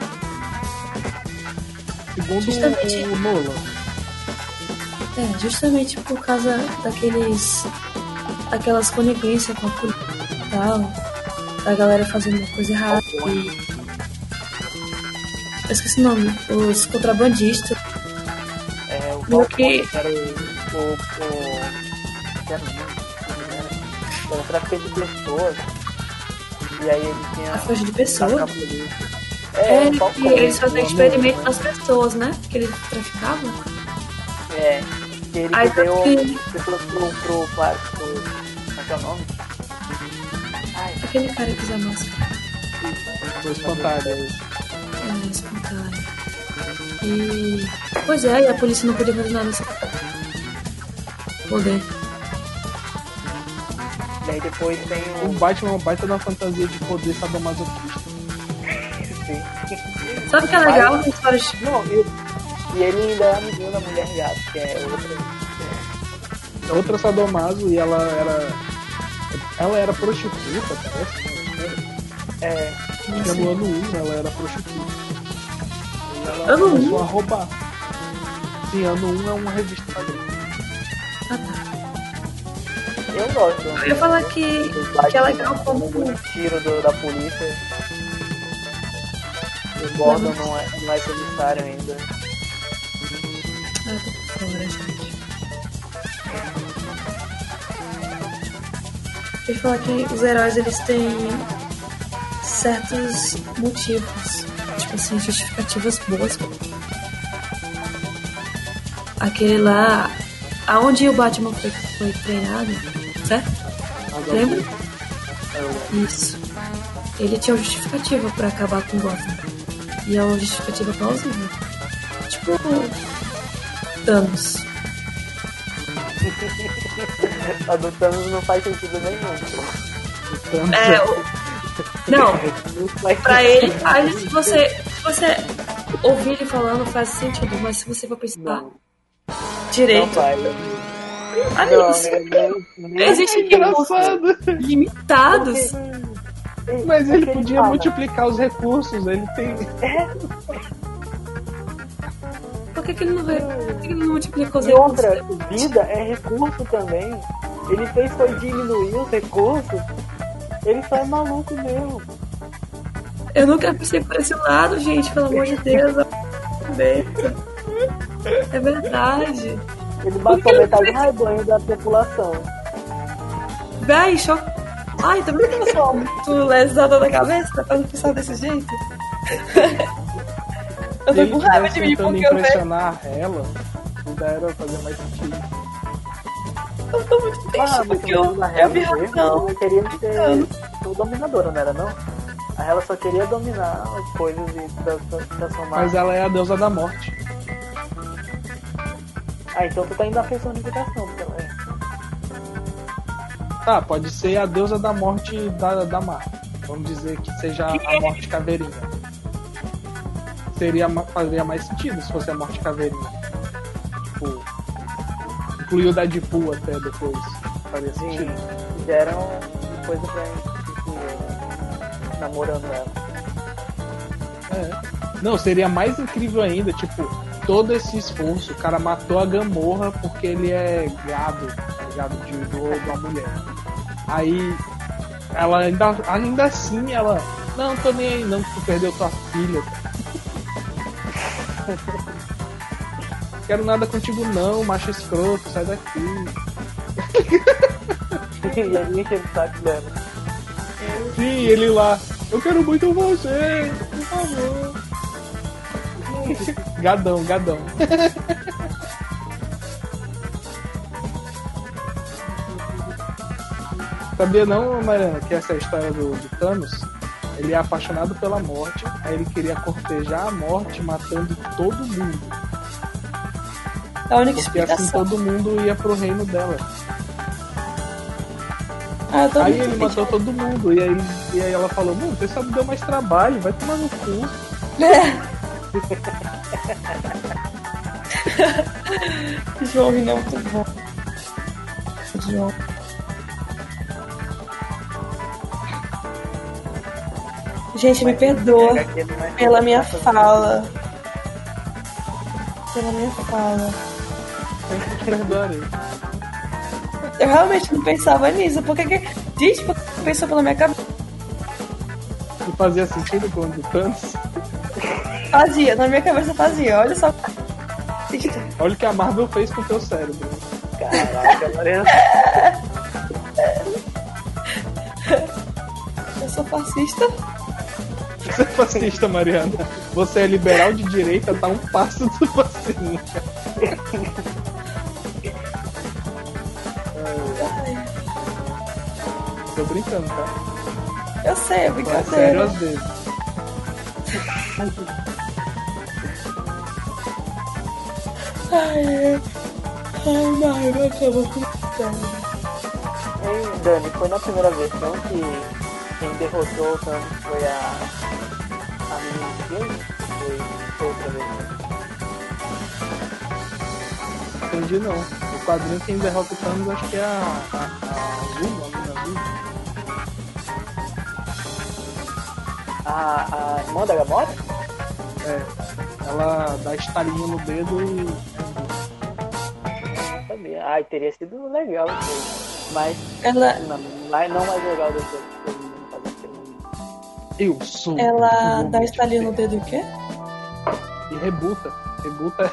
Segundo Justamente. o Nolan. É, justamente por causa daqueles. aquelas conivências com a polícia e tal. Da galera fazendo uma coisa errada e. Eu esqueci o nome. Os contrabandistas. É, o Falcone, que- era o. o, o era o nome? Era o traficante de pessoas. E aí ele tinha. A força de pessoas. É, É, o que eles faziam experimento amor, nas pessoas, né? Que ele traficava. É. Que ele Aí deu que- pessoas pro. pro. pro. pro como é que é o nome? Ai, Aquele cara que usa máscara. Foi espantado. É, espontâneo. E. Pois é, e a polícia não podia fazer nada. poder. E aí depois tem O o. Batman é um baita na fantasia de poder sadomasoquista. Sim. Sabe o que é legal histórias Não, e, e ele ainda é amiguinho da mulher gato, que é outra. É outra sadomaso e ela era. Ela era prostituta, parece. né? É, Porque no ano 1 ela era prostituta. Ela Ano começou a roubar. Sim, ano 1 é uma revista padrão. eu gosto. Eu ia falar que, que é legal como. o tiro do- da polícia. O Gordon não é, não é comissário ainda. Ia falar que os heróis eles têm certos motivos, tipo assim, justificativas boas. Aquele lá, aonde o Batman foi, foi treinado, certo? Lembra? Isso. Ele tinha uma justificativa pra acabar com Gotham. E é uma justificativa plausível. Tipo. Thanos. A do Thanos não faz sentido nenhum. É, o... Não, Não pra ele faz. Se você, se você ouvir ele falando, faz sentido. Mas se você for pensar Não, não direito. faz. olha Não, isso. nem- nem- Existem recursos engraçado. limitados. Mas ele podia multiplicar os recursos, ele tem. Por que, que ele não vai. Por que, ele não multiplicou os E outra, recursos? vida é recurso também. Ele fez foi diminuir os recursos. Ele só é maluco mesmo. Eu nunca pensei por esse lado, gente, pelo amor de Deus. É verdade. Ele matou metade do rebanho da população. Véi, choque. Ai, também eu sou muito lesada na cabeça pra não pensar desse jeito. eu tô com raiva de mim tentando porque eu vejo. impressionar ela, ainda era fazer mais sentido. Eu tô muito Ah, triste mas porque eu, na eu real vi razão. ela queria ser dominadora, não era não? Aí ela só queria dominar as coisas e tra- tra- transformar. Mas ela é a deusa da morte. Ah, então tu tá indo na personificação, porque ela é. Tá, pode ser a deusa da morte da, da Marvel. Vamos dizer que seja a morte caveirinha. Seria, ma- faria mais sentido se fosse a morte caveirinha. Tipo, incluiu o Deadpool até depois. Faria Sim, sentido. fizeram coisa pra incluir, né? namorando ela. É. Não, seria mais incrível ainda, tipo, todo esse esforço, o cara matou a Gamorra porque ele é gado, tá ligado? De, do, de uma mulher. Aí ela ainda, ainda assim ela. Não, tô nem aí não, que tu perdeu tua filha. Quero nada contigo não, macho escroto, sai daqui. e aí enchendo o saco dela. Sim, ele lá. Eu quero muito você, por favor. Gadão, gadão. Sabia não, Mariana, que essa é a história do, do Thanos? Ele é apaixonado pela morte, aí ele queria cortejar a morte matando todo mundo. É a única Porque assim explicação. todo mundo ia pro reino dela. Ah, Aí ele matou todo mundo. E aí, e aí ela falou, não, você só me deu mais trabalho, vai tomar no cu. João não é muito bom. João. Gente, me perdoa é pela minha fala. Pela minha fala. Perdoarei. Eu realmente não pensava nisso. Por que que... Gente, por que pensou pela minha cabeça? Não fazia sentido quando Thanos. Fazia, na minha cabeça fazia. Olha só. Olha o que a Marvel fez com o teu cérebro. Caraca, Mariana. Eu sou fascista. Você é fascista, Mariana. Você é liberal de direita, tá um passo do fascismo. Tô brincando, tá? Eu sei, é é sério brincadeira. às vezes. Ai, Ai, Mario, acabou com Ei, Dani, foi na primeira versão que quem derrotou o Thanos foi a Entendi não. O quadrinho quem derrota o Thanos acho que é a, a, a Azul, a. A, a irmã da Gamora? É. Ela dá estalinho no dedo e. Não sabia. Ai, teria sido legal isso. Mas Ela, não, mais- não mais legal do que fazer aquilo. Eu sou. ela dá homem estalinho no dedo o quê? E rebuta. Rebuta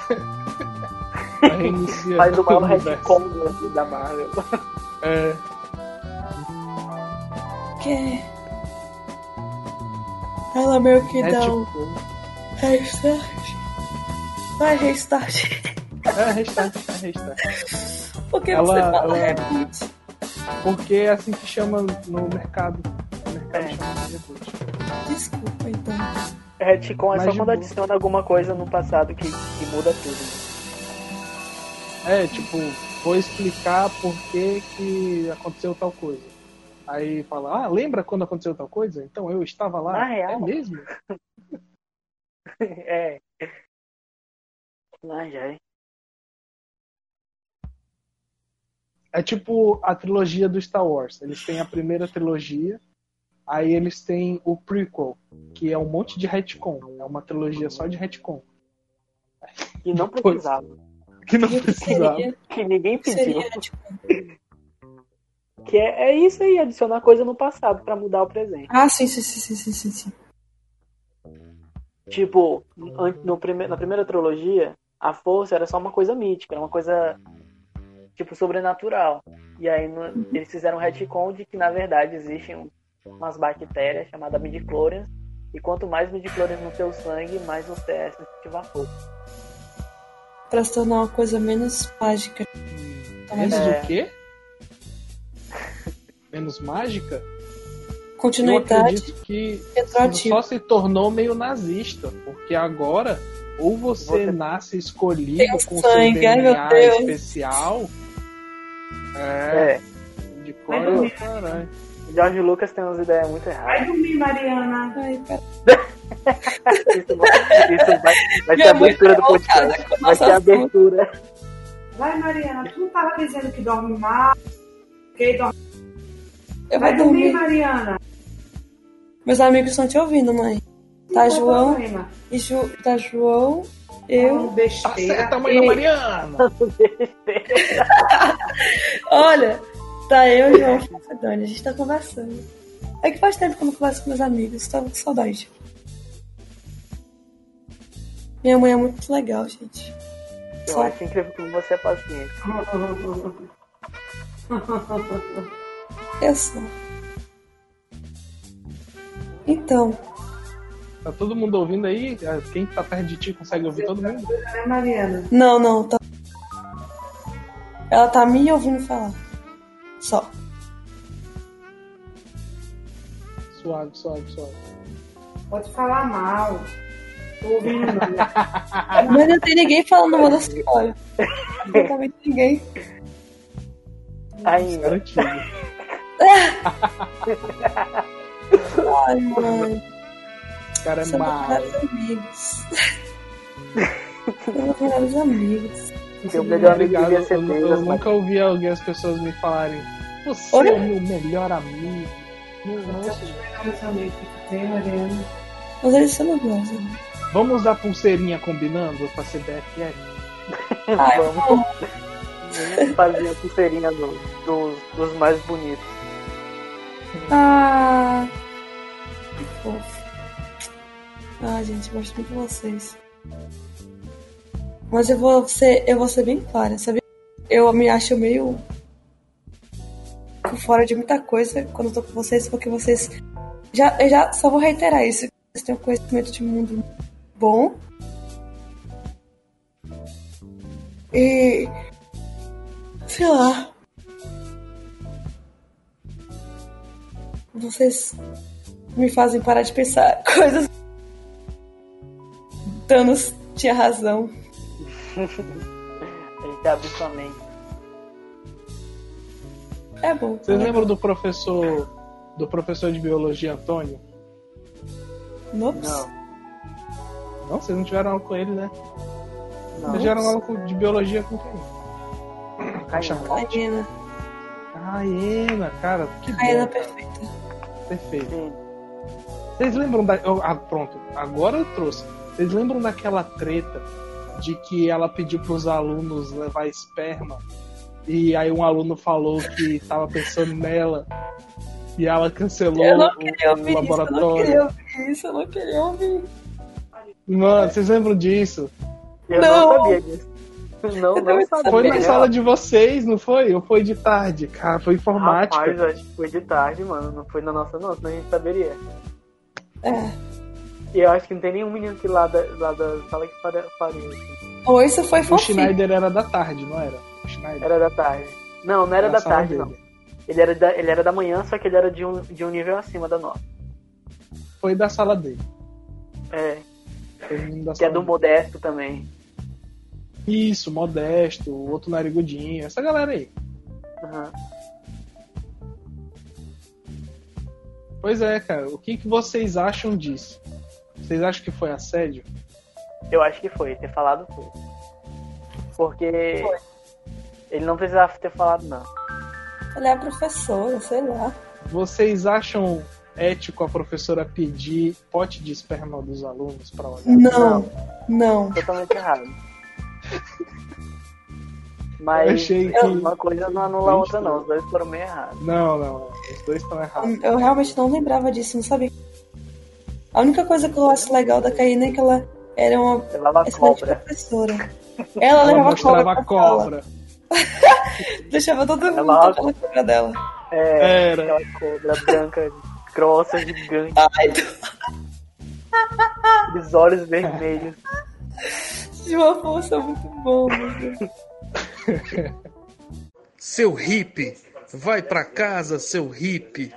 é. Reinicia Faz o maior retcon do- da Marvel. É. Que ela meio que É dá um tipo. restart. Vai restart. É restart, é restart. Porque Ela- você fala ela- reboot? Porque é assim que chama no mercado. O mercado É. chama de reboot. Desculpa, então. Retcon é Mas só quando adiciona alguma coisa no passado que, que muda tudo. É, tipo, vou explicar por que, que aconteceu tal coisa. Aí fala, ah, lembra quando aconteceu tal coisa? Então eu estava lá. Na real. É mesmo? é. Mas já é. É tipo a trilogia do Star Wars. Eles têm a primeira trilogia, aí eles têm o prequel, que é um monte de retcon. É uma trilogia só de retcon. E não precisava. Que não precisava. seria? Que ninguém pediu. Seria, tipo, Que é, é isso aí, adicionar coisa no passado pra mudar o presente. ah, sim, sim, sim, sim, sim, sim, sim. Tipo, no prime na primeira trilogia, a força era só uma coisa mítica, era uma coisa tipo sobrenatural. E aí no- eles fizeram um retcon de que na verdade existem um- umas bactérias chamadas midichlorians. E quanto mais midichlorians no teu sangue, mais você é sensitivo à força. Pra se tornar uma coisa menos mágica. Menos É. o quê? Menos mágica? Eu Continuidade acredito que só se tornou meio nazista, porque agora ou você, nasce escolhido Tem com sangue, seu DNA Deus. especial. É, É, de cor, caralho. O George Lucas tem umas ideias muito erradas. Vai dormir, Mariana. Ai. Isso vai, isso vai, vai ser a abertura do podcast. Vai ser a abertura. Vai, Mariana. Tu não tava dizendo que dorme mal? Que dorme... Eu Vai dormir, dormir. Mariana. Meus amigos estão te ouvindo, mãe. Tá, João? E Ju... Tá, João, eu. Tá besteira. certa, mãe da. Mariana! Olha, tá eu, João e Macedônia. A gente tá conversando. É que faz tempo que eu não converso com meus amigos. Tava com saudade. Minha mãe é muito legal, gente. Eu Só acho incrível como você é paciente. eu sou. Então, Tá todo mundo ouvindo aí? Quem tá perto de ti consegue ouvir todo mundo? Né, Mariana? não, não, tá. Ela tá me ouvindo falar. Só. Suave, suave, suave. Pode falar mal. Tô ouvindo não. Mas não tem ninguém falando mal dessa história. Absolutamente ninguém. Ainda. Ai, mãe. O cara é mal. amigos. Meus melhor amigo Obrigado. devia ser Eu, eu Deus, mas nunca ouvi alguém, as pessoas me falarem Você Olha. é meu melhor amigo. Nossa. Meus amigos que tem, Mariana. Mas eles são meus melhores amigos. Vamos usar pulseirinha combinando pra ser BFF? Ai, vamos fazer a pulseirinha do- dos, dos mais bonitos. Ah, que fofo. Ah, gente, gosto muito de vocês. Mas eu vou ser, eu vou ser bem clara, sabe? Eu me acho meio fora de muita coisa quando eu tô com vocês, porque vocês já, eu já só vou reiterar isso. Vocês têm um conhecimento de mundo bom. E sei lá. Vocês me fazem parar de pensar coisas. Thanos tinha razão. A gente abre sua mente. É bom. Vocês lembram do professor do professor de biologia Antônio? Nops. Não, Não, vocês não tiveram aula com ele, né? não. Vocês tiveram aula de biologia com quem? Caiana. Caiena. Caiena, cara, que Caiena perfeita. perfeito. Sim. Vocês lembram da. Ah, pronto, agora eu trouxe. Vocês lembram daquela treta de que ela pediu pros alunos levar esperma? E aí um aluno falou que tava pensando nela e ela cancelou Eu não o, queria o ouvir isso, eu não laboratório. queria ouvir isso, eu não queria ouvir. Mano, vocês lembram disso? Eu Não. não sabia disso. Não, não sabia. Foi na sala de vocês, não foi? Ou foi de tarde? Cara, foi informática. Rapaz, eu acho que foi de tarde, mano. Não foi na nossa, não, senão a gente saberia. É. E eu acho que não tem nenhum menino que lá da, lá da sala que faria. assim. Ou isso foi o fofinho. Schneider era da tarde, não era? Schneider. Era da tarde. Não, não era Na da tarde, dele. não. Ele era, da, ele era da manhã, só que ele era de um, de um nível acima da nossa. Foi da sala dele. É, Foi da que é do dele. Modesto também. Isso, Modesto, o outro narigudinho, essa galera aí. Aham. Pois é, cara, o que, que vocês acham disso? Vocês acham que foi assédio? Eu acho que foi, ter falado foi. Porque ele não precisava ter falado, não. Ela é a professora, sei lá. Vocês acham ético a professora pedir pote de esperma dos alunos pra olhar? Não, não. Totalmente errado. Eu Mas achei que. uma coisa não anula a outra, não. Os dois foram meio errados. Não, não, os dois estão errados. Eu realmente não lembrava disso, não sabia. A única coisa que eu acho legal da Caína é que ela era uma excelente professora. Ela, Ela levava mostrava cobra cobra. Deixava todo mundo Ela- cobra dela. É, Era. aquela cobra branca, grossa, gigante, Ai, os olhos vermelhos. de uma força muito boa. meu Deus. Seu hippie, vai pra casa, seu hippie.